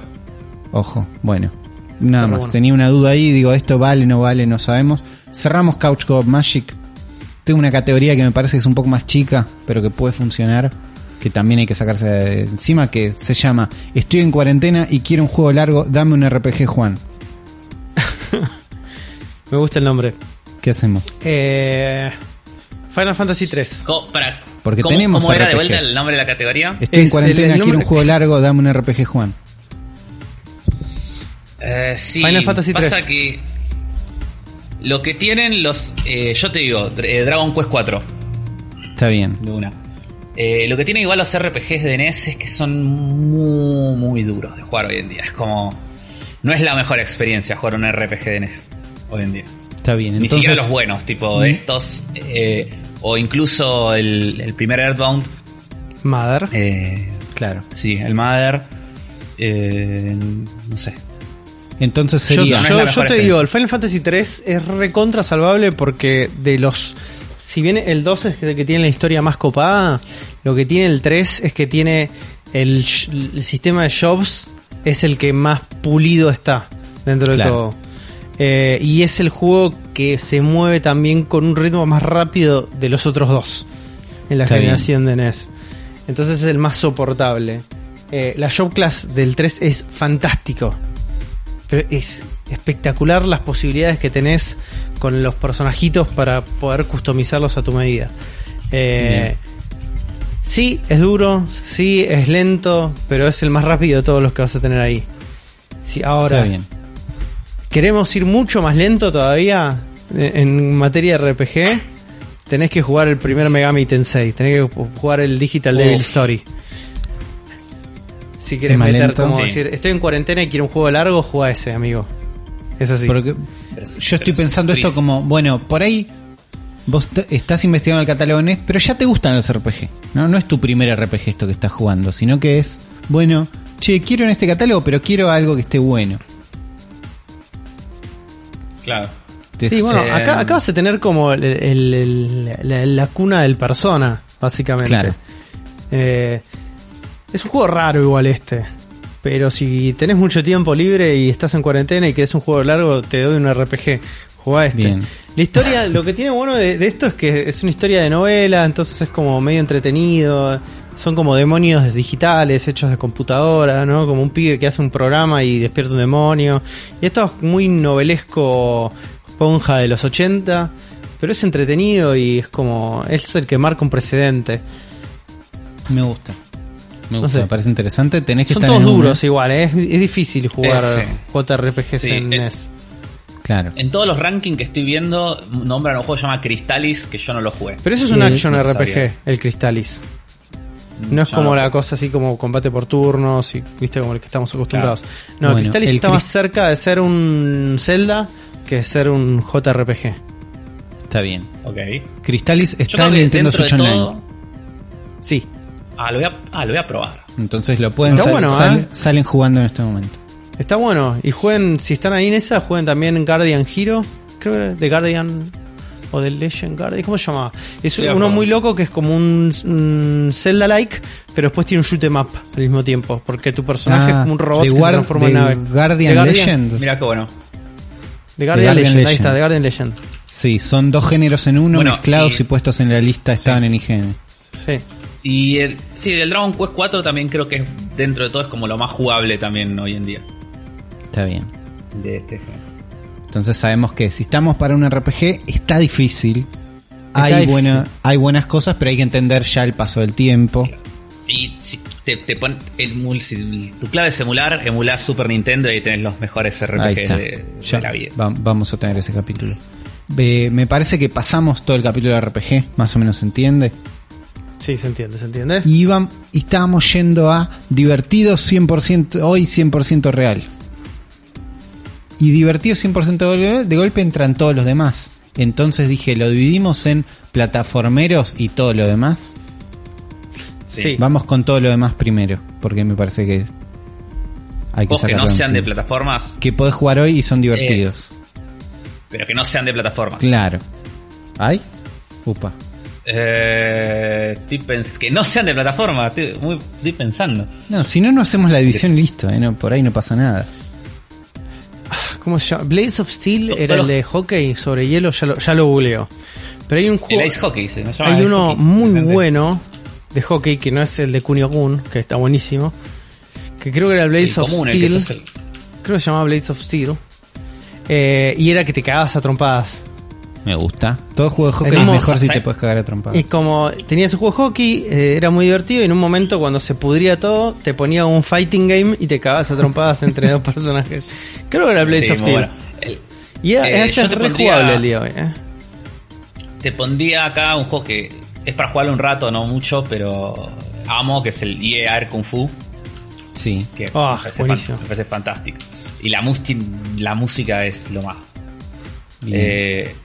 Ojo, bueno. Nada más.
bueno.
Tenía una duda ahí, digo, esto vale, no vale, no sabemos. Cerramos Couch Co Magic. Tengo una categoría que me parece que es un poco más chica, pero que puede funcionar, que también hay que sacarse de encima, que se llama Estoy en cuarentena y quiero un juego largo, dame un RPG Juan.
Me gusta el nombre.
¿Qué hacemos?
Eh, Final Fantasy 3.
Co- para,
Porque
¿cómo,
tenemos
¿Cómo era de
RPGs.
vuelta el nombre de la categoría?
Estoy en
Es
cuarentena,
el- el
quiero un
nombre-
juego largo, dame un RPG Juan.
Eh, sí,
Final Fantasy
pasa
3.
que lo que tienen los... eh, yo te digo, eh, Dragon Quest 4,
Está bien.
de una. Eh, lo que tienen igual los RPGs de NES es que son muy, muy duros de jugar hoy en día. Es como... No es la mejor experiencia jugar un RPG de NES hoy en día.
Está bien.
Ni
Entonces,
siquiera los buenos, tipo estos... eh, o incluso el, el primer Earthbound.
Mother.
eh,
claro.
sí, el Mother. eh, no sé.
Entonces
Yo,
sería...
yo- yo te digo, el Final Fantasy 3 es recontra salvable porque de los. Si bien el 2 es el que tiene la historia más copada, lo que tiene el 3 es que tiene el, sistema de shops, es el que más pulido está dentro de todo. Eh, y es el juego que se mueve también con un ritmo más rápido de los otros dos en la
Está
generación de NES. Entonces es el más soportable. Eh, la Shop Class del 3 es fantástico. Pero es espectacular las posibilidades que tenés con los personajitos para poder customizarlos a tu medida. Eh, sí, es duro, sí, es lento, pero es el más rápido de todos los que vas a tener ahí. Sí, ahora,
Está bien.
queremos ir mucho más lento todavía en materia de RPG. Tenés que jugar el primer Megami Tensei, tenés que jugar el Digital Devil. Story. Si quieres
Tema
meter,
lento.
como
Sí.
decir, estoy en cuarentena y quiero un juego largo, juega ese, amigo. Es así.
Porque
Pero-
yo estoy pensando
es
esto como, bueno, por ahí vos estás investigando el catálogo NES, pero ya te gustan los RPG. ¿no? no es tu primer RPG esto que estás jugando, sino que es, bueno, che, quiero en este catálogo, pero quiero algo que esté bueno.
Claro.
Sí, bueno,
Sí.
acá, acá vas a tener como el- el- el- la, la cuna del persona, básicamente.
Claro.
Eh, es un juego raro igual este. Pero si tenés mucho tiempo libre y estás en cuarentena y querés un juego largo, te doy un RPG. Jugá este.
Bien.
La historia, lo que tiene bueno de, de esto es que es una historia de novela, entonces es como medio entretenido. Son como demonios digitales hechos de computadora, ¿no? Como un pibe que hace un programa y despierta un demonio. Y esto es muy novelesco, ponja de los 80, pero es entretenido y es como. Es el que marca un precedente.
Me gusta. Me
No
gusta,
sé.
me parece interesante. Tenés que
Son
estar
todos
en
duros igual, ¿eh? es, es difícil jugar
Eh,
JRPGs
Sí,
en
eh,
NES.
Claro.
En todos los rankings que estoy viendo, nombran un juego que se llama Crystalis, que yo no lo jugué.
Pero eso es
Sí,
un action
no
RPG, el Crystalis. No es
Yo
como
no
la cosa así como combate por turnos y viste como el que estamos acostumbrados. No,
Bueno,
Crystalis
el
está más cerca de ser un Zelda que de ser un JRPG.
Está bien.
Ok.
Cristalis
Yo
está en Nintendo Switch Online.
todo-
Sí,
Ah, lo voy a, ah, lo voy a probar.
Entonces lo pueden
Está
sal-
bueno,
sal-
¿eh?
salen jugando en este momento.
está bueno. Y jueguen, si están ahí en esa, jueguen también Guardian Hero. Creo que era The Guardian o The Legend Guardian. ¿Cómo se llamaba? Es uno
probar.
muy loco que es como un, un Zelda-like, pero después tiene un shoot 'em up al mismo tiempo. Porque tu personaje es
Ah,
como un robot que se transforma en nave.
Guardian,
Guardian.
Legend.
Mira qué bueno.
The Guardian,
Guardian
Legend, ahí está, The Guardian Legend.
Sí, son dos géneros en uno
Bueno,
mezclados y...
y-
puestos en la lista estaban en IGN.
Sí.
Y el, sí, el Dragon Quest 4 también creo que es, dentro de todo es como lo más jugable también hoy en día.
Está bien.
De este género.
Entonces sabemos que si estamos para un RPG está difícil.
Está
hay,
difícil.
buena, hay buenas cosas, pero hay que entender ya el paso del tiempo.
Y si te, te pon- el si tu clave es emular, emulás Super Nintendo y ahí tenés los mejores RPGs de, la vida.
va- vamos a tener ese capítulo. Eh, me parece que pasamos todo el capítulo de RPG, más o menos se entiende.
Sí, se entiende, se entiende.
Y, iban- y estábamos yendo a divertido 100%, hoy 100% real. Y divertido 100% de golpe, de golpe entran todos los demás. Entonces dije, lo dividimos en plataformeros y todo lo demás.
Sí.
Vamos con todo lo demás primero, porque me parece que hay que
que no sean de plataformas,
Que podés jugar hoy y son divertidos.
pero que no sean de plataformas.
Claro. ¿Hay? Upa.
Eh, estoy pens- que no sean de plataforma, estoy, muy, estoy pensando.
No, si no, no hacemos la división listo. ¿eh? No, por ahí no pasa nada.
¿Cómo se llama? Blades of Steel
To-
era el de hockey sobre hielo, ya lo, ya lo googleo. Pero hay un
El
juego.
Ice Hockey, se llama
Hay
Ice
uno
Hockey.
muy bueno de hockey que no es el de Kunio Kun, que está buenísimo. Que creo que era el Blades
El
of
común, el que
Steel.
el-
Creo que se llamaba Blades of Steel. Eh, y era que te cagabas a trompadas.
Me gusta. Todo juego de hockey
Es
mejor si te puedes cagar a trompadas.
Y como tenía su juego de hockey, eh, era muy divertido. Y en un momento, cuando se pudría todo, te ponía un fighting game y te cagabas a trompadas entre dos personajes. Creo que era Blades
Sí,
of
muy
Steel.
bueno. El-
Y era,
Eh,
ese es
te
re
pondría-
jugable el día de hoy. eh.
te pondría acá un juego que es para jugarlo un rato, no mucho, pero amo, que es el EA Air Kung Fu.
Sí.
Que
Ah,
me, parece fan- me parece fantástico. Y la, musti- la música es lo más.
Bien.
Eh,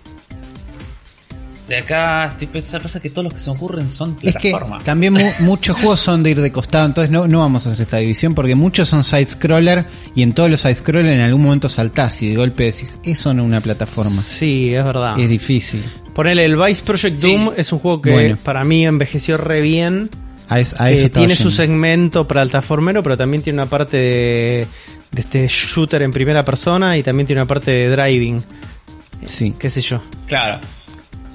de acá estoy pensando, pasa que todos los que se ocurren son
Es que
plataformas.
también mu- muchos juegos son de ir de costado, entonces no, no vamos a hacer esta división porque muchos son side-scroller y en todos los side-scroller en algún momento saltás y de golpe decís, eso no es una plataforma.
Sí, es verdad.
Es difícil.
Ponele el Vice Project
Sí.
Doom, es un juego que
Bueno.
para mí envejeció re bien.
A, es- a
Eh, tiene su segmento para plataformero, pero también tiene una parte de, de este shooter en primera persona y también tiene una parte de driving,
Sí.
qué sé yo.
Claro.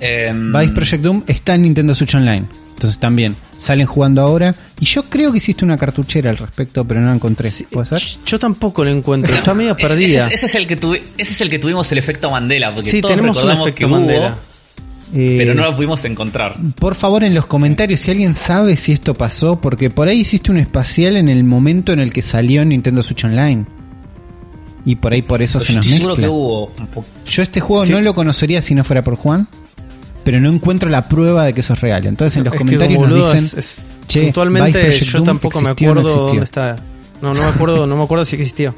Em,
Vice Project Doom está en Nintendo Switch Online. Entonces también salen jugando ahora. Y yo creo que hiciste una cartuchera al respecto, pero no la encontré.
Sí,
¿Puede ser?
Yo tampoco lo encuentro, está medio perdida.
Ese, ese es el que tuvi- ese es el que tuvimos el efecto Mandela, porque
sí,
todos
tenemos un efecto
hubo,
Mandela.
Eh,
pero no lo pudimos encontrar.
Por favor, en los comentarios, si alguien sabe si esto pasó, porque por ahí hiciste un espacial en el momento en el que salió Nintendo Switch Online. Y por ahí por eso
Pero
se nos mezcla.
que hubo
Yo este juego
Sí.
no lo conocería si no fuera por Juan, pero no encuentro la prueba de que eso es real. Entonces en los
Es que
comentarios nos dicen,
es- es-
"Che, Vice
puntualmente
Project
yo
Doom
tampoco me
existió
acuerdo
existió".
dónde está. No, no me acuerdo, no me acuerdo si existió.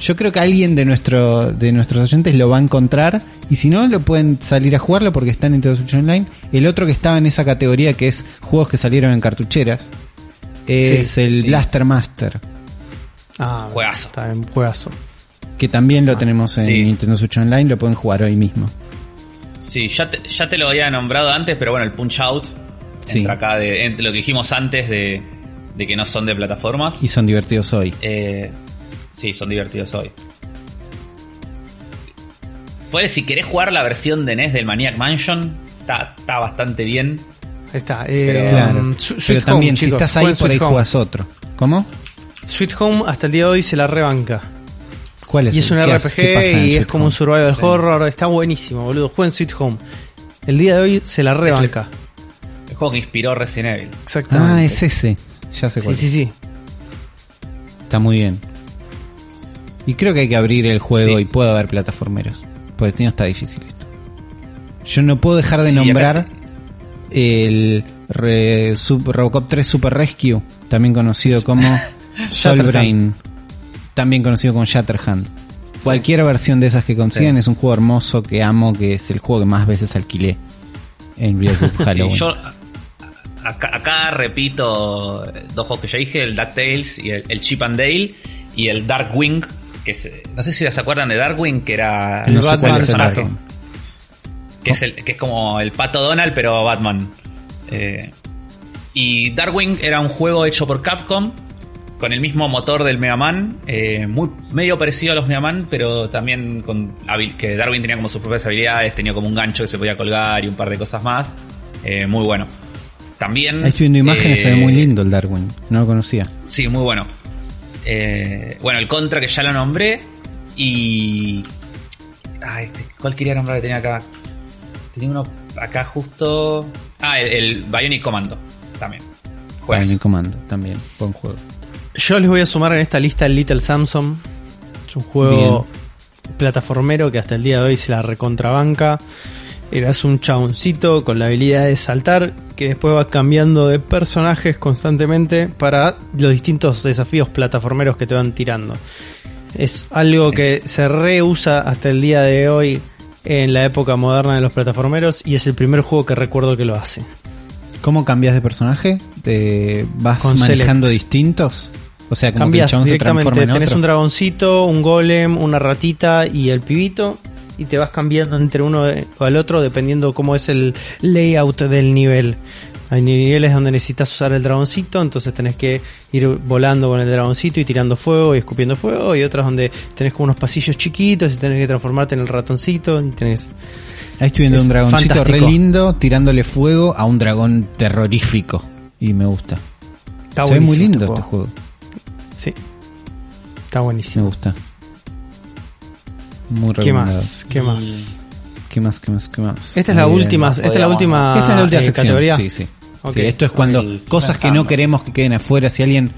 yo creo que alguien de nuestro de nuestros oyentes lo va a encontrar y si no lo pueden salir a jugarlo porque está en Nintendo Switch Online. El otro que estaba en esa categoría que es juegos que salieron en cartucheras es
Sí,
el
sí.
Blaster Master.
Ah,
Juegazo.
Está en juegazo.
Que también lo tenemos en
sí.
Nintendo Switch Online, lo pueden jugar hoy mismo.
Sí, ya te, ya te lo había nombrado antes, pero bueno, el Punch Out
Sí.
entra acá de entre lo que dijimos antes de, de que no son de plataformas.
Y son divertidos hoy.
Eh, sí, son divertidos hoy. Pues si querés jugar la versión de NES del Maniac Mansion, está, está bastante bien.
Ahí está. Eh,
Pero-
Claro.
Su-
Pero
Sweet
también,
Home,
si
chicos,
estás ahí, por ahí
Home.
juegas otro. ¿Cómo?
Sweet Home hasta el día de hoy se la rebanca.
¿Cuál es?
Y es
el-
un
en
RPG y es como un survival
Sí.
horror. Está buenísimo, boludo. Jueguen Sweet Home. El día de hoy se la rebanca.
El juego que inspiró Resident Evil.
Exactamente.
Ah, es ese. Ya sé
Sí,
cuál.
sí, sí.
Está muy bien. Y creo que hay que abrir el juego
Sí.
y puede haber plataformeros. Porque si no está difícil esto. Yo no puedo dejar de
Sí,
nombrar
acá-
el re- Sub- Robocop 3 Super Rescue, también conocido como
Shatterhand.
Soulbrain, también conocido como Shatterhand. Cualquier versión de esas que consigan
Sí.
es un juego hermoso que amo, que es el juego que más veces alquilé en Real Group
Sí,
Halloween.
yo acá, acá repito dos juegos que ya dije, el DuckTales y el, el Chip and Dale y el Darkwing, que es, no sé si se acuerdan de Darkwing, que era
El
no
Batman
el. Darkwing.
que es, el, que es como el pato Donald, pero Batman. Eh, y Darkwing era un juego hecho por Capcom con el mismo motor del Mega Man, eh, muy, medio parecido a los Mega Man, pero también con habil- que Darwin tenía como sus propias habilidades, tenía como un gancho que se podía colgar y un par de cosas más. Eh, muy bueno. También.
Ahí estoy viendo imágenes,
eh,
se ve muy lindo el Darwin. No lo conocía.
Sí, muy bueno. Eh, bueno, el Contra que ya lo nombré. Y. Ay, este, ¿cuál quería nombrar que tenía acá? Tenía uno acá justo. Ah, el, el Bionic Commando. También.
Mi comando también. Buen juego.
Yo les voy a sumar en esta lista el Little Samson. Es un juego plataformero que hasta el día de hoy se la recontrabanca. Eras un chaboncito con la habilidad de saltar que después va cambiando de personajes constantemente para los distintos desafíos plataformeros que te van tirando. Es algo
Sí.
que se reusa hasta el día de hoy en la época moderna de los plataformeros y es el primer juego que recuerdo que lo hace.
¿Cómo cambias de personaje? ¿Te ¿Vas
Con
manejando
select.
distintos? O sea,
Cambias
se
directamente.
en
Tenés
otro.
un dragoncito, un golem, una ratita y el pibito. Y te vas cambiando entre uno o al otro dependiendo cómo es el layout del nivel. Hay niveles donde necesitas usar el dragoncito, entonces tenés que ir volando con el dragoncito y tirando fuego y escupiendo fuego. Y otras donde tenés como unos pasillos chiquitos y tenés que transformarte en el ratoncito. Y tenés...
Ahí estoy viendo
Es
un dragoncito re lindo tirándole fuego a un dragón terrorífico. Y me gusta.
Está
Se ve muy
buenísimo
lindo este juego.
Sí. Está
Me
buenísimo.
gusta. Muy
¿Qué más? ¿Qué más?
¿Qué más? ¿Qué más? ¿Qué más?
Esta es la
Ahí
última, esta es la última,
Esta es la última
eh,
sección.
categoría.
Sí, sí. Esto es cuando
Sí,
cosas que no queremos que queden afuera. Si alguien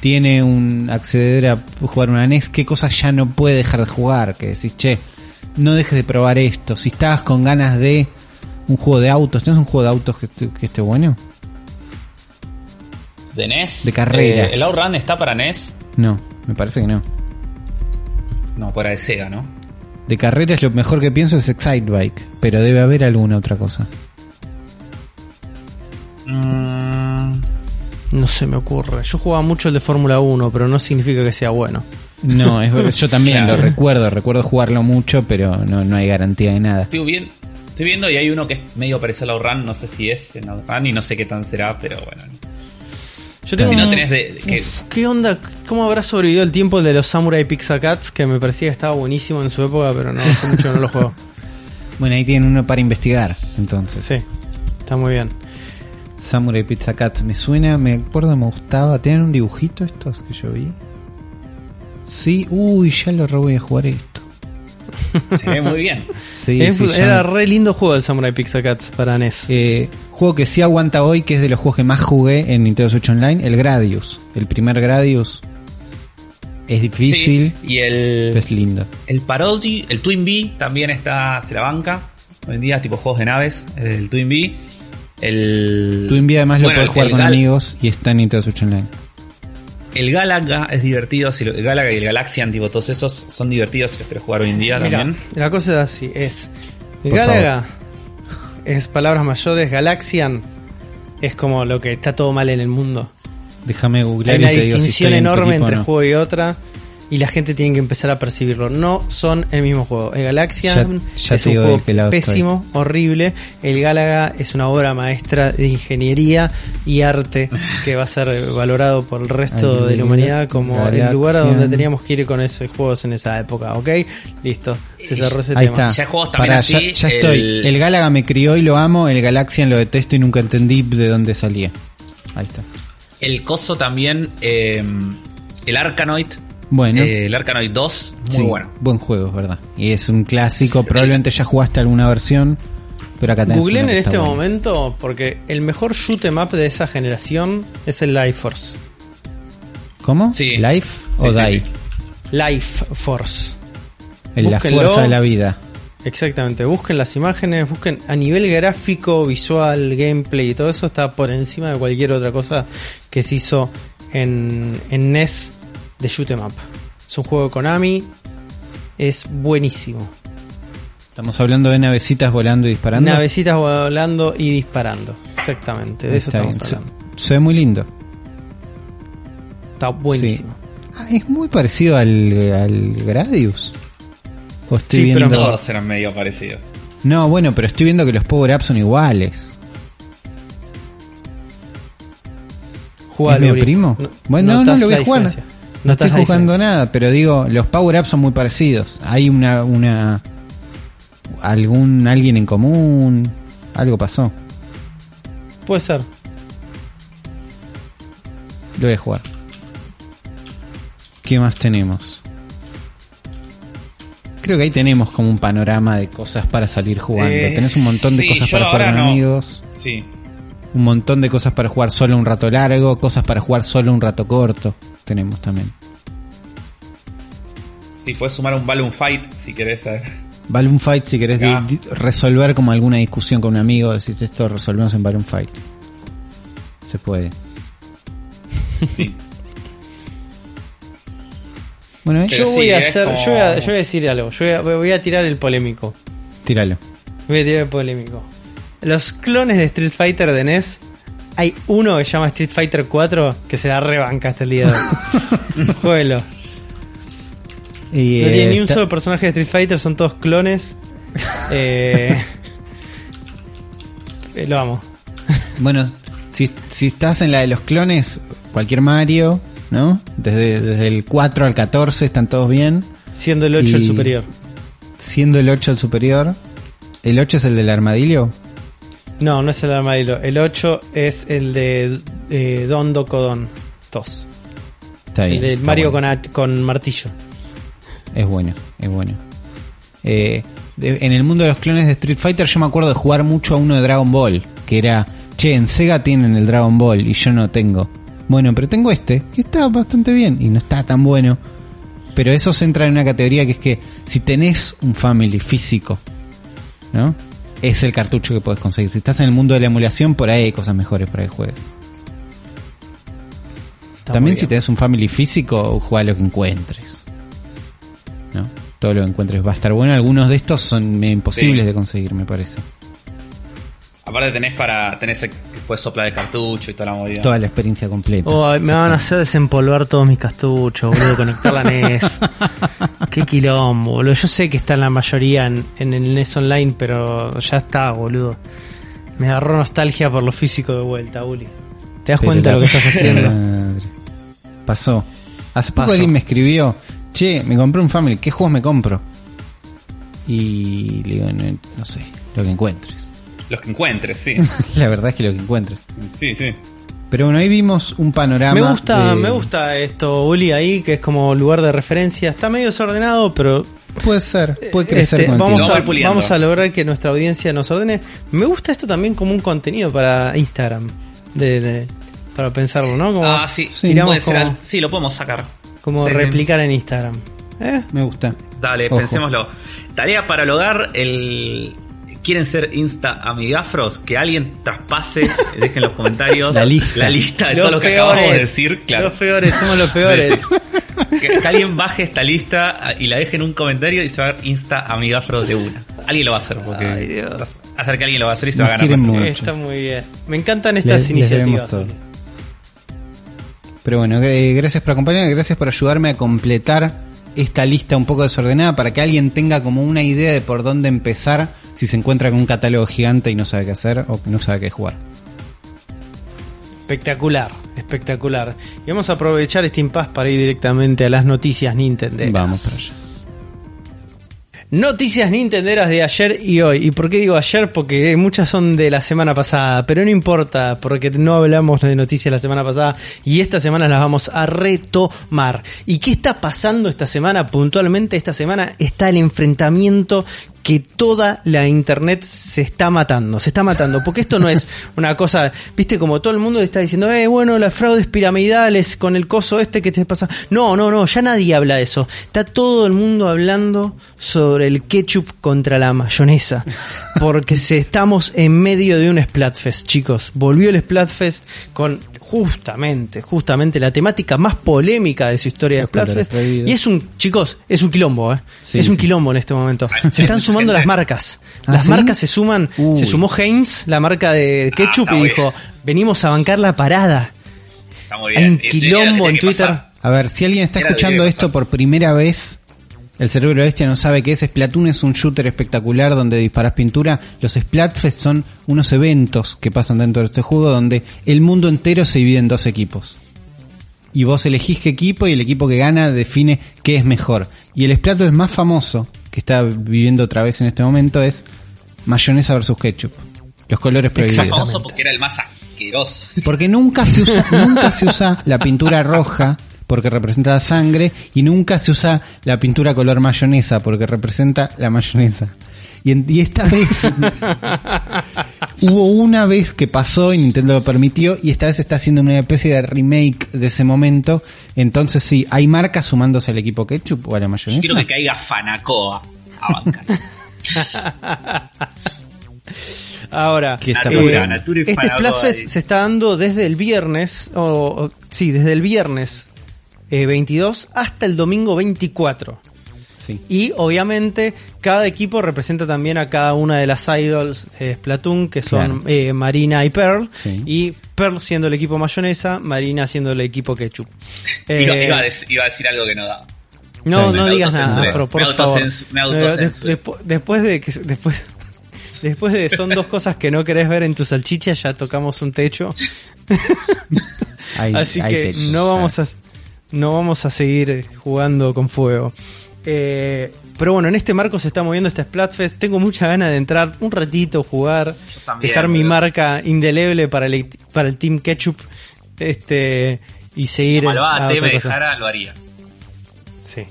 tiene un acceder a jugar una NES, ¿qué cosas ya no puede dejar de jugar? Que decís, che, no dejes de probar esto. Si estabas con ganas de un juego de autos, ¿tienes un juego de autos que, que esté bueno?
De NES.
De carreras.
Eh, el Outrun está para NES.
No, me parece que no.
No, para de Sega, ¿no?
De carreras lo mejor que pienso es Excite Bike, pero debe haber alguna otra cosa.
Mm,
No se me ocurre. Yo jugaba mucho el de Fórmula 1, pero no significa que sea bueno.
No, es yo también
Claro.
lo recuerdo, recuerdo jugarlo mucho, pero no, no hay garantía de nada.
estoy, bien, estoy viendo y hay uno que es medio parecido al Outrun. No sé si es en Outrun y no sé qué tan será, pero bueno.
Yo tengo
Si no tenés de. que-
Uf, ¿Qué onda? ¿Cómo habrá sobrevivido el tiempo de los Samurai Pixacats? Que me parecía que estaba buenísimo en su época, pero no hace mucho que no lo juego.
Bueno, ahí tienen uno para investigar, entonces.
Sí, está muy bien.
Samurai Pizza Cat, me suena, me acuerdo, me gustaba. ¿Tienen un dibujito estos que yo vi? Sí, uy, ya lo re voy a jugar esto.
se ve muy bien.
Sí,
Es-
sí, ya
era re lindo juego el Samurai Pixacats para NES.
Eh, juego que sí aguanta hoy, que es de los juegos que más jugué en Nintendo Switch Online, el Gradius. El primer Gradius. Es difícil,
Sí, y el.
es lindo.
El Parody, el Twin Bee también está, se la banca. Hoy en día, tipo juegos de naves, el Twin Bee. El.
Twin Bee además lo puedes jugar con
Gal-
amigos y está en Nintendo Switch Online.
El Galaga es divertido. Si lo- el Galaga y el Galaxian, tipo, todos esos son divertidos si los querés jugar hoy en día
Mirá,
también.
la cosa es así, es
Por
Galaga es palabras mayores, Galaxian es como lo que está todo mal en el mundo.
Déjame googlear
Hay
y
una
te digo si
distinción
estoy en tu
enorme entre
no.
juego y otra y la gente tiene que empezar a percibirlo. No son el mismo juego. El Galaxian
Ya- ya
es un juego pésimo, horrible. El Galaga es una obra maestra de ingeniería y arte que va a ser valorado por el resto
El
de la humanidad como
Galaxian.
el lugar a donde teníamos que ir con esos juegos en esa época. ¿Ok? Listo. Se cerró ese
Ahí
tema.
está.
Ya juegos también
Pará,
así,
ya, ya
el-
estoy. El Galaga me crió y lo amo, el Galaxian lo detesto y nunca entendí de dónde salía. Ahí está.
El Coso también. eh, el Arkanoid.
Bueno,
eh, el Arkanoid 2. Muy
sí,
bueno.
buen juego, es verdad. Y es un clásico, probablemente ya jugaste alguna versión, pero acá tenés
Googleen en este
buena.
momento porque el mejor shoot 'em up de esa generación es el Life Force.
¿Cómo?
Sí.
¿Life o
Sí,
Die?
sí.
Life Force.
En la fuerza de la vida.
Exactamente, busquen las imágenes, busquen a nivel gráfico, visual, gameplay y todo eso está por encima de cualquier otra cosa que se hizo en, en NES de Shoot 'em Up. Es un juego de Konami, es buenísimo.
Estamos hablando de navecitas volando y disparando.
Navecitas volando y disparando. Exactamente, de eso estamos
bien.
Hablando.
se ve muy lindo.
Está buenísimo.
Ah, es muy parecido al, al Gradius. O estoy
Sí, pero.
Todos eran medio parecidos.
No, bueno, pero estoy viendo que los power-ups son iguales.
Jugalo,
¿Es
Uri.
primo? Bueno, no, no lo voy a jugar.
diferencia.
No estoy jugando nada, pero digo, los power-ups son muy parecidos. Hay una, una, algún, alguien en común, algo pasó.
Puede ser.
Lo voy a jugar. ¿Qué más tenemos? Creo que ahí tenemos como un panorama de cosas para salir jugando.
Eh,
Tenés un montón de
sí,
cosas para jugar con
no.
amigos,
Sí.
un montón de cosas para jugar solo un rato largo, cosas para jugar solo un rato corto. Tenemos también.
Sí, puedes sumar un Balloon Fight si querés. eh.
Balloon Fight, si querés
Ah.
di- di- resolver como alguna discusión con un amigo, decís esto resolvemos en Balloon Fight. Se puede.
Sí.
Bueno.
Pero
Yo
sí,
voy a hacer,
como-
yo, voy a, yo voy a decir algo, yo voy a, voy a tirar el polémico.
tíralo.
Voy a tirar el polémico. Los clones de Street Fighter de NES hay uno que se llama Street Fighter 4 que se la rebanca hasta el día de hoy. Jueguelo.
Y,
No
eh,
tiene ni un solo personaje de Street Fighter, son todos clones. Eh, eh, lo amo.
Bueno, si, si estás en la de los clones, cualquier Mario, ¿no? Desde, desde el 4 al 14 están todos bien.
Siendo el 8 el superior.
Siendo el 8 el superior. ¿El 8 es el del armadillo?
No, no es el armadillo. El 8 es el de eh, Don Docodon 2.
Está bien.
El de
está
Mario
bueno.
con, martillo.
Es bueno, es bueno. Eh, de- en el mundo de los clones de Street Fighter yo me acuerdo de jugar mucho a uno de Dragon Ball, que era, che, en Sega tienen el Dragon Ball y yo no tengo. Bueno, pero tengo este, que está bastante bien y no está tan bueno. Pero eso se entra en una categoría que es que si tenés un family físico, ¿no? Es el cartucho que puedes conseguir. Si estás en el mundo de la emulación, por ahí hay cosas mejores para que juegues.
Está
También si tenés un family físico, juega lo que encuentres. ¿No? Todo lo que encuentres va a estar bueno. Algunos de estos son imposibles
Sí.
de conseguir, me parece.
Aparte tenés para. tenés el que puedes soplar el cartucho y toda la movida.
Toda la experiencia completa.
Oh, me van a hacer desempolvar todos mis cartuchos, boludo, conectar la NES. Qué quilombo, boludo. Yo sé que está en la mayoría en, en el NES Online, pero ya está, boludo. Me agarró nostalgia por lo físico de vuelta, Uli. ¿Te das
Pero
cuenta de lo que estás haciendo?
madre. Pasó. Hace poco
Pasó.
alguien me escribió, che, me compré un family, ¿qué juegos me compro? Y le digo, no, no sé, lo que encuentres.
Los que encuentres, sí.
la verdad es que lo que encuentres.
sí, sí.
Pero bueno, ahí vimos un panorama.
Me gusta,
de-
me gusta esto, Uli, ahí, que es como lugar de referencia. Está medio desordenado, pero
Puede ser, puede crecer
Este, vamos, a, vamos a lograr que nuestra audiencia nos ordene. Me gusta esto también como un contenido para Instagram. de- de- para pensarlo, ¿no? Como,
ah, sí.
sí,
tiramos
Puede ser
como,
al- sí, lo podemos sacar.
como
Sí.
replicar en Instagram. ¿Eh?
Me gusta.
Dale,
Ojo.
pensémoslo. Tarea para el hogar, el... ¿Quieren ser Insta amigafros? Que alguien traspase, dejen en los comentarios
La lista.
la lista de
Los
todo lo que acabamos de decir. Claro.
Los peores, somos los peores.
Sí, sí. Que, que alguien baje esta lista y la deje en un comentario y se va a ver Insta amigafros de una. Alguien lo va a hacer, porque
Ay, Dios.
vas a hacer que alguien lo va a hacer y se va a ganar.
mucho.
Está muy bien. Me encantan estas
Les- les
iniciativas.
todo. Pero bueno, eh, gracias por acompañarme, gracias por ayudarme a completar esta lista un poco desordenada para que alguien tenga como una idea de por dónde empezar si se encuentra con un catálogo gigante y no sabe qué hacer o no sabe qué jugar.
Espectacular, espectacular. Y vamos a aprovechar este impasse para ir directamente a las noticias Nintendo.
Vamos para allá.
Noticias Nintenderas de ayer y hoy. ¿Y por qué digo ayer? Porque muchas son de la semana pasada, pero no importa, porque no hablamos de noticias la semana pasada y esta semana las vamos a retomar. ¿Y qué está pasando esta semana? Puntualmente esta semana está el enfrentamiento que toda la internet se está matando, se está matando, porque esto no es una cosa, viste, como todo el mundo está diciendo, eh, bueno, las fraudes piramidales con el coso este que te pasa. No, no, no, ya nadie habla de eso. Está todo el mundo hablando sobre el ketchup contra la mayonesa, porque estamos en medio de un Splatfest, chicos. Volvió el Splatfest con justamente, justamente la temática más polémica de su historia de
Los
Splatfest. Y es un, chicos, es un quilombo, ¿eh?
Sí,
es un
sí.
quilombo en este momento. Se están sumando las marcas.
¿Ah,
Las
sí?
marcas se suman.
Uy.
Se sumó Heinz, la marca de ketchup,
está
y dijo, venimos a bancar la parada.
Está muy
Hay un quilombo
tenía
en Twitter.
pasar.
A ver, si alguien está
Era
escuchando esto por primera vez, el cerebro bestia no sabe qué es. Splatoon es un shooter espectacular donde disparas pintura. Los Splatfest son unos eventos que pasan dentro de este juego donde el mundo entero se divide en dos equipos. Y vos elegís qué equipo y el equipo que gana define qué es mejor. Y el Splatfest más famoso que está viviendo otra vez en este momento es mayonesa versus ketchup. Los colores prohibidos.
Famoso porque era el más asqueroso.
Porque nunca se usa, nunca se usa la pintura roja porque representa la sangre y nunca se usa la pintura color mayonesa porque representa la mayonesa. Y, en- y esta vez hubo una vez que pasó y Nintendo lo permitió y esta vez está haciendo una especie de remake de ese momento. Entonces sí, hay marcas sumándose al equipo ketchup o a la mayonesa.
Quiero que caiga Fanacoa a bancar.
Ahora,
¿Qué está
Natura? Natura
este
ahí.
se está dando desde el viernes, o, o- sí, desde el viernes eh, 22 hasta el domingo 24.
Sí.
Y obviamente cada equipo representa también a cada una de las idols de Splatoon, que son
Claro.
eh, Marina y Pearl.
Sí.
Y Pearl siendo el equipo mayonesa, Marina siendo el equipo ketchup. Eh,
Iba, iba a iba a decir algo que no da.
no,
Me
no digas nada, Afro, por
Me
favor.
me
Eh,
autocensuré.
de- despu- después de que después después de son dos cosas que no querés ver en tu salchicha, ya tocamos un techo.
Hay-
Así
hay
que no vamos a no vamos a seguir jugando con fuego. Eh, pero bueno, en este marco se está moviendo este Splatfest. Tengo mucha ganas de entrar un ratito, jugar,
también,
dejar mi marca indeleble para el, para el Team Ketchup este y
Si
seguir.
Malvada
a
T
otra
me dejara, lo haría.
Sí.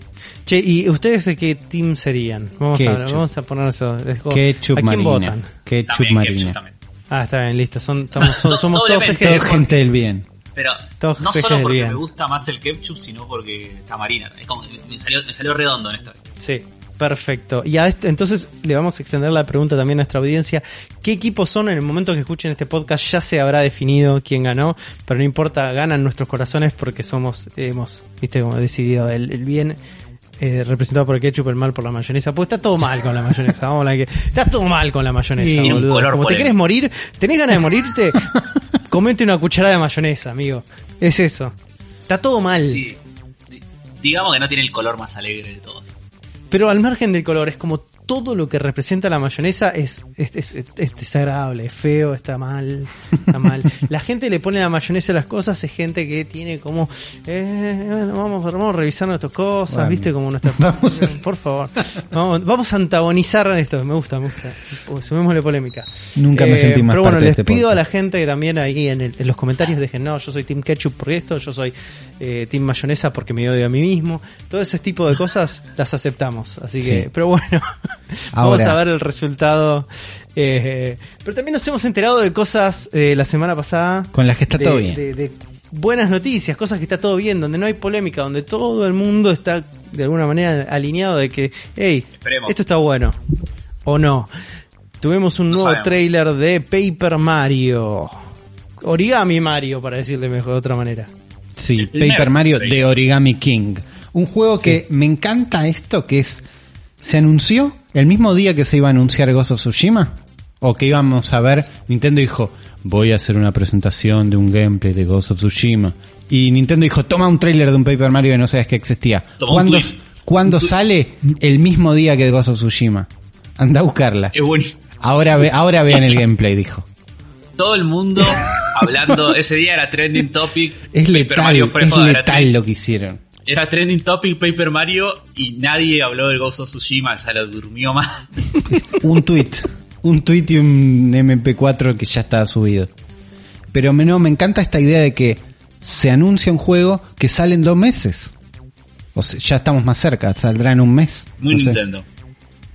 Che, ¿y ustedes de qué team serían? Vamos, a, vamos a poner eso.
Ketchup
¿A quién
Marina.
votan?
Ketchup
También,
Marina.
Ketchup.
Ah, está bien, listo. Son, estamos- son- somos todos
gente del bien.
Pero no solo porque
bien.
me gusta más el ketchup, sino porque está marina. Es como, me, salió, me salió redondo en esta.
Sí, perfecto. Y a esto, entonces le vamos a extender la pregunta también a nuestra audiencia. ¿Qué equipos son? En el momento que escuchen este podcast ya se habrá definido quién ganó, pero no importa, ganan nuestros corazones porque somos, hemos, viste, como decidido el, el bien. eh, representado por el ketchup, el mal por la mayonesa. Pues está todo mal con la mayonesa. Vamos a la que. Está todo mal con la mayonesa, boludo.
color
Como te querés morir, tenés ganas de morirte, comete una cucharada de mayonesa, amigo. Es eso. Está todo mal.
Sí. Di- Digamos que no tiene el color más alegre de todo.
Pero al margen del color, es como todo lo que representa la mayonesa es, es, es- es desagradable, es feo, está mal, está mal. La gente le pone la mayonesa a las cosas, es gente que tiene como, eh, bueno, vamos, vamos a revisar nuestras cosas,
Bueno.
viste, como nuestras...
Vamos a-
Por favor, vamos, vamos a antagonizar esto, me gusta, me gusta. Sumémosle polémica.
Nunca me sentí más
Pero bueno,
parte de
les
este
pido a la gente que también ahí en, el- en los comentarios dejen, no, yo soy Team Ketchup por esto, yo soy eh, Team Mayonesa porque me odio a mí mismo. Todo ese tipo de cosas las aceptamos. Así que,
Sí.
pero bueno, vamos a ver el resultado. Eh, pero también nos hemos enterado de cosas eh, la semana pasada.
Con las que está
de-
todo bien.
de- de buenas noticias, cosas que está todo bien, donde no hay polémica, donde todo el mundo está de alguna manera alineado de que, hey,
Esperemos.
esto está bueno. O no. Tuvimos un
No
nuevo
sabemos.
trailer de Paper Mario. Origami Mario, para decirle mejor de otra manera.
Sí, Paper Mario de Origami King. Un juego que me encanta esto, que es... Se anunció el mismo día que se iba a anunciar Ghost of Tsushima. O que íbamos a ver, Nintendo dijo, voy a hacer una presentación de un gameplay de Ghost of Tsushima. Y Nintendo dijo, toma un trailer de un Paper Mario que no sabías que existía. ¿Cuándo, sale? El mismo día que Ghost of Tsushima. Anda a buscarla.
Es bueno.
Ahora, ve, ahora vean el gameplay, dijo.
Todo el mundo hablando. Ese día era trending topic.
Es
Paper
letal,
Mario
es letal lo que hicieron.
Era trending topic Paper Mario y nadie habló del Ghost of Tsushima. Sea, lo durmió más.
un tweet, un tweet y un MP4 que ya está subido. Pero me, no, me encanta esta idea de que se anuncia un juego que sale en dos meses. O sea, ya estamos más cerca, saldrá en un mes.
Muy
No sé.
Nintendo.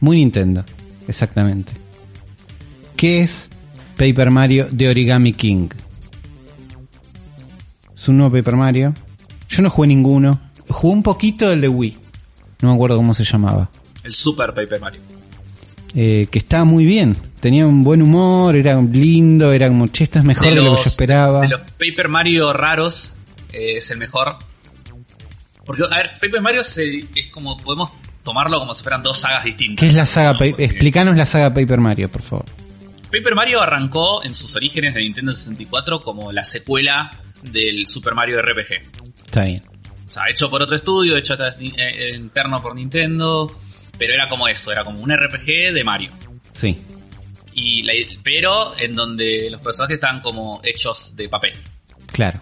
Muy Nintendo, exactamente. ¿Qué es Paper Mario de Origami King? Es un nuevo Paper Mario. Yo no jugué ninguno. Jugué un poquito del de Wii. No me acuerdo cómo se llamaba.
El Super Paper Mario.
eh, que estaba muy bien. Tenía un buen humor, era lindo, era como, che, esto es mejor de, lo que yo esperaba.
de los Paper Mario raros, eh, es el mejor. Porque, a ver, Paper Mario se- es como, podemos tomarlo como si fueran dos sagas distintas.
¿Qué es la saga?
¿no?
Explícanos la saga Paper Mario, por favor.
Paper Mario arrancó en sus orígenes de Nintendo 64 como la secuela del Super Mario RPG.
Está bien.
Sea, hecho por otro estudio, hecho hasta- eh, interno por Nintendo, pero era como eso, era como un RPG de Mario.
Sí.
Y la- pero en donde los personajes estaban como hechos de papel.
Claro.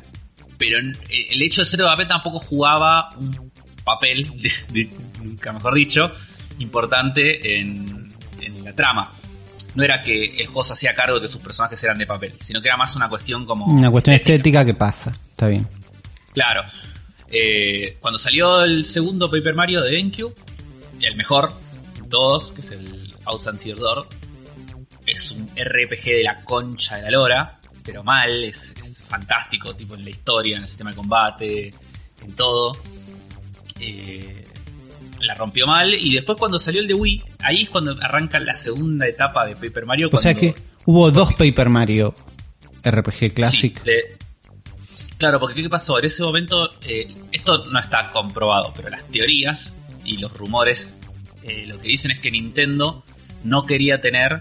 Pero en- eh, el hecho de ser de papel tampoco jugaba un papel, de- de- nunca mejor dicho, importante en, en la trama. No era que el juego se hacía cargo de que sus personajes eran de papel, sino que era más una cuestión como...
Una cuestión estética que pasa. Está bien.
Claro. Eh, cuando salió el segundo Paper Mario de GameCube, el mejor de todos, que es el Outside Door, es un RPG de la concha de la lora, pero mal, es, es fantástico, tipo en la historia, en el sistema de combate, en todo. Eh, la rompió mal y después cuando salió el de Wii, ahí es cuando arranca la segunda etapa de Paper Mario.
O sea que hubo dos Paper Mario RPG Classic.
Sí, le- Claro, porque ¿qué pasó? En ese momento, eh, esto no está comprobado, pero las teorías y los rumores eh, lo que dicen es que Nintendo no quería tener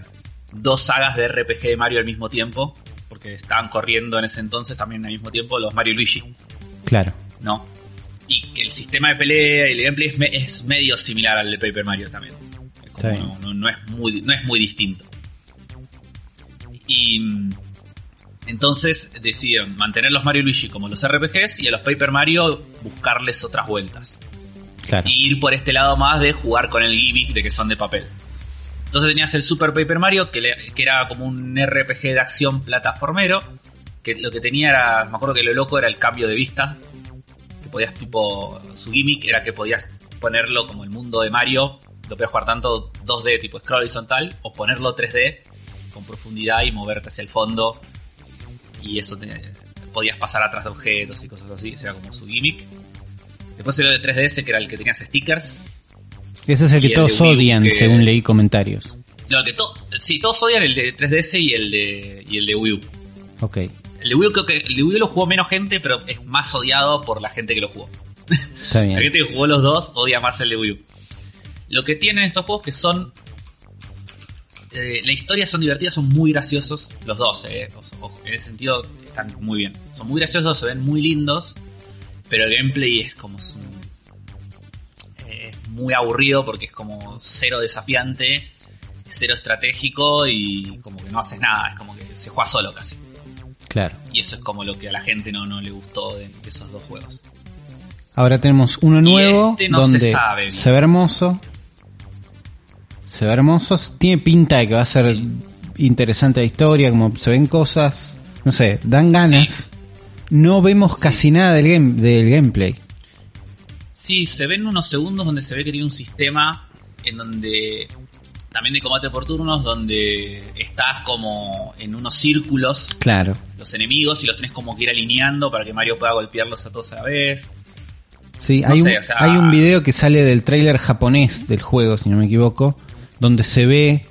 dos sagas de RPG de Mario al mismo tiempo, porque estaban corriendo en ese entonces también al mismo tiempo los Mario y Luigi,
Claro.
¿no? Y que el sistema de pelea y el gameplay es, me- es medio similar al de Paper Mario también. Como no, no- no es muy, no es muy distinto. Y entonces decidieron mantener los Mario y Luigi como los RPGs y a los Paper Mario buscarles otras vueltas
Claro.
y ir por este lado más de jugar con el gimmick de que son de papel. Entonces tenías el Super Paper Mario, que, le- que era como un RPG de acción plataformero, que lo que tenía era, me acuerdo que lo loco era el cambio de vista, que podías tipo, su gimmick era que podías ponerlo como el mundo de Mario, lo podías jugar tanto 2D tipo scroll horizontal, o ponerlo 3D con profundidad y moverte hacia el fondo, y eso te- podías pasar atrás de objetos y cosas así, ese era como su gimmick. Después el de 3DS, que era el que tenías stickers.
Ese es el que
el
todos odian,
que-
según leí comentarios.
No, que to- sí, todos odian el de 3DS y el de, y el de Wii U.
Ok.
El de Wii U creo que el de Wii U lo jugó menos gente, pero es más odiado por la gente que lo jugó.
Está
La gente que jugó los dos odia más el de Wii U. Lo que tienen estos juegos que son... eh, la historia son divertidas, son muy graciosos. Los dos, eh, en ese sentido, están muy bien. Son muy graciosos, se ven muy lindos, pero el gameplay es como... es un- eh, es muy aburrido porque es como cero desafiante, cero estratégico y como que no haces nada, es como que se juega solo casi.
Claro.
Y eso es como lo que a la gente no, no le gustó de, esos dos juegos.
Ahora tenemos uno nuevo
este no se
donde
sabe.
se ve hermoso. Se ve hermoso. Tiene pinta de que va a ser
Sí.
Interesante la historia, como se ven cosas, no sé, dan ganas.
Sí.
No vemos casi nada del, game, del gameplay.
Sí, se ven unos segundos donde se ve que tiene un sistema en donde también de combate por turnos donde estás como en unos círculos
Claro.
los enemigos y los tenés como que ir alineando para que Mario pueda golpearlos a todos a la vez.
Sí,
No
hay,
sé,
un,
o sea-
hay un video que sale del tráiler japonés del juego, si no me equivoco, donde se ve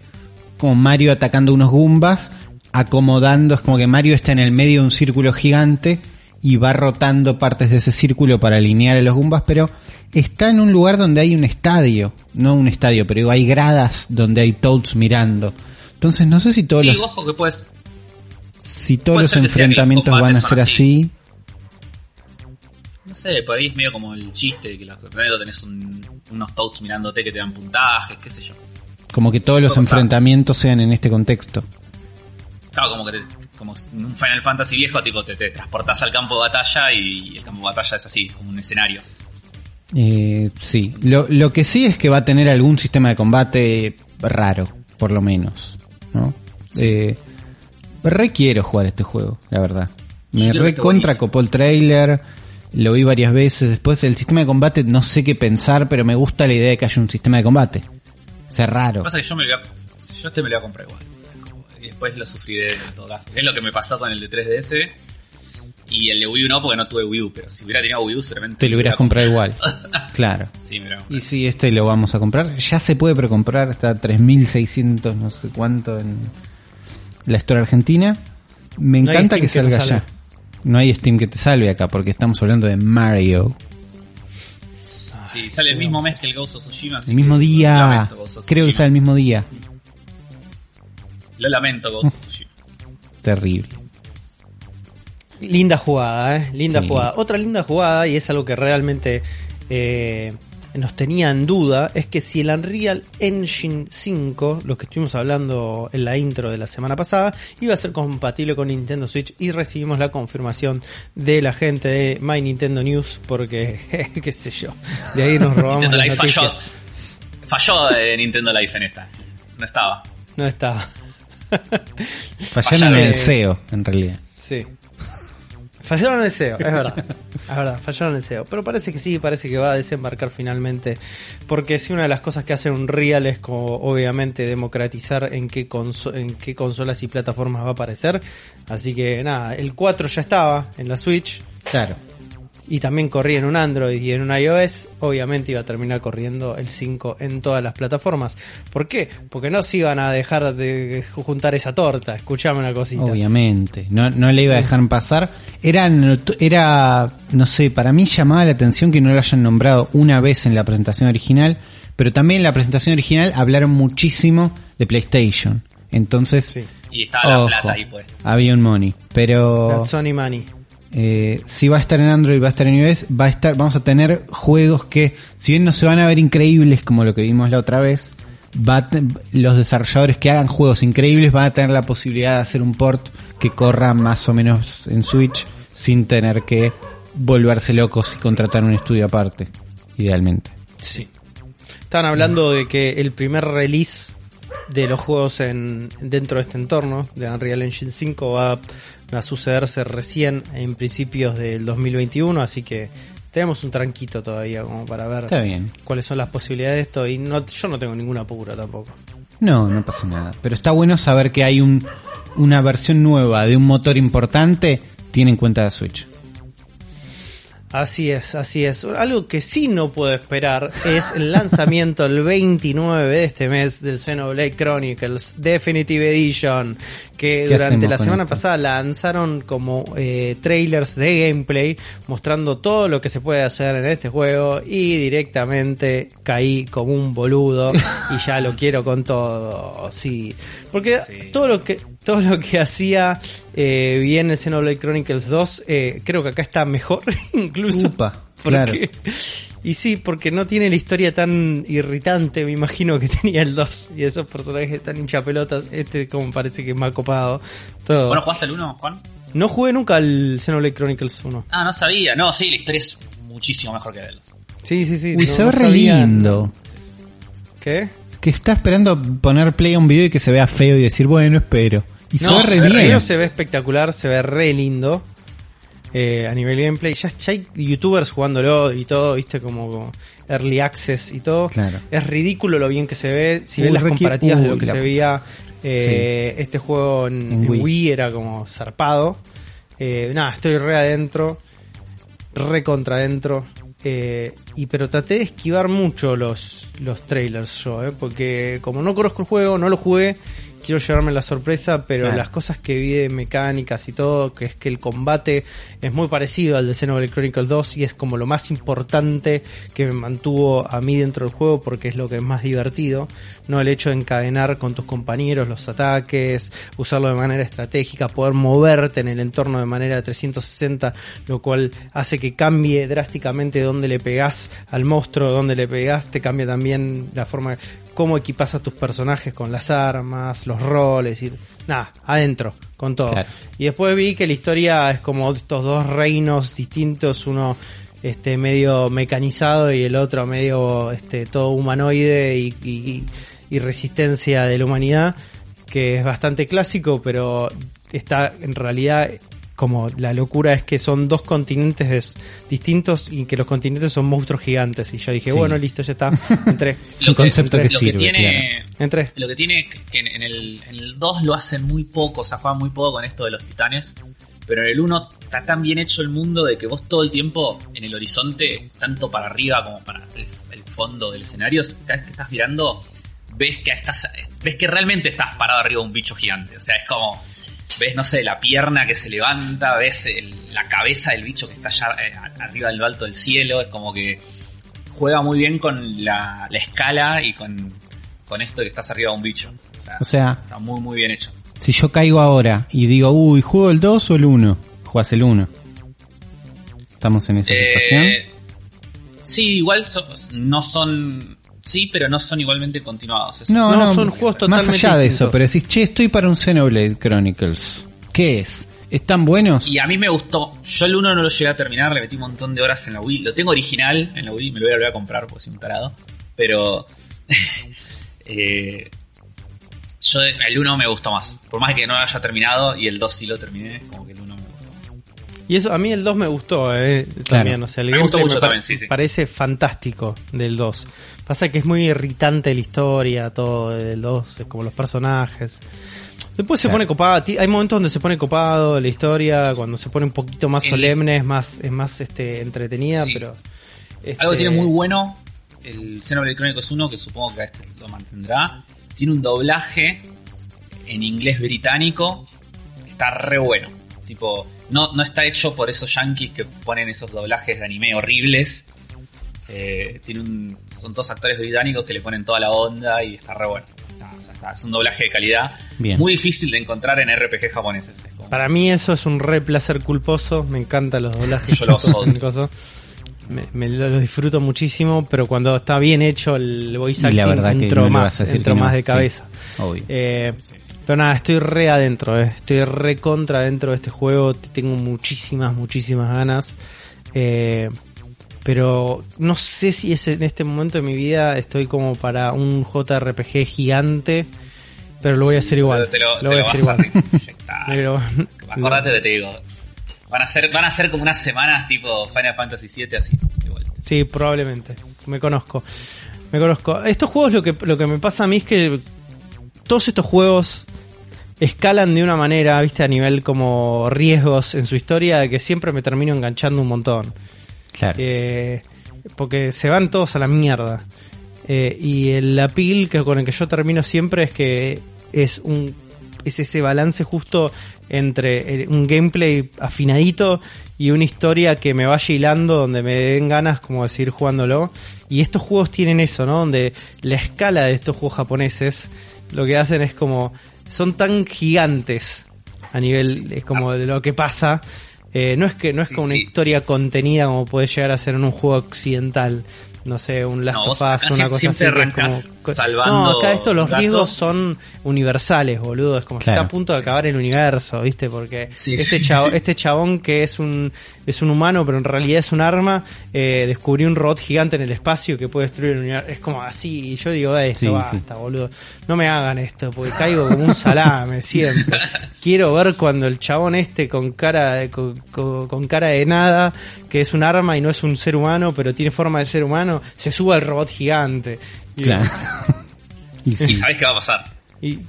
como Mario atacando unos Goombas, acomodando, es como que Mario está en el medio de un círculo gigante y va rotando partes de ese círculo para alinear a los Goombas, pero está en un lugar donde hay un estadio, no un estadio, pero hay gradas donde hay Toads mirando. Entonces no sé si todos
sí,
los,
ojo que puedes...
si todos los enfrentamientos van a ser así.
No sé, por ahí es medio como el chiste que los, tenés un- unos touts mirándote que te dan puntajes, qué sé yo.
Como que todos los enfrentamientos sean en este contexto.
Claro, como que te- como un Final Fantasy viejo, tipo te, te transportás al campo de batalla y el campo de batalla es así, como un escenario.
Eh, sí, lo, lo que sí es que va a tener algún sistema de combate raro, por lo menos, ¿no? Eh, re quiero jugar este juego, la verdad. Me
creo que
re
está
contra
buenísimo.
copó el trailer, lo vi varias veces. Después el sistema de combate no sé qué pensar, pero me gusta la idea de que haya un sistema de combate. O sea,
Lo
raro.
que pasa es que yo me lo voy a, yo este me lo voy a comprar igual. Y después lo sufriré en todo caso. Es lo que me pasó con el de 3DS. Y el de Wii U no, porque no tuve Wii U, pero si hubiera tenido Wii U seguramente...
Te lo hubieras
hubiera
comprado igual. Claro.
Sí, me lo hubiera
Y sí, este lo vamos a comprar. Ya se puede precomprar, está 3600, no sé cuánto en la Store Argentina. Me
No
encanta que
que
salga
salve.
ya. No hay Steam que te salve acá porque estamos hablando de Mario.
Sí, sale el mismo mes que el Ghost of Tsushima. así
El mismo
que
día.
Lo lamento, Ghost of
Creo que
Tsushima.
sale el mismo día.
Lo lamento, Ghost of Tsushima.
Terrible.
Linda jugada, ¿eh? Linda
Sí.
jugada. Otra linda jugada, y es algo que realmente eh, nos tenía en duda, es que si el Unreal Engine 5, lo que estuvimos hablando en la intro de la semana pasada, iba a ser compatible con Nintendo Switch y recibimos la confirmación de la gente de My Nintendo News, porque, qué sé yo, de ahí nos robamos
Nintendo
las
Live falló.
noticias.
Falló eh, Nintendo Live en esta. No estaba.
No está.
Fallaron en el. SEO, en realidad.
Sí. Fallaron el SEO, es verdad. Es verdad, fallaron el SEO. Pero parece que sí, parece que va a desembarcar finalmente. Porque si una de las cosas que hace Unreal es como obviamente democratizar en qué, en qué consolas y plataformas va a aparecer. Así que nada, el 4 ya estaba en la Switch.
Claro.
Y también corría en un Android y en un iOS, obviamente iba a terminar corriendo el 5 en todas las plataformas. ¿Por qué? Porque no se iban a dejar de juntar esa torta, escuchame una cosita.
Obviamente, no, no le iba a dejar pasar. Era, not- era, no sé, para mí llamaba la atención que no lo hayan nombrado una vez en la presentación original, pero también en la presentación original hablaron muchísimo de PlayStation. Entonces,
Sí.
Y estaba la
ojo,
plata ahí, pues.
había un money. Pero
That Sony Money.
Eh, si va a estar en Android, va a estar en iOS, va a estar, vamos a tener juegos que, si bien no se van a ver increíbles como lo que vimos la otra vez, va a los desarrolladores que hagan juegos increíbles van a tener la posibilidad de hacer un port que corra más o menos en Switch sin tener que volverse locos y contratar un estudio aparte, idealmente.
Sí. Estaban hablando de que el primer release de los juegos en, dentro de este entorno de Unreal Engine 5 va a sucederse recién en principios del 2021, así que tenemos un tranquito todavía como para ver
Está bien.
cuáles son las posibilidades de esto y no, yo no tengo ninguna apura tampoco.
No, no pasa nada. Pero está bueno saber que hay un, una versión nueva de un motor importante, tiene en cuenta la Switch.
Así es, así es. Algo que sí no puedo esperar es el lanzamiento el 29 de este mes del Xenoblade Chronicles Definitive Edition, que
¿Qué
durante la semana
esto?
pasada lanzaron como eh, trailers de gameplay mostrando todo lo que se puede hacer en este juego y directamente caí como un boludo y ya lo quiero con todo. Sí, porque
Sí.
todo lo que todo lo que hacía eh, bien el Xenoblade Chronicles 2, eh, creo que acá está mejor incluso.
Upa, claro.
Y sí, porque no tiene la historia tan irritante, me imagino, que tenía el 2. Y esos personajes tan hinchapelotas. Este, como parece que es más copado. Todo.
¿Bueno, jugaste el 1, Juan?
no jugué nunca al Xenoblade Chronicles 1.
Ah, no sabía. No, sí, la historia es muchísimo mejor que el 2.
Sí, sí, sí.
Uy,
no-
se
no
ve re lindo.
¿Qué?
Que está esperando poner play a un video y que se vea feo y decir, bueno, espero. Y
No,
se ve re
se ve
bien.
Primero se ve espectacular, se ve re lindo. Eh, a nivel gameplay, ya, ya hay youtubers jugándolo y todo, viste, como, como early access y todo.
Claro.
Es ridículo lo bien que se ve. Si ven las comparativas de lo que se veía eh, este juego en,
En
en
Wii.
Wii. era como zarpado. Eh, nada, estoy re adentro, re contra adentro. Eh, y pero traté de esquivar mucho los, los trailers yo, eh, porque como no conozco el juego, no lo jugué, quiero llevarme la sorpresa, pero
Claro.
las cosas que vi de mecánicas y todo, que es que el combate es muy parecido al de Xenoblade Chronicles 2 y es como lo más importante que me mantuvo a mí dentro del juego porque es lo que es más divertido, no el hecho de encadenar con tus compañeros los ataques, usarlo de manera estratégica, poder moverte en el entorno de manera 360, lo cual hace que cambie drásticamente dónde le pegás al monstruo, dónde le pegás, te cambia también la forma cómo equipas a tus personajes con las armas, los roles y nada, adentro, con todo.
Claro.
Y después vi que la historia es como estos dos reinos distintos, uno este medio mecanizado y el otro medio este todo humanoide y, y- y resistencia de la humanidad, que es bastante clásico, pero está en realidad como la locura es que son dos continentes des- distintos y que los continentes son monstruos gigantes. Y yo dije,
Sí.
bueno, listo, ya está. Entré.
Es un concepto que
lo
sirve,
tiene,
Entré.
Lo que tiene que en en el, en el 2 lo hacen muy poco, o sea, juegan muy poco con esto de los titanes. Pero en el 1 está tan bien hecho el mundo de que vos todo el tiempo en el horizonte, tanto para arriba como para el, el fondo del escenario, cada vez que estás mirando, ves que estás, ves que realmente estás parado arriba de un bicho gigante. O sea, es como, ves, no sé, la pierna que se levanta, ves el- la cabeza del bicho que está allá eh, arriba del alto del cielo, es como que juega muy bien con la, la escala y con, con esto de que estás arriba de un bicho. O sea,
O sea,
está muy, muy bien hecho.
si yo caigo ahora y digo, uy, ¿juego el 2 o el 1? Jugás el 1. ¿Estamos en esa situación?
Eh, sí, igual so- no son. Sí, pero no son igualmente continuados. Eso.
No,
No,
no,
son juegos
más
totalmente
allá de eso,
distintos.
pero decís, che, estoy para un Xenoblade Chronicles. ¿Qué es? ¿Están buenos?
Y a mí me gustó. Yo el 1 no lo llegué a terminar, le metí un montón de horas en la Wii. Lo tengo original en la Wii, me lo voy a volver a comprar porque soy un tarado. Pero. eh, yo el 1 me gustó más. Por más que no lo haya terminado y el 2 sí lo terminé, como que el 1 me gustó más.
Y eso a mí el 2 me gustó, eh, también, o sea, el
Me gustó mucho
pa-
también, sí, sí.
parece fantástico del 2. Pasa que es muy irritante la historia, todo del 2, es como los personajes. Después se
Claro.
pone copado, hay momentos donde se pone copado la historia, cuando se pone un poquito más
El-
solemne, es más, es más este, entretenida,
Sí.
pero...
Algo que
este,
tiene muy bueno el Xenoblade Chronicles 1, que supongo que este lo mantendrá, tiene un doblaje en inglés británico que está re bueno. Tipo, no, no está hecho por esos yankees que ponen esos doblajes de anime horribles. Eh, tiene un, son dos actores británicos que le ponen toda la onda y está re bueno. Está- o sea, está- es un doblaje de calidad
Bien.
muy difícil de encontrar en RPG japoneses. Como-
Para mí eso es un re placer culposo, me encantan los doblajes.
Yo los odio.
Me, me lo, lo disfruto muchísimo, pero cuando está bien hecho el voice
la
acting,
que
entro
no
más, entro
que no,
más de
sí.
cabeza.
Obvio.
Eh,
Sí, sí.
pero nada, estoy re adentro, eh. estoy re contra dentro de este juego, tengo muchísimas, muchísimas ganas. Eh, pero no sé si es en este momento de mi vida estoy como para un JRPG gigante, pero lo voy a hacer igual.
Te lo,
lo
te
voy a hacer
a
igual. Pero-
Acordate que te digo. Van a ser, van a ser como unas semanas tipo Final Fantasy VII así. de vuelta.
Sí, probablemente. Me conozco. Me conozco. Estos juegos lo que, lo que me pasa a mí es que todos estos juegos escalan de una manera, viste, a nivel como riesgos en su historia, que siempre me termino enganchando un montón.
Claro.
Eh, porque se van todos a la mierda. Eh, y el appeal que con el que yo termino siempre es que es un es ese balance justo entre un gameplay afinadito y una historia que me vaya hilando donde me den ganas como de seguir jugándolo y estos juegos tienen eso no donde la escala de estos juegos japoneses lo que hacen es como son tan gigantes a nivel es como de lo que pasa eh, no es que no es
Sí,
como una
sí.
historia contenida como puede llegar a ser en un juego occidental no sé, un Last
No,
of Us, una cosa
siempre
así. como-
salvando
no, acá esto, los
gato.
riesgos son universales, boludo. Es como
Claro.
está a punto de acabar el universo, ¿viste? Porque
Sí,
este,
sí,
chavo-
sí.
este chabón que es un, es un humano, pero en realidad es un arma, eh, descubrió un robot gigante en el espacio que puede destruir el universo. Es como así, y yo digo, eh, esto
Sí,
basta, boludo. No me hagan esto, porque caigo como un salame siempre. Quiero ver cuando el chabón este con cara de, con, con- con cara de nada, que es un arma y no es un ser humano, pero tiene forma de ser humano, se suba al robot gigante. Y,
Claro. Y
Y
sí.
sabés qué va a pasar.
y,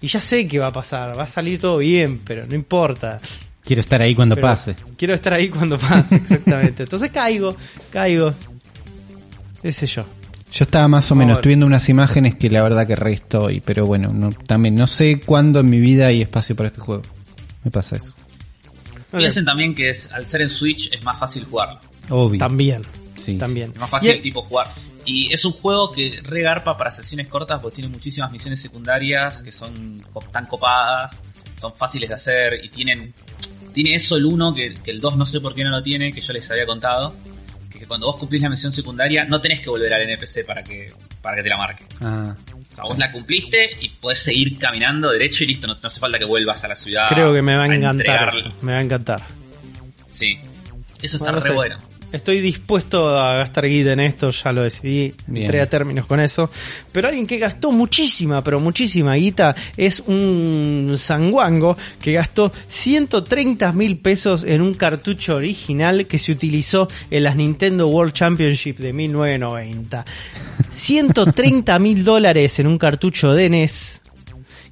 y ya sé qué va a pasar, va a salir todo bien, pero no importa.
Quiero estar ahí cuando
Pero
pase.
Quiero estar ahí cuando pase, exactamente. Entonces caigo, caigo. Ese yo.
Yo estaba más o menos estoy viendo unas imágenes que la verdad que re estoy, pero bueno, no, también no sé cuándo en mi vida hay espacio para este juego. Me pasa eso.
Piensen también que es, al ser en Switch es más fácil jugarlo.
Obvio.
También,
Sí.
también.
Es más fácil
Y-
tipo jugar. Y es un juego que regarpa para sesiones cortas porque tiene muchísimas misiones secundarias que son tan copadas, son fáciles de hacer y tienen... Tiene eso el 1 que, que el 2 no sé por qué no lo tiene, que yo les había contado. Que, que cuando vos cumplís la misión secundaria no tenés que volver al NPC para que, para que te la marque.
Ah,
O sea, vos la cumpliste y podés seguir caminando derecho y listo, no, no hace falta que vuelvas a la ciudad.
Creo que me va a encantar eso, Me va a encantar.
Sí. Eso está
Bueno, no
re
sé.
bueno.
Estoy dispuesto a gastar guita en esto, ya lo decidí,
Bien.
entré a términos con eso. Pero alguien que gastó muchísima, pero muchísima guita es un sanguango que gastó 130 mil pesos en un cartucho original que se utilizó en las Nintendo World Championship de 1990. 130 mil dólares en un cartucho de NES.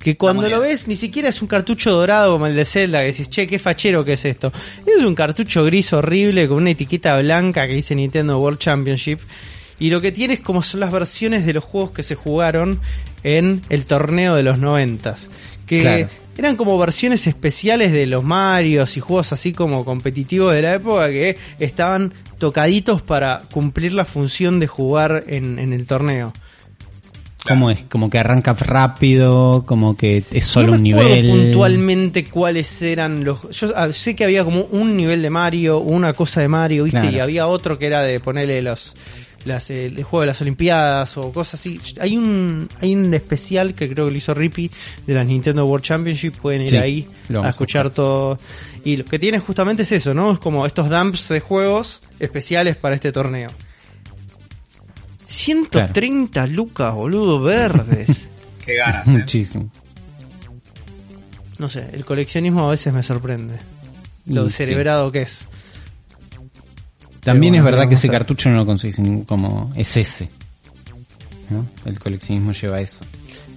Que cuando lo ves, ni siquiera es un cartucho dorado como el de Zelda, que decís, che, qué fachero que es esto. Es un cartucho gris horrible con una etiqueta blanca que dice Nintendo World Championship. Y lo que tiene es como son las versiones de los juegos que se jugaron en el torneo de los noventas. Que
Claro.
eran como versiones especiales de los Marios y juegos así como competitivos de la época que estaban tocaditos para cumplir la función de jugar en, en el torneo.
¿Cómo es? Como que arranca rápido, como que es solo
no
un
recuerdo
nivel.
puntualmente cuáles eran los. Yo ah, sé que había como un nivel de Mario, una cosa de Mario, ¿viste?
Claro.
Y había otro que era de ponerle los. Las, eh, el juego de las Olimpiadas o cosas así. Hay un hay un especial que creo que lo hizo Rippy de las Nintendo World Championship. Pueden ir
Sí,
ahí a escuchar todo. Y lo que tiene justamente es eso, ¿no? Es como estos dumps de juegos especiales para este torneo. 130 lucas, boludo, verdes.
Qué ganas, ¿eh?
Muchísimo.
No sé, el coleccionismo a veces me sorprende. Lo
sí.
cerebrado que es.
También es verdad que ese cartucho no lo conseguís como es ese. ¿no? El coleccionismo lleva eso.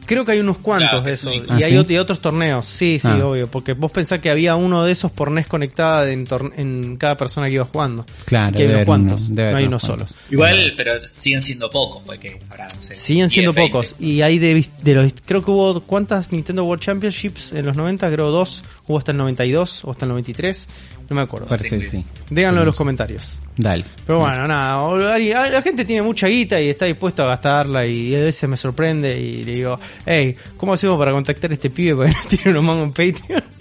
Creo que hay unos cuantos
Claro,
de esos.
un-
y
Ah,
hay
¿sí?
otros torneos. Sí, sí,
Ah.
obvio. Porque vos pensás que había uno de esos por NES conectada en, en cada persona que iba jugando.
Claro,
Así que hay unos cuantos.
uno,
no hay
unos
solo.
cuantos.
Igual, pero siguen siendo pocos, porque habrá, no sé.
Siguen
10,
siendo
20.
pocos. Y hay de, de los. Creo que hubo. ¿Cuántas Nintendo World Championships en los 90? Creo dos. Hubo hasta el 92 o hasta el 93. No me acuerdo.
Parece que sí.
Díganlo en los comentarios.
Dale.
Pero bueno, nada, la gente tiene mucha guita y está dispuesto a gastarla y a veces me sorprende y le digo, hey, ¿cómo hacemos para contactar a este pibe porque no tiene unos mangos en Patreon?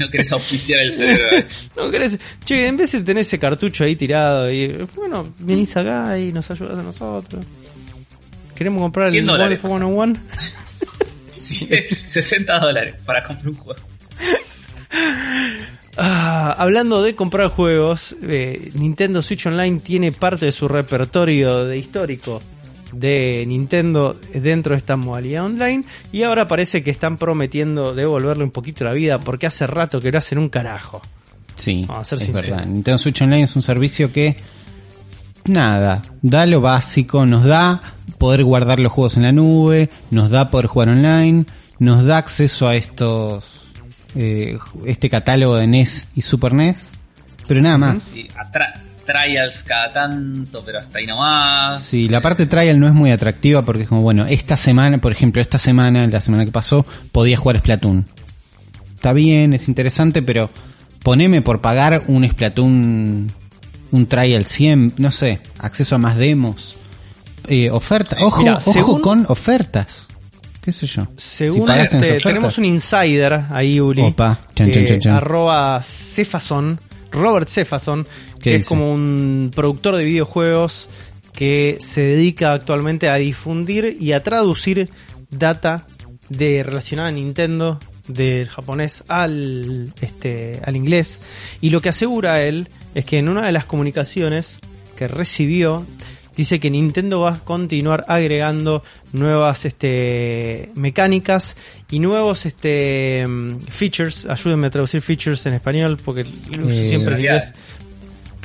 No querés auspiciar el cerebro. eh.
¿No querés? Che, en vez de tener ese cartucho ahí tirado y, bueno, venís acá y nos ayudas a nosotros. ¿Queremos comprar el
100
Model
dólares,
101?
Sí, 60 dólares para comprar un juego.
Ah, hablando de comprar juegos, eh, Nintendo Switch Online tiene parte de su repertorio de histórico de Nintendo dentro de esta modalidad online y ahora parece que están prometiendo devolverle un poquito la vida porque hace rato que no hacen un carajo.
Sí,
Vamos a ser
es
sinceros.
verdad. Nintendo Switch Online es un servicio que nada, da lo básico, nos da poder guardar los juegos en la nube, nos da poder jugar online, nos da acceso a estos eh, este catálogo de NES y Super NES, pero nada más.
Sí, trials cada tanto, pero hasta ahí nomás.
Sí, la parte trial no es muy atractiva porque es como, bueno, esta semana, por ejemplo, esta semana, la semana que pasó, podía jugar Splatoon. Está bien, es interesante, pero poneme por pagar un Splatoon, un trial 100, no sé, acceso a más demos, eh, oferta, ojo,
Mira,
ojo
según-
con ofertas. ¿Qué sé yo?
Según
Si
este,
ofertas.
tenemos un insider ahí, Uli,
Opa, chan,
que
chan, chan, chan.
arroba Cefason, Robert Cefason,
¿Qué
que es como un productor de videojuegos que se dedica actualmente a difundir y a traducir data de relacionada a Nintendo del japonés al este al inglés y lo que asegura él es que en una de las comunicaciones que recibió dice que Nintendo va a continuar agregando nuevas este mecánicas y nuevos este mm, features. Ayúdenme a traducir features en español porque lo uso
Eh,
siempre en inglés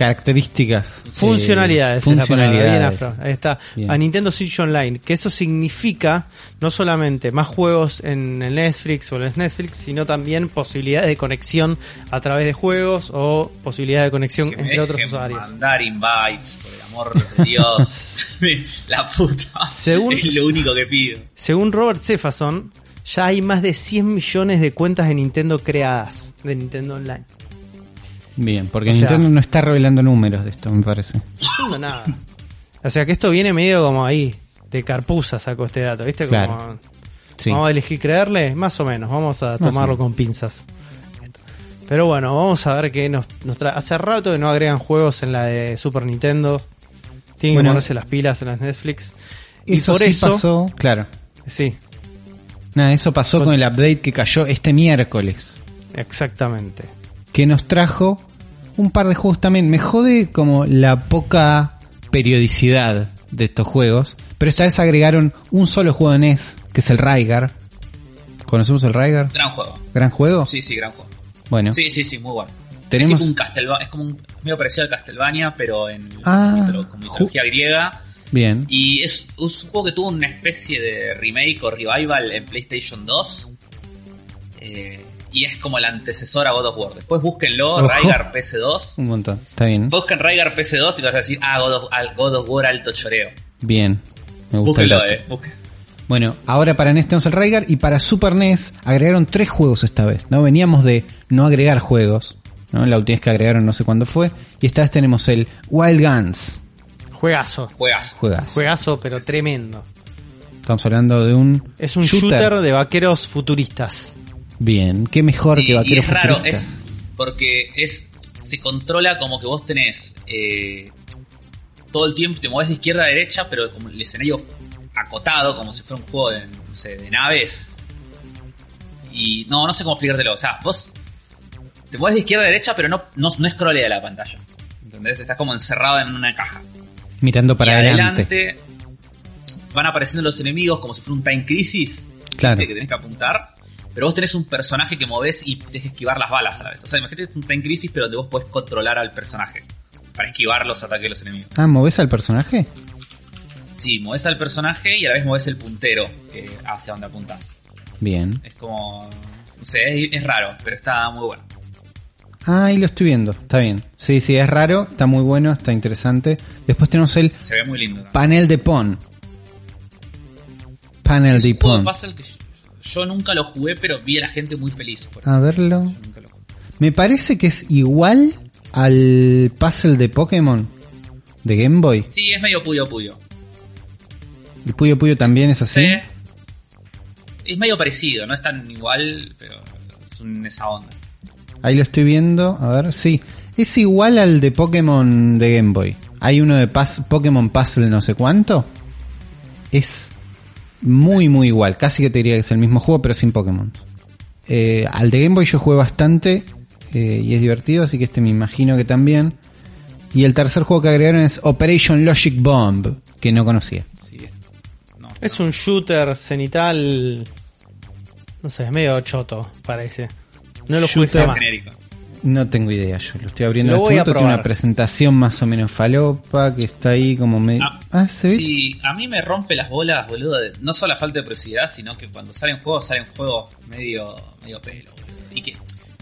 Características. eh,
Funcionalidades, es la palabra, bien, Afro. Ahí está.
Bien.
A Nintendo Switch Online. Que eso significa no solamente más juegos en el Netflix o en el Netflix, sino también posibilidades de conexión a través de juegos o posibilidad de conexión
Que me
entre otros usuarios.
Mandar invites, por el amor de Dios. la puta.
Según-
Es lo único que pido.
Según Robert Cefason, ya hay más de 100 millones de cuentas de Nintendo creadas de Nintendo Online.
Bien, porque
O sea-
Nintendo no está revelando números de esto, me parece.
No, nada. O sea que esto viene medio como ahí, de carpuza sacó este dato, ¿viste? Como,
Claro. Sí.
Vamos a elegir creerle, más o menos, vamos a tomarlo con pinzas. Pero bueno, vamos a ver qué nos, nos trae. Hace rato que no agregan juegos en la de Super Nintendo. Tienen
Bueno.
que ponerse las pilas en las Netflix. Y
Eso
por
sí
eso,
pasó, claro.
sí,
Nada, eso pasó
Con-
con el update que cayó este miércoles.
exactamente.
que nos trajo un par de juegos también. Me jode como la poca periodicidad de estos juegos. Pero esta vez agregaron un solo juego de NES, que es el Rygar. ¿Conocemos el Rygar?
Gran juego.
¿Gran juego?
Sí, sí, gran juego.
Bueno,
Sí, sí, sí, muy bueno.
Tenemos-
Es tipo un Castelva- es como un medio parecido al Castlevania, pero en
Ah,
con mitología griega.
bien.
Y es, es un juego que tuvo una especie de remake o revival en PlayStation 2. Eh, y es como el antecesor a God of War. Después búsquenlo,
Ojo.
Rygar PS2.
Un montón. Está bien.
Busquen Rygar PS2 y vas a decir, ah, God of, al- God of War alto choreo.
Bien. Me gusta
Búsquenlo, eh. busquen.
Bueno, ahora para NES tenemos el Rygar y para Super NES agregaron tres juegos esta vez, ¿no? Veníamos de no agregar juegos, ¿no? La última vez que agregaron no sé cuándo fue. Y esta vez tenemos el Wild Guns.
Juegazo.
Juegas.
Juegas.
Juegazo, pero tremendo.
Estamos hablando de un
Es un shooter, de vaqueros futuristas.
Bien, qué mejor
Sí,
que
y
Vaquero
es raro, es porque es se controla como que vos tenés eh, todo el tiempo, te mueves de izquierda a derecha, pero como el escenario acotado, como si fuera un juego de, no sé, de naves. Y no, no sé cómo explicártelo. O sea, vos te mueves de izquierda a derecha, pero no, no, no scrollea la pantalla. ¿Entendés? Estás como encerrado en una caja.
Mirando para
y
adelante.
adelante van apareciendo los enemigos como si fuera un Time Crisis.
Claro.
Que tenés que apuntar. Pero vos tenés un personaje que movés y tenés que esquivar las balas a la vez. O sea, imagínate un Time Crisis, pero donde vos podés controlar al personaje. Para esquivar los ataques de los enemigos.
Ah, ¿moves al personaje?
Sí, mueves al personaje y a la vez mueves el puntero eh, hacia donde apuntas.
Bien.
Es como. No sé, es, es raro, pero está muy bueno.
Ah, ahí lo estoy viendo. Está bien. Sí, sí, es raro. Está muy bueno. Está interesante. Después tenemos el
Se ve muy lindo.
panel de Pon. Panel de Pon.
puzzle que yo, yo nunca lo jugué, pero vi a la gente muy feliz. Por
A verlo.
Yo nunca lo jugué.
Me parece que es igual al puzzle de Pokémon de Game Boy.
Sí, es medio puyo puyo.
El Puyo Puyo también es así.
Sí. Es medio parecido, no es tan igual, pero es en esa onda.
Ahí lo estoy viendo. A ver, sí. Es igual al de Pokémon de Game Boy. Hay uno de Paz- Pokémon Puzzle no sé cuánto. Es muy, muy igual. Casi que te diría que es el mismo juego, pero sin Pokémon. Eh, al de Game Boy yo jugué bastante eh, y es divertido, así que este me imagino que también. Y el tercer juego que agregaron es Operation Logic Bomb, que no conocía.
Sí, es, no,
Es un shooter cenital. No sé, es medio choto, parece. No lo jugué
Shooter
jamás.
genérico.
No tengo idea, yo lo estoy abriendo
Lo
este
voy a
tiene una presentación más o menos falopa, que está ahí como medio...
Ah,
Ah,
sí, a mí me rompe las bolas, boludo. de- no solo la falta de precisidad, sino que cuando salen juegos, salen juegos medio, medio pelo. boludo. Y que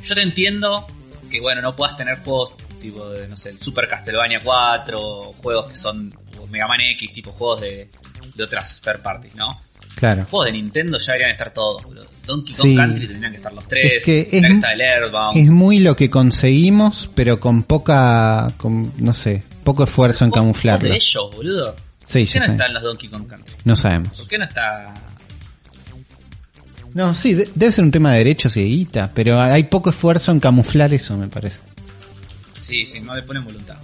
yo te entiendo que, bueno, no puedas tener juegos tipo de, no sé, el Super Castlevania 4, juegos que son o Mega Man X, tipo juegos de, de otras third parties, ¿no?
Claro.
Juegos de Nintendo ya deberían estar todos, boludo. Donkey Kong
Sí.
Country tendrían que estar los tres.
Es que es-
la está el Earthbound.
Es muy lo que conseguimos, pero con poca, con, no sé, poco esfuerzo en camuflarlo.
de ellos, boludo.
Sí,
¿Por qué
ya
no
sé.
están los Donkey Kong Country?
No sabemos.
¿Por qué no está
No, sí, de- debe ser un tema de derechos y de guita, pero hay poco esfuerzo en camuflar eso, me parece.
Sí, sí, no le ponen voluntad.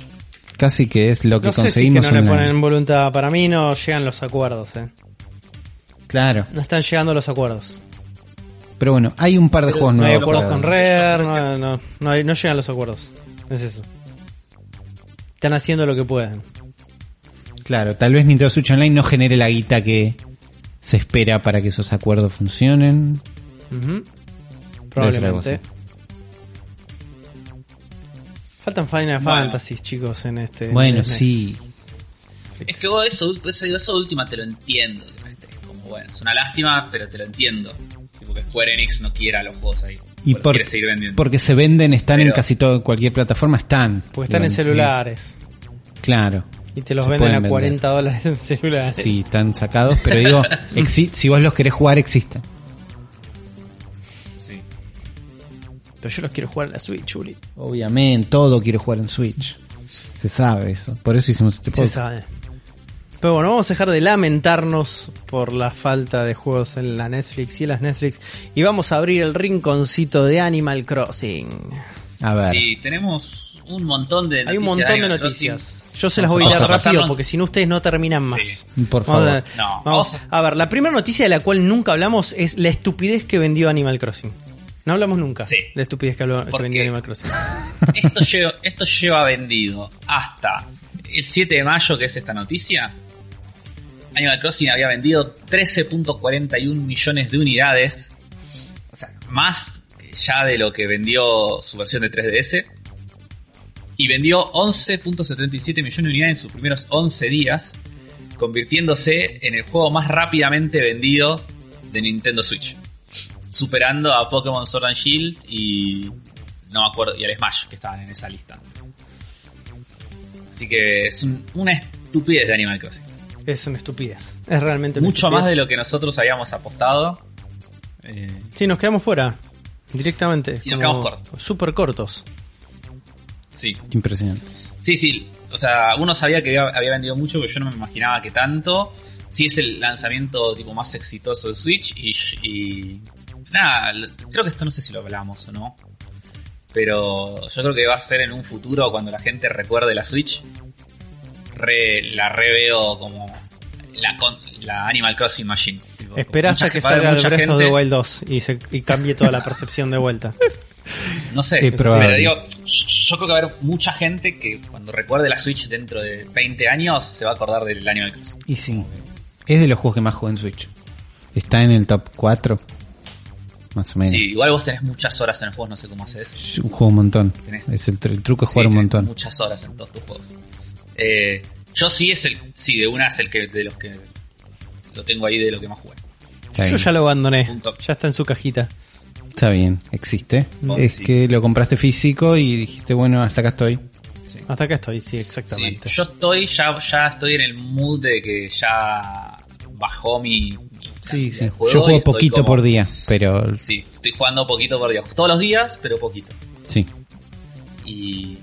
Casi que es lo que
No sé si que
conseguimos
no le ponen voluntad. Para mí no llegan los acuerdos, eh.
Claro,
No están llegando los acuerdos.
pero bueno, hay un par de
Pero
juegos
sí,
No hay
nuevos.
acuerdos con Rare, no, no, no, hay- no llegan los acuerdos. Es eso. Están haciendo lo que pueden.
Claro, tal vez Nintendo Switch Online no genere la guita que se espera para que esos acuerdos funcionen.
Probablemente. Faltan Final
Bueno.
Fantasy, chicos, en este.
Bueno,
en
sí.
Es que vos eso, eso, eso de última te lo entiendo. Como bueno, es una lástima, pero te lo entiendo. Tipo que Square Enix no quiera los juegos ahí.
Y
Porque
por-
quiere seguir vendiendo.
porque se venden, están en casi todo, cualquier plataforma, están.
Porque están en celulares.
Claro.
Y te los
Se
venden a
pueden vender.
40 dólares en celulares.
Sí, están sacados, pero digo, si vos los querés jugar, existen.
Sí.
Pero yo los quiero jugar en la Switch, Uli.
Obviamente, todo quiere jugar en Switch. Se sabe eso. Por eso hicimos este
Se
podcast.
sabe. Pero bueno, vamos a dejar de lamentarnos por la falta de juegos en la Netflix y en las Netflix. Y vamos a abrir el rinconcito de Animal Crossing.
A ver.
Sí, tenemos un montón de noticias.
Hay un montón de noticias. Yo se las voy a
Vamos a
rápido porque si no ustedes no terminan
Sí.
más.
Por
Vamos
favor.
a,
No,
vamos
vamos
a ver, la primera noticia de la cual nunca hablamos es la estupidez que vendió Animal Crossing. No hablamos nunca
Sí.
de la estupidez que, habló- que
¿Por
vendió? Animal Crossing.
Esto lleva, esto lleva vendido hasta el 7 de mayo, que es esta noticia. Animal Crossing había vendido 13.41 millones de unidades. O sea, más ya de lo que vendió su versión de 3DS. Y vendió 11.77 millones de unidades en sus primeros 11 días. Convirtiéndose en el juego más rápidamente vendido de Nintendo Switch. Superando a Pokémon Sword and Shield y. No me acuerdo. Y al Smash que estaban en esa lista. Así que es un- una estupidez de Animal Crossing.
Es una estupidez. Es realmente una
Mucho
estupidez.
más de lo que nosotros habíamos apostado. Eh,
Sí, nos quedamos fuera. Directamente.
Sí, nos quedamos cortos.
Súper cortos.
sí.
Impresionante.
Sí, sí. O sea, uno sabía que había, había vendido mucho, pero yo no me imaginaba que tanto. Sí es el lanzamiento tipo más exitoso de Switch y, y nada, creo que esto no sé si lo hablamos o no. Pero yo creo que va a ser en un futuro cuando la gente recuerde la Switch. Re, la reveo como la, con- la Animal Crossing Machine. Tipo,
Esperás a que salga el Breath of the Wild 2 y, se, y cambie toda la percepción de vuelta.
No sé, pero digo, yo creo que va a haber mucha gente que cuando recuerde la Switch dentro de 20 años se va a acordar del Animal Crossing.
Y sí. Es de los juegos que más juego en Switch. Está en el top 4. Más o menos.
Sí, igual vos tenés muchas horas en el juego, no sé cómo haces.
Yo juego un montón.
Tenés-
Es el, tr- el truco es
Sí,
jugar un montón.
Muchas horas en todos tus juegos. Eh, Yo sí es el, sí, de una es el que, de los que lo tengo ahí de lo que más jugué.
Está
Yo
bien.
ya lo abandoné.
Punto.
Ya está en su cajita.
Está bien, existe.
Oh,
es
sí.
que lo compraste físico y dijiste, bueno, hasta acá estoy.
Sí.
Hasta acá estoy, sí,
Sí,
exactamente.
yo estoy, ya, ya estoy en el mood de que ya bajó mi, mi
Sí,
juego
Yo juego poquito
como-
por día, pero
Sí, estoy jugando poquito por día. Todos los días, pero poquito.
sí.
Y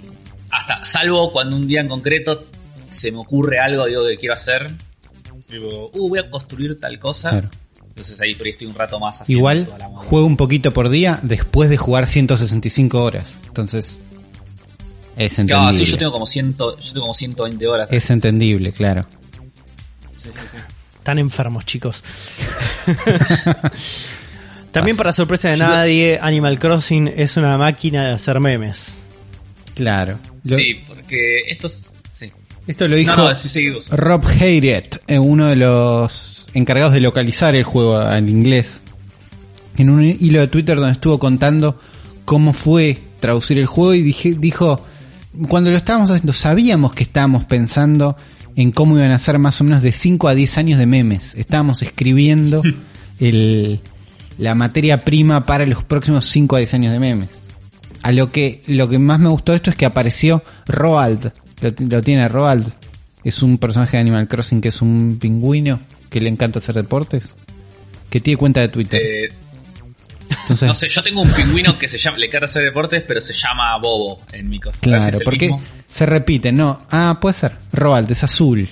hasta, salvo cuando un día en concreto se me ocurre algo, digo, que quiero hacer. Digo, uh, voy a construir tal cosa.
Claro.
Entonces ahí por ahí estoy un rato más haciendo
Igual
toda la movida.
juego un poquito por día después de jugar 165 horas. Entonces es
Claro,
entendible.
sí, yo tengo como ciento, yo tengo como 120 horas.
Es entendible, claro.
Sí, sí, sí.
Están enfermos, chicos. También para sorpresa de nadie, Animal Crossing es una máquina de hacer memes.
Claro. Lo-
Sí, porque esto es... Sí.
Esto lo dijo
No, no, sí.
Rob Hayret, eh, uno de los encargados de localizar el juego al inglés, en un hilo de Twitter donde estuvo contando cómo fue traducir el juego y dije- dijo, cuando lo estábamos haciendo, sabíamos que estábamos pensando en cómo iban a ser más o menos de 5 a 10 años de memes. Estábamos escribiendo el, la materia prima para los próximos 5 a 10 años de memes. A lo que, lo que más me gustó de esto es que apareció Roald. Lo, lo tiene Roald. Es un personaje de Animal Crossing que es un pingüino que le encanta hacer deportes. Que tiene cuenta de Twitter.
Eh,
Entonces,
no sé, yo tengo un pingüino que se llama, le encanta hacer deportes, pero se llama Bobo en mi cosa.
Claro, porque
mismo.
se repite, no. Ah, puede ser. Roald, es azul.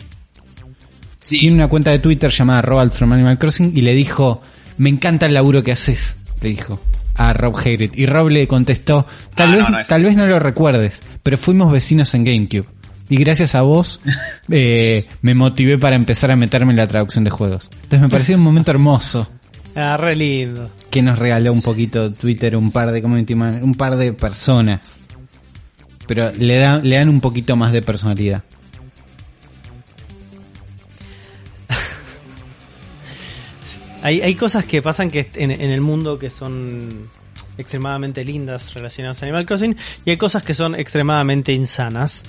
Sí,
Tiene una cuenta de Twitter llamada Roald from Animal Crossing y le dijo, me encanta el laburo que haces, le dijo a Rob Hayret. Y Rob le contestó, tal,
Ah,
vez,
no, no es.
tal vez no lo recuerdes, pero fuimos vecinos en GameCube. Y gracias a vos eh, me motivé para empezar a meterme en la traducción de juegos. Entonces me pareció un momento hermoso
Ah, re lindo.
que nos regaló un poquito Twitter, un par de community man- un par de personas. Pero le, da, le dan un poquito más de personalidad.
Hay, hay cosas que pasan que en, en el mundo que son extremadamente lindas relacionadas a Animal Crossing y hay cosas que son extremadamente insanas,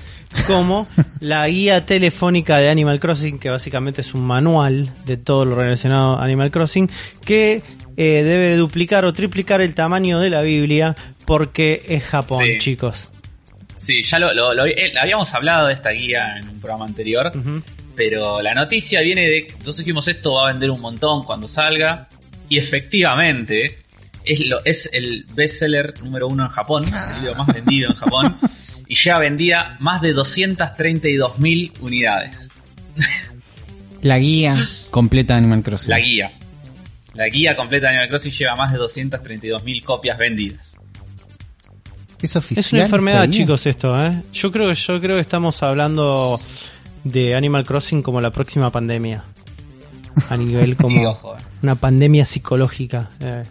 como la guía telefónica de Animal Crossing, que básicamente es un manual de todo lo relacionado a Animal Crossing, que eh, debe duplicar o triplicar el tamaño de la Biblia porque es Japón,
Sí.
chicos.
sí, ya lo, lo- lo- eh, habíamos hablado de esta guía en un programa anterior. Pero la noticia viene de, nosotros dijimos esto va a vender un montón cuando salga, y efectivamente es, lo, es el bestseller número uno en Japón, el libro más vendido en Japón, y ya vendía más de 232.000 unidades.
La guía completa de Animal Crossing.
La guía. La guía completa de Animal Crossing lleva más de 232.000 copias vendidas.
¿Es oficial?
Es una enfermedad, chicos, esto, ¿eh? Yo creo que yo creo que estamos hablando de Animal Crossing como la próxima pandemia. A nivel como una pandemia psicológica. eh.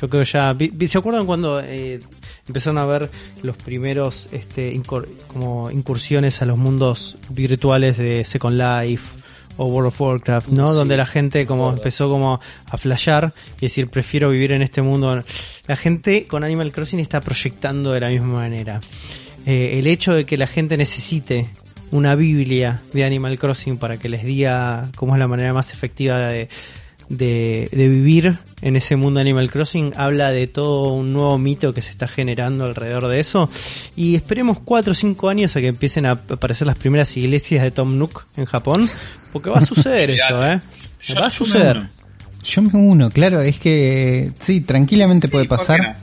Yo creo ya. ¿Se acuerdan cuando eh, empezaron a ver los primeros este, incur- como incursiones a los mundos virtuales de Second Life o World of Warcraft, ¿no?
Sí,
Donde la gente como empezó como a flashear y decir prefiero vivir en este mundo. La gente con Animal Crossing está proyectando de la misma manera. Eh, el hecho de que la gente necesite una Biblia de Animal Crossing para que les diga cómo es la manera más efectiva de, de, de vivir en ese mundo Animal Crossing habla de todo un nuevo mito que se está generando alrededor de eso y esperemos 4 o 5 años a que empiecen a aparecer las primeras iglesias de Tom Nook en Japón porque va a suceder eso, ¿eh?
Yo-
Va a suceder.
uno.
Yo me uno, claro, es que sí, tranquilamente
Sí,
puede
¿por qué
pasar.
no?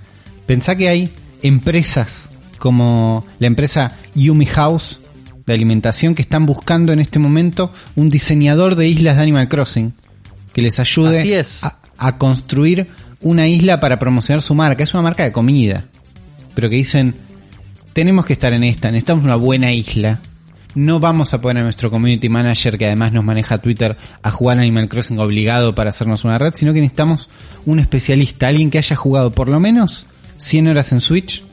Pensá que hay empresas como la empresa Yumi House de alimentación que están buscando en este momento un diseñador de islas de Animal Crossing que les ayude
Así es.
A, a construir una isla para promocionar su marca. Es una marca de comida, pero que dicen tenemos que estar en esta, necesitamos una buena isla. No vamos a poner a nuestro community manager, que además nos maneja Twitter, a jugar Animal Crossing obligado para hacernos una red, sino que necesitamos un especialista, alguien que haya jugado por lo menos 100 horas en Switch,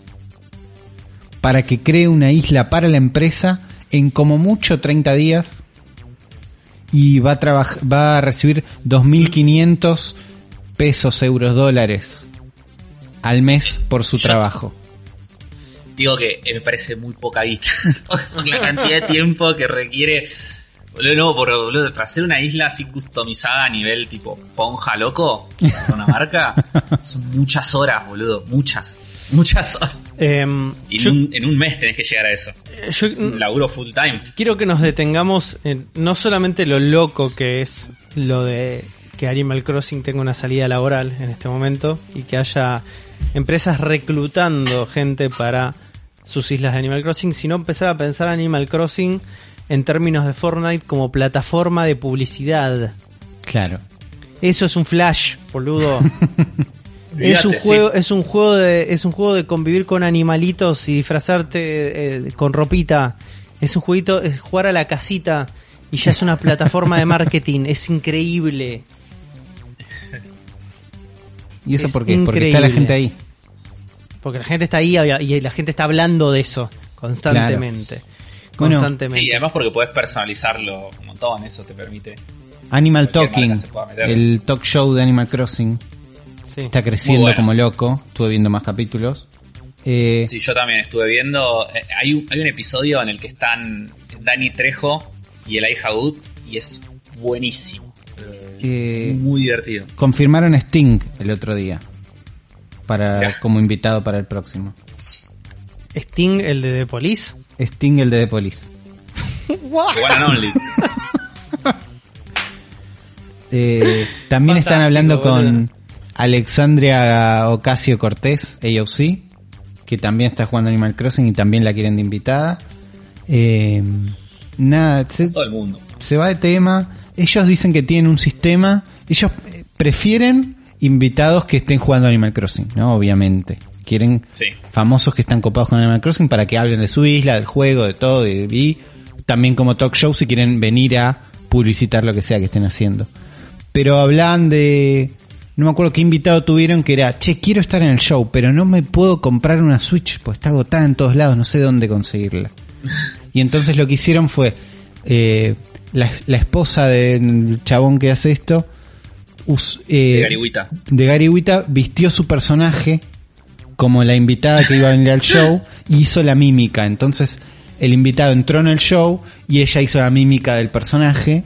para que cree una isla para la empresa en como mucho 30 días y va a, va a recibir 2.500 pesos, euros, dólares al mes por su
Yo-
trabajo.
Digo que eh, me parece muy poca guita. La cantidad de tiempo que requiere. Boludo, no, por, boludo, para hacer una isla así customizada a nivel tipo ponja loco, una marca, son muchas horas, boludo. Muchas. Muchas horas.
Em,
Y
yo-
en, un, en un mes tenés que llegar a eso.
yo-
Es un laburo full time.
quiero que nos detengamos en no solamente lo loco que es lo de que Animal Crossing tenga una salida laboral en este momento y que haya empresas reclutando gente para sus islas de Animal Crossing, sino empezar a pensar Animal Crossing en términos de Fortnite como plataforma de publicidad.
Claro.
Eso es un flash, boludo. es un juego,
sí.
es un juego de, es un juego de convivir con animalitos y disfrazarte eh, con ropita. Es un jueguito, es jugar a la casita y ya es una plataforma de marketing. Es increíble.
¿Y eso
Es
por qué? Porque está la gente ahí.
Porque la gente está ahí y la gente está hablando de eso constantemente.
Bueno,
Constantemente.
Sí, además porque podés personalizarlo un montón, eso te permite.
Animal Talking, el talk show de Animal Crossing,
Sí.
está creciendo
bueno.
como loco. Estuve viendo más capítulos. Eh,
Sí, yo también estuve viendo. eh, hay, un, hay un episodio en el que están Dani Trejo y Elijah Wood y es buenísimo.
eh,
Muy divertido.
confirmaron a Sting el otro día para
Ya.
como invitado para el próximo.
Sting, el de The Police.
Sting el de The Police.
The One and Only.
Eh, también
Fantástico,
están hablando con. Alexandria Ocasio Cortés, AOC, que también está jugando Animal Crossing y también la quieren de invitada. Eh, nada, se,
Todo el mundo.
se va de tema. Ellos dicen que tienen un sistema. Ellos eh, prefieren invitados que estén jugando Animal Crossing, ¿no? Obviamente. Quieren
Sí.
famosos que están copados con Animal Crossing para que hablen de su isla, del juego, de todo. Y, y también como talk show si quieren venir a publicitar lo que sea que estén haciendo. Pero hablan de... No me acuerdo qué invitado tuvieron que era, che, quiero estar en el show, pero no me puedo comprar una Switch, pues está agotada en todos lados, no sé dónde conseguirla. Y entonces lo que hicieron fue, eh, la, la esposa del chabón que hace esto, us- eh,
De Garigüita.
de Gary Wita vistió su personaje como la invitada que iba a venir al show y hizo la mímica. Entonces el invitado entró en el show y ella hizo la mímica del personaje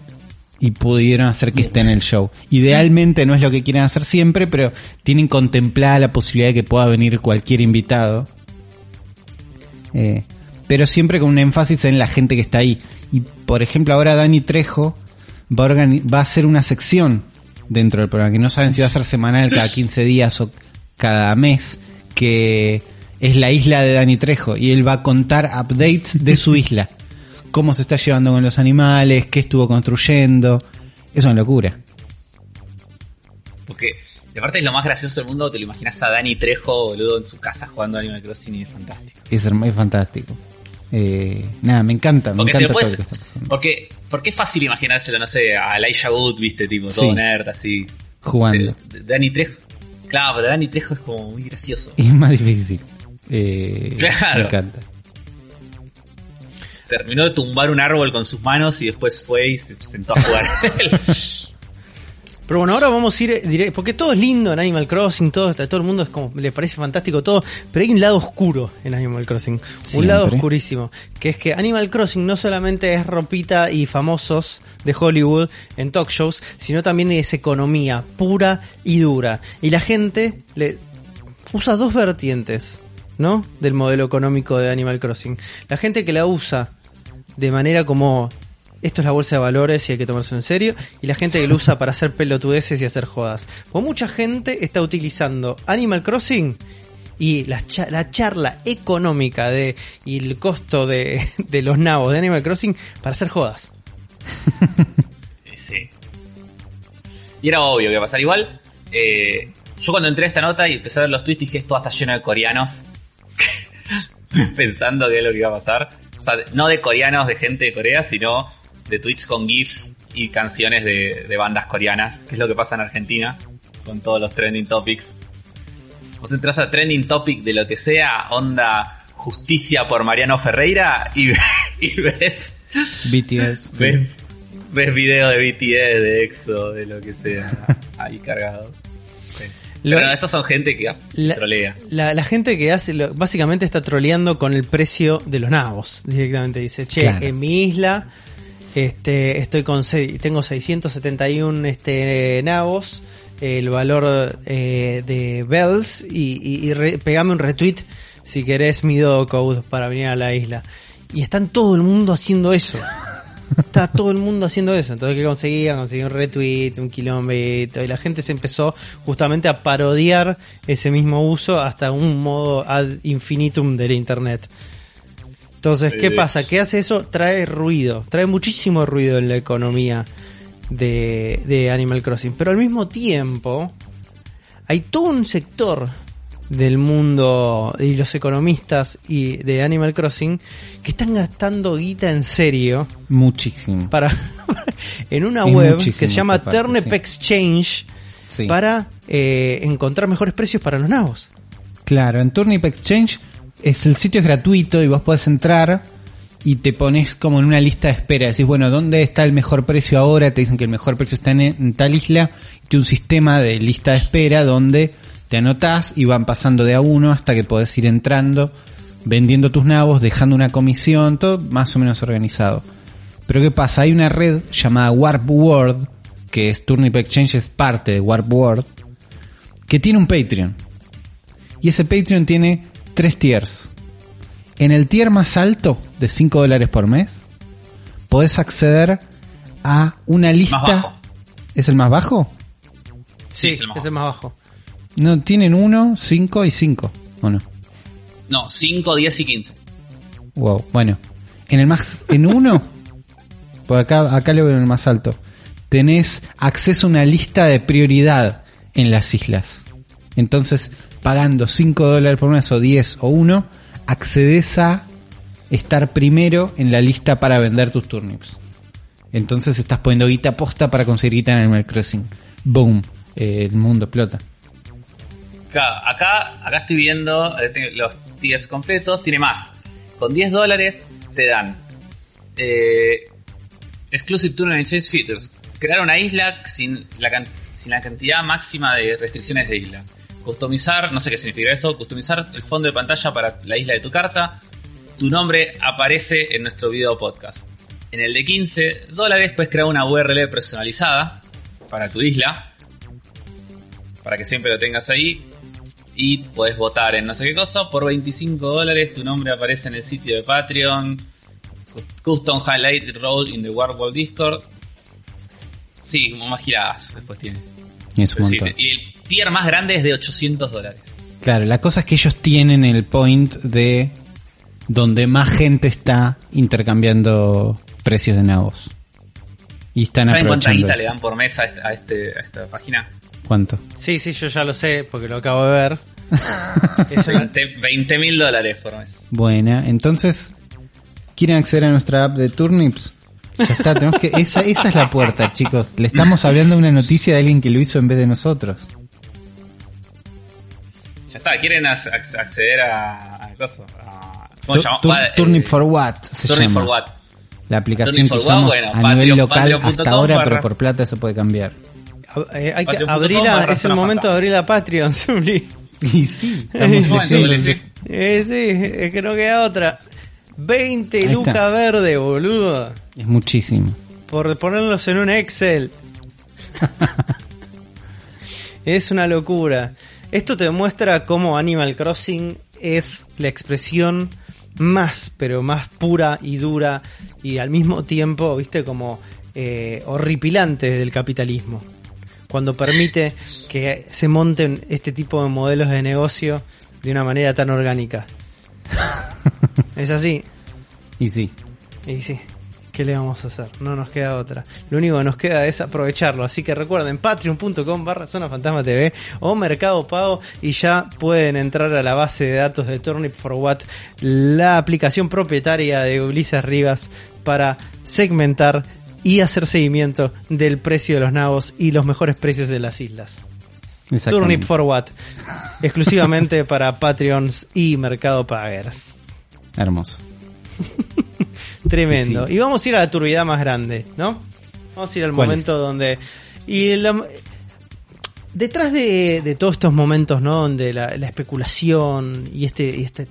y pudieron hacer que esté en el show. Idealmente no es lo que quieren hacer siempre, pero tienen contemplada la posibilidad de que pueda venir cualquier invitado. Eh, pero siempre con un énfasis en la gente que está ahí. Y por ejemplo ahora Dani Trejo va a, va a hacer una sección dentro del programa, que no saben si va a ser semanal cada 15 días o cada mes, que es la isla de Dani Trejo y él va a contar updates de su isla. Cómo se está llevando con los animales, qué estuvo construyendo. Es una locura.
Porque, de aparte es lo más gracioso del mundo, te lo imaginas a Dani Trejo, boludo, en su casa jugando Animal Crossing y es fantástico.
Es, fantástico. Eh, nada, me encanta, me
Porque, te
encanta todo
puedes-
lo que está pasando.
porque, porque es fácil imaginárselo, no sé, a Elijah Wood, viste, tipo, todo
Sí.
nerd, así.
Jugando.
Dani Trejo. Claro, pero Dani Trejo es como muy gracioso.
Y es más difícil. Eh,
Claro.
Me encanta.
Terminó de tumbar un árbol con sus manos y después fue y se sentó a jugar.
Pero bueno, ahora vamos a ir directo, porque todo es lindo en Animal Crossing, todo, todo el mundo es como, le parece fantástico todo, pero hay un lado oscuro en Animal Crossing,
Siempre.
un lado oscurísimo, que es que Animal Crossing no solamente es ropita y famosos de Hollywood en talk shows, sino también es economía pura y dura. Y la gente le usa dos vertientes, ¿no? Del modelo económico de Animal Crossing. La gente que la usa de manera como esto es la bolsa de valores y hay que tomárselo en serio. Y la gente que lo usa para hacer pelotudeces y hacer jodas. Pues mucha gente está utilizando Animal Crossing y la, la charla económica de y el costo de, de los nabos de Animal Crossing para hacer jodas.
sí. Y era obvio que iba a pasar. Igual, eh, yo cuando entré a esta nota y empecé a ver los tweets dije, esto estar lleno de coreanos. Pensando que es lo que iba a pasar. O sea, no de coreanos, de gente de Corea, sino de tweets con GIFs y canciones de, de bandas coreanas, que es lo que pasa en Argentina, con todos los trending topics. Vos entras a trending topic de lo que sea, onda justicia por Mariano Ferreira, y, y ves
BTS. sí.
ves, ves video de BTS, de EXO, de lo que sea, ahí cargado. Sí.
Lo-
Pero estos son gente que
la,
trolea.
la- la gente que hace, lo- básicamente está troleando con el precio de los nabos. Directamente dice, che,
Claro.
en mi isla este, estoy con tengo 671 este, nabos, el valor eh, de bells y, y- y re- pegame un retweet si querés mi code para venir a la isla. Y están todo el mundo haciendo eso. Está todo el mundo haciendo eso. Entonces, ¿qué conseguía? Conseguía un retweet, un kilómetro. Y la gente se empezó justamente a parodiar ese mismo uso hasta un modo ad infinitum del internet. Entonces, ¿qué pasa? ¿Qué hace eso? Trae ruido. Trae muchísimo ruido en la economía de, de Animal Crossing. Pero al mismo tiempo, hay todo un sector del mundo y los economistas y de Animal Crossing que están gastando guita en serio
Muchísimo.
para en una web que se llama
parte,
Turnip
sí.
Exchange
Sí.
para eh, encontrar mejores precios para los nabos.
Claro, en Turnip Exchange es el sitio es gratuito y vos podés entrar y te pones como en una lista de espera. Decís, bueno, ¿dónde está el mejor precio ahora? Te dicen que el mejor precio está en, en tal isla. Y un sistema de lista de espera donde te anotás y van pasando de a uno hasta que podés ir entrando, vendiendo tus nabos, dejando una comisión, todo más o menos organizado. Pero ¿qué pasa? Hay una red llamada Warp World, que es Turnip Exchange, es parte de Warp World, que tiene un Patreon. Y ese Patreon tiene tres tiers. En el tier más alto, de 5 dólares por mes, podés acceder a una lista.
bajo.
¿Es el más bajo?
Sí, es el más
es el más bajo.
No, tienen 1, 5 y 5. ¿O no?
No, 5, 10 y 15.
Wow, bueno. En el más, en uno, por acá, acá lo veo en el más alto, tenés acceso a una lista de prioridad en las islas. Entonces, pagando 5 dólares por mes o 10 o 1, accedes a estar primero en la lista para vender tus turnips. Entonces estás poniendo guita posta para conseguir guita en Animal Crossing. Boom. Eh, el mundo explota.
Claro, acá, acá estoy viendo eh, los tiers completos, tiene más. Con 10 dólares te dan eh, Exclusive Tournament Exchange Features. Crear una isla sin la, sin la cantidad máxima de restricciones de isla. Customizar, no sé qué significa eso, customizar el fondo de pantalla para la isla de tu carta. Tu nombre aparece en nuestro video podcast. En el de 15 dólares puedes crear una URL personalizada para tu isla. Para que siempre lo tengas ahí y puedes votar en no sé qué cosa. Por 25 dólares tu nombre aparece en el sitio de Patreon. Custom Highlight Role in the War World Discord. Sí, como más giradas después tiene.
Y es un
Pero sí,
montón.
y el tier más grande es de 800 dólares.
Claro, la cosa es que ellos tienen el point de donde más gente está intercambiando precios de nabos. Y están
¿Saben cuánta guita le dan por mes a, este- a este, a esta página?
¿Cuánto?
Sí, sí, yo ya lo sé porque lo acabo de ver. Es una-
20 mil dólares por mes.
Buena, entonces, ¿quieren acceder a nuestra app de Turnips? Ya está, tenemos que, esa, esa es la puerta, chicos. Le estamos hablando de una noticia de alguien que lo hizo en vez de nosotros.
Ya está, ¿quieren ac- ac- acceder a, a coso? A- ¿Cómo
Tu-
llama?
tu-
eh,
Turnip for What se
Turnip
llama.
for what?
La aplicación que
What,
usamos
bueno,
a nivel local hasta ahora,
barra-
pero por plata se puede cambiar.
Eh, hay que abrirla, es el momento de abrir la Patreon, Zuli.
Y sí, estamos el-
clic.
Eh, sí, es que no queda otra. 20
Ahí
lucas
está.
verde, boludo.
Es muchísimo.
Por ponerlos en un Excel. es una locura. Esto te demuestra cómo Animal Crossing es la expresión más, pero más pura y dura y al mismo tiempo, viste, como eh, horripilante del capitalismo. Cuando permite que se monten este tipo de modelos de negocio de una manera tan orgánica. es así.
Y sí.
Y sí, ¿qué le vamos a hacer? No nos queda otra. Lo único que nos queda es aprovecharlo. Así que recuerden, patreon.com barra Zona Fantasma TV o Mercado Pago y ya pueden entrar a la base de datos de Turnip for What, la aplicación propietaria de Ulises Rivas para segmentar y hacer seguimiento del precio de los nabos y los mejores precios de las islas. Turnip for What, exclusivamente para Patreons y Mercado Pagers.
Hermoso.
Tremendo.
Sí.
Y vamos a ir a la turbidez más grande, ¿no? Vamos a ir al
¿Cuál
momento donde... Y la- detrás de, de todos estos momentos, ¿no? Donde la, la especulación y este, y este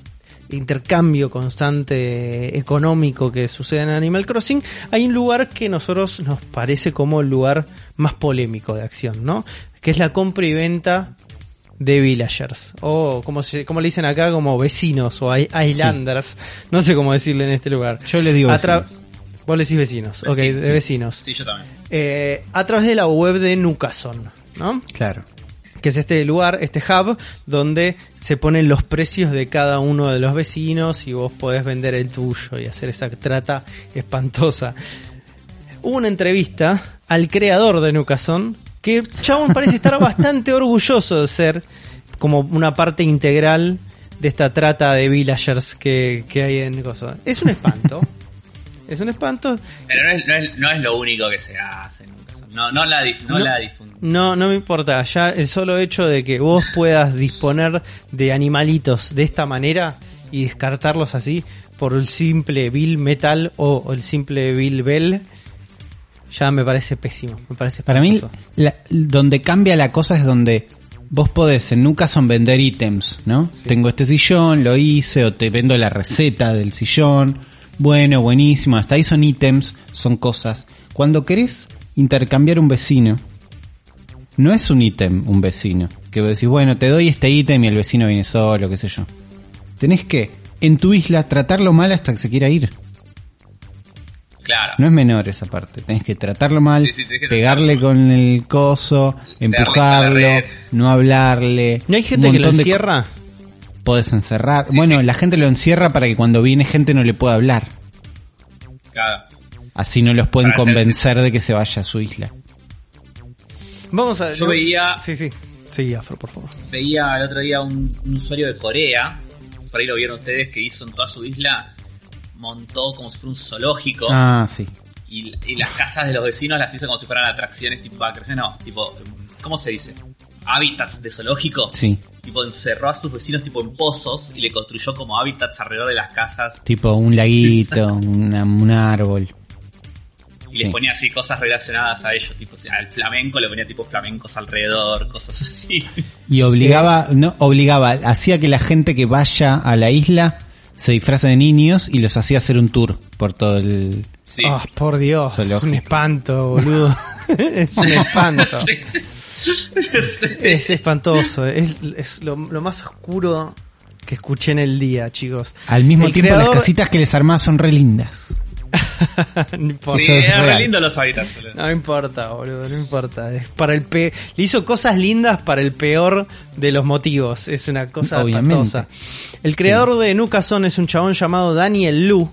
intercambio constante económico que sucede en Animal Crossing, hay un lugar que a nosotros nos parece como el lugar más polémico de acción, ¿no? Que es la compra y venta de villagers o como se, como le dicen acá como vecinos o islanders, no sé cómo decirle en este lugar.
Yo le digo
A tra-
vecinos.
Vos le decís vecinos, ok, de vecinos.
Sí, yo también.
Eh, a través de la web de Nucason, ¿no?
Claro.
Que es este lugar, este hub, donde se ponen los precios de cada uno de los vecinos y vos podés vender el tuyo y hacer esa trata espantosa. Hubo una entrevista al creador de Nucason, que Chabón parece estar bastante orgulloso de ser como una parte integral de esta trata de villagers que, que hay en Cosa. Es un espanto. es un espanto.
Pero no es, no es, no es lo único que se hace. No, no la, dif- no
No.
la.
No, no me importa. Ya el solo hecho de que vos puedas disponer de animalitos de esta manera y descartarlos así por el simple Bill Metal o, el simple Bill Bell, ya me parece pésimo. Me parece
Para mí, la- donde cambia la cosa es donde vos podés en Nucason vender ítems, ¿no? Tengo este sillón, lo hice, o te vendo la receta del sillón. Bueno, buenísimo. Hasta ahí son ítems, son cosas. Cuando querés intercambiar un vecino, no es un ítem un vecino. Que vos decís, bueno, te doy este ítem y el vecino viene solo, qué sé yo. Tenés que, en tu isla, tratarlo mal hasta que se quiera ir.
Claro.
No es menor esa parte. Tenés que tratarlo mal,
Sí, sí, tenés que
pegarle
tratarlo
con el coso, empujarlo, no hablarle.
¿No hay
un
gente que lo
de
encierra?
co- Podés encerrar.
Sí,
bueno,
sí.
la gente lo encierra para que cuando viene gente no le pueda hablar.
Claro.
Así no los pueden convencer de que se vaya a su isla.
Vamos a.
Yo veía-
Sí, sí. Sí, Afro, por favor.
Veía el otro día un, un usuario de Corea, por ahí lo vieron ustedes, que hizo en toda su isla, montó como si fuera un zoológico
Ah, sí.
y, y las casas de los vecinos las hizo como si fueran atracciones tipo vacaciones, no, tipo, ¿cómo se dice? Hábitats de zoológico.
Sí.
Tipo, encerró a sus vecinos tipo en pozos y le construyó como hábitats alrededor de las casas
Tipo un laguito, una- un árbol.
Y
Sí.
les ponía así cosas relacionadas a ellos, tipo, al flamenco le ponía tipo flamencos alrededor, cosas así.
Y obligaba, no, obligaba, hacía que la gente que vaya a la isla se disfraza de niños y los hacía hacer un tour por todo el...
Sí.
Ah, por Dios. Es un espanto, boludo. es un espanto.
Sí, sí. Sí.
Es espantoso. Es, es lo, lo más oscuro que escuché en el día, chicos.
Al mismo
El
tiempo
creador-
las casitas que les armás son re lindas.
no importa.
Sí,
es
los hábitats. boludo.
No importa, boludo, no importa. Es para el pe Le hizo cosas lindas para el peor de los motivos. Es una cosa espantosa. El creador de Nucason es un chabón llamado Daniel Lu,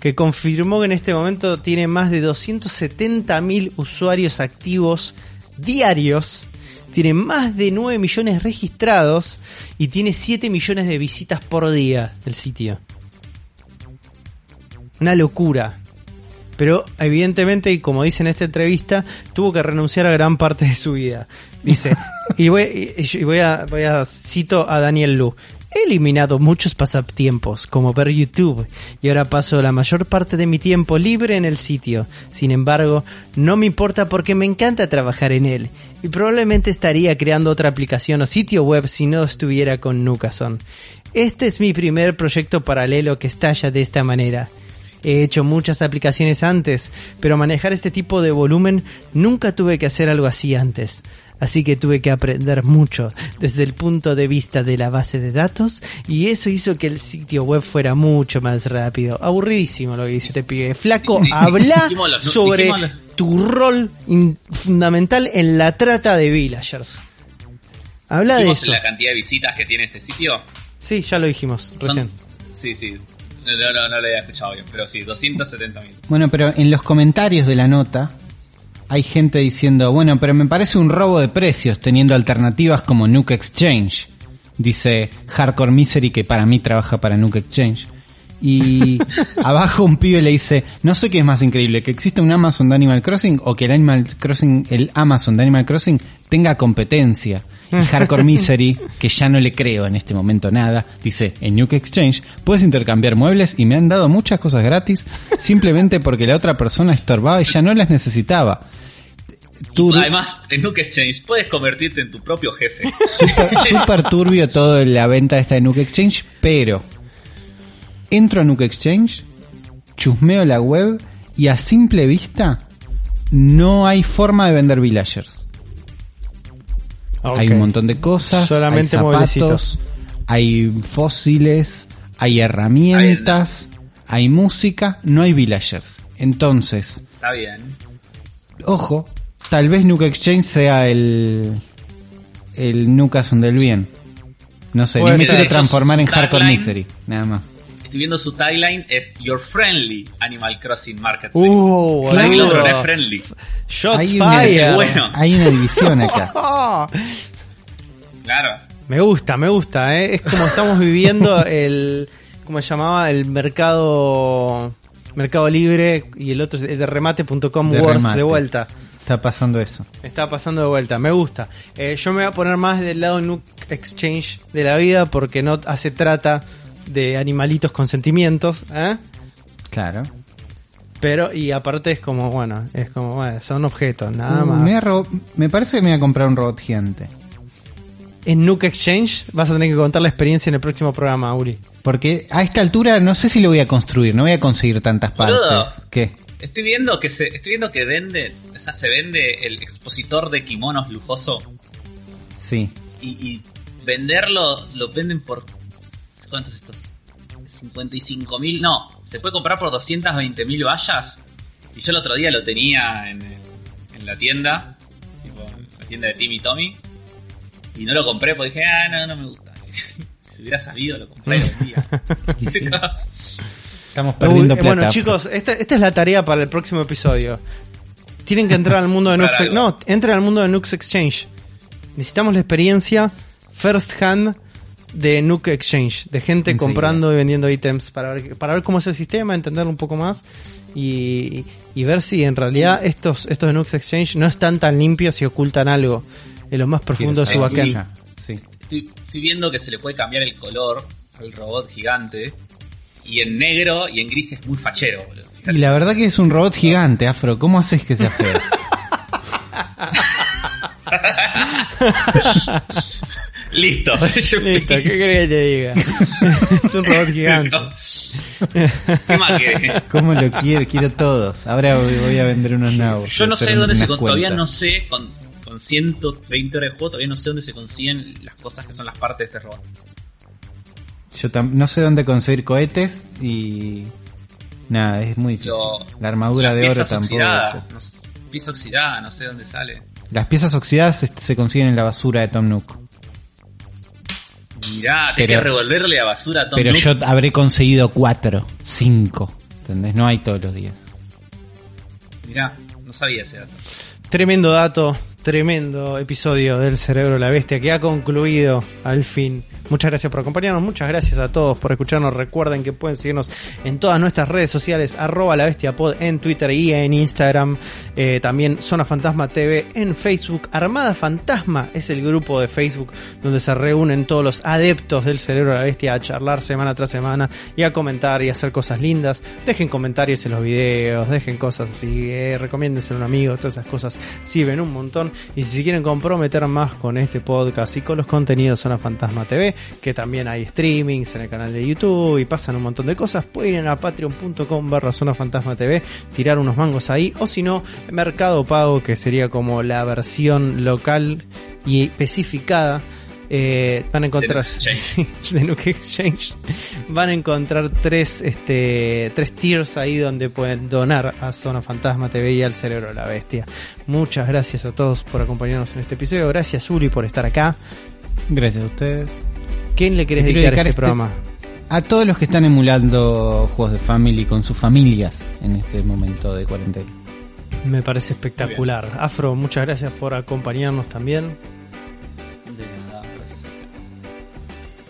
que confirmó que en este momento tiene más de 270.000 usuarios activos diarios. Tiene más de 9 millones registrados y tiene 7 millones de visitas por día el sitio. Una locura. Pero evidentemente, y como dice en esta entrevista, tuvo que renunciar a gran parte de su vida. Dice, y voy, y- voy a, voy a cito a Daniel Lu. He eliminado muchos pasatiempos, como ver YouTube, y ahora paso la mayor parte de mi tiempo libre en el sitio. Sin embargo, no me importa porque me encanta trabajar en él, y probablemente estaría creando otra aplicación o sitio web si no estuviera con Nucason. Este es mi primer proyecto paralelo que estalla de esta manera. He hecho muchas aplicaciones antes, pero manejar este tipo de volumen nunca tuve que hacer algo así antes. Así que tuve que aprender mucho desde el punto de vista de la base de datos y eso hizo que el sitio web fuera mucho más rápido. Aburridísimo lo que dice este pibe. Flaco, habla sobre tu rol fundamental en la trata de villagers. Habla de
¿Dijimos
eso.
la cantidad de visitas que tiene este sitio?
Sí, ya lo dijimos
Son-
recién.
Sí, sí. No, no, no, lo había escuchado bien, pero sí, 270 mil.
Bueno, pero en los comentarios de la nota hay gente diciendo, bueno, pero me parece un robo de precios teniendo alternativas como Nuke Exchange. Dice Hardcore Misery que para mí trabaja para Nuke Exchange. Y abajo un pibe le dice, no sé qué es más increíble, que exista un Amazon de Animal Crossing o que el Animal Crossing, el Amazon de Animal Crossing tenga competencia. Y Hardcore Misery, que ya no le creo en este momento nada, dice, en Nuke Exchange puedes intercambiar muebles y me han dado muchas cosas gratis simplemente porque la otra persona estorbaba y ya no las necesitaba. tur-
Además, en Nuke Exchange puedes convertirte en tu propio jefe.
super, super turbio todo la venta esta de Nuke Exchange, pero entro a Nuke Exchange, chusmeo la web y a simple vista no hay forma de vender villagers. Hay un montón de cosas,
Solamente
hay
mueblecitos.
zapatos, hay fósiles, hay herramientas, hay música, no hay villagers. Entonces,
Está bien.
ojo, tal vez Nuke Exchange sea el el Nukason del bien. No sé,
Puede
no me quiero transformar en Hardcore. Misery, nada más.
Estoy viendo su tagline, es Your Friendly Animal Crossing Marketplace.
Uh,
O sea, el otro no es friendly.
Shots
Hay una-
fire.
Bueno.
Hay una división acá.
Oh,
Claro.
me gusta, me gusta, ¿eh? Es como estamos viviendo el. ¿Cómo se llamaba? El mercado. Mercado Libre y el otro es de remate.com
De
Wars
remate.
de vuelta.
Está pasando eso.
Está pasando de vuelta, me gusta. Eh, yo me voy a poner más del lado Nuke Exchange de la vida porque no hace trata de animalitos con sentimientos, ¿eh?
Claro.
Pero, y aparte es como, bueno, es como, bueno, son objetos, nada más.
Uh, Me, parece que me voy a comprar un robot gigante.
En Nuke Exchange vas a tener que contar la experiencia en el próximo programa, Uri.
Porque a esta altura no sé si lo voy a construir, no voy a conseguir tantas
Boludo.
partes. ¿Qué?
Estoy viendo que se, estoy viendo que vende, o sea, se vende el expositor de kimonos lujoso
Sí.
y, y venderlo lo venden por ¿cuántos estos? 55 mil, no, se puede comprar por 220 mil vallas y yo el otro día lo tenía en, en la tienda, tipo, en la tienda de Timmy Tommy y no lo compré porque dije, ah, no, no me gusta. si hubiera sabido lo compré y lo vendía.
Estamos perdiendo
Uy,
plata.
Bueno, chicos, esta, esta es la tarea para el próximo episodio. Tienen que entrar al mundo de Nux. No, entren al mundo de Nux Exchange. Necesitamos la experiencia first hand de Nuke Exchange, de gente
Enseguida.
comprando y vendiendo ítems para ver, para ver cómo es el sistema, entenderlo un poco más y, y ver si en realidad estos, estos de Nux Exchange no están tan limpios y ocultan algo en lo más profundo de su backend.
Sí.
Estoy, estoy viendo que se le puede cambiar el color al robot gigante. Y en negro y en gris es muy fachero, boludo.
Y la verdad que es un robot gigante, Afro. ¿Cómo haces que sea feo?
Listo. Yo-
Listo, ¿qué querés que te diga? es un robot gigante.
¿Qué más querés?
¿Cómo lo quiero? Quiero todos. Ahora voy, a vender unos nuevos.
Yo no sé dónde se con- todavía no sé con, con 120 horas de juego, todavía no sé dónde se consiguen las cosas que son las partes de este robot.
Yo tam- no sé dónde conseguir cohetes y. Nada, es muy difícil.
Lo-
la armadura de oro
piezas
tampoco.
oxidadas, no sé, pieza oxidada, no sé dónde sale.
Las piezas oxidadas se, se consiguen en la basura de Tom Nook.
Mirá, tenés
Pero-
que revolverle a basura a Tom
Pero yo habré conseguido cuatro, cinco. ¿Entendés? No hay todos los días.
Mirá, no sabía ese dato.
Tremendo dato, tremendo episodio del Cerebro de la Bestia que ha concluido al fin. Muchas gracias por acompañarnos, muchas gracias a todos por escucharnos. Recuerden que pueden seguirnos en todas nuestras redes sociales, arroba la bestia pod en Twitter y en Instagram. Eh, también Zona Fantasma TV en Facebook. Armada Fantasma es el grupo de Facebook donde se reúnen todos los adeptos del Cerebro de la Bestia a charlar semana tras semana y a comentar y a hacer cosas lindas. Dejen comentarios en los videos, dejen cosas así, eh, recomiéndense a un amigo, todas esas cosas sirven un montón. Y si quieren comprometer más con este podcast y con los contenidos Zona Fantasma TV, que también hay streamings en el canal de YouTube y pasan un montón de cosas, pueden ir a patreon.com barra Zona Fantasma TV, tirar unos mangos ahí, o si no, Mercado Pago, que sería como la versión local y especificada. eh, van a encontrar
Nuke Exchange.
de Nuke Exchange van a encontrar tres este tres tiers ahí donde pueden donar a Zona Fantasma TV y al Cerebro de la Bestia muchas gracias a todos por acompañarnos en este episodio gracias Uli por estar acá
Gracias a ustedes.
¿Quién le querés dedicar,
dedicar
este,
este-
programa?
A todos los que están emulando juegos de Family con sus familias en este momento de cuarentena.
me parece espectacular Afro muchas gracias por acompañarnos también
De nada, gracias.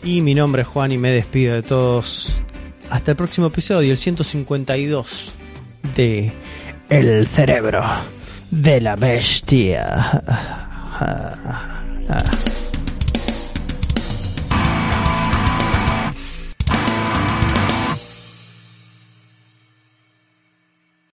y mi nombre es Juan y me despido de todos hasta el próximo episodio el 152 de El Cerebro de la Bestia Ah, ah.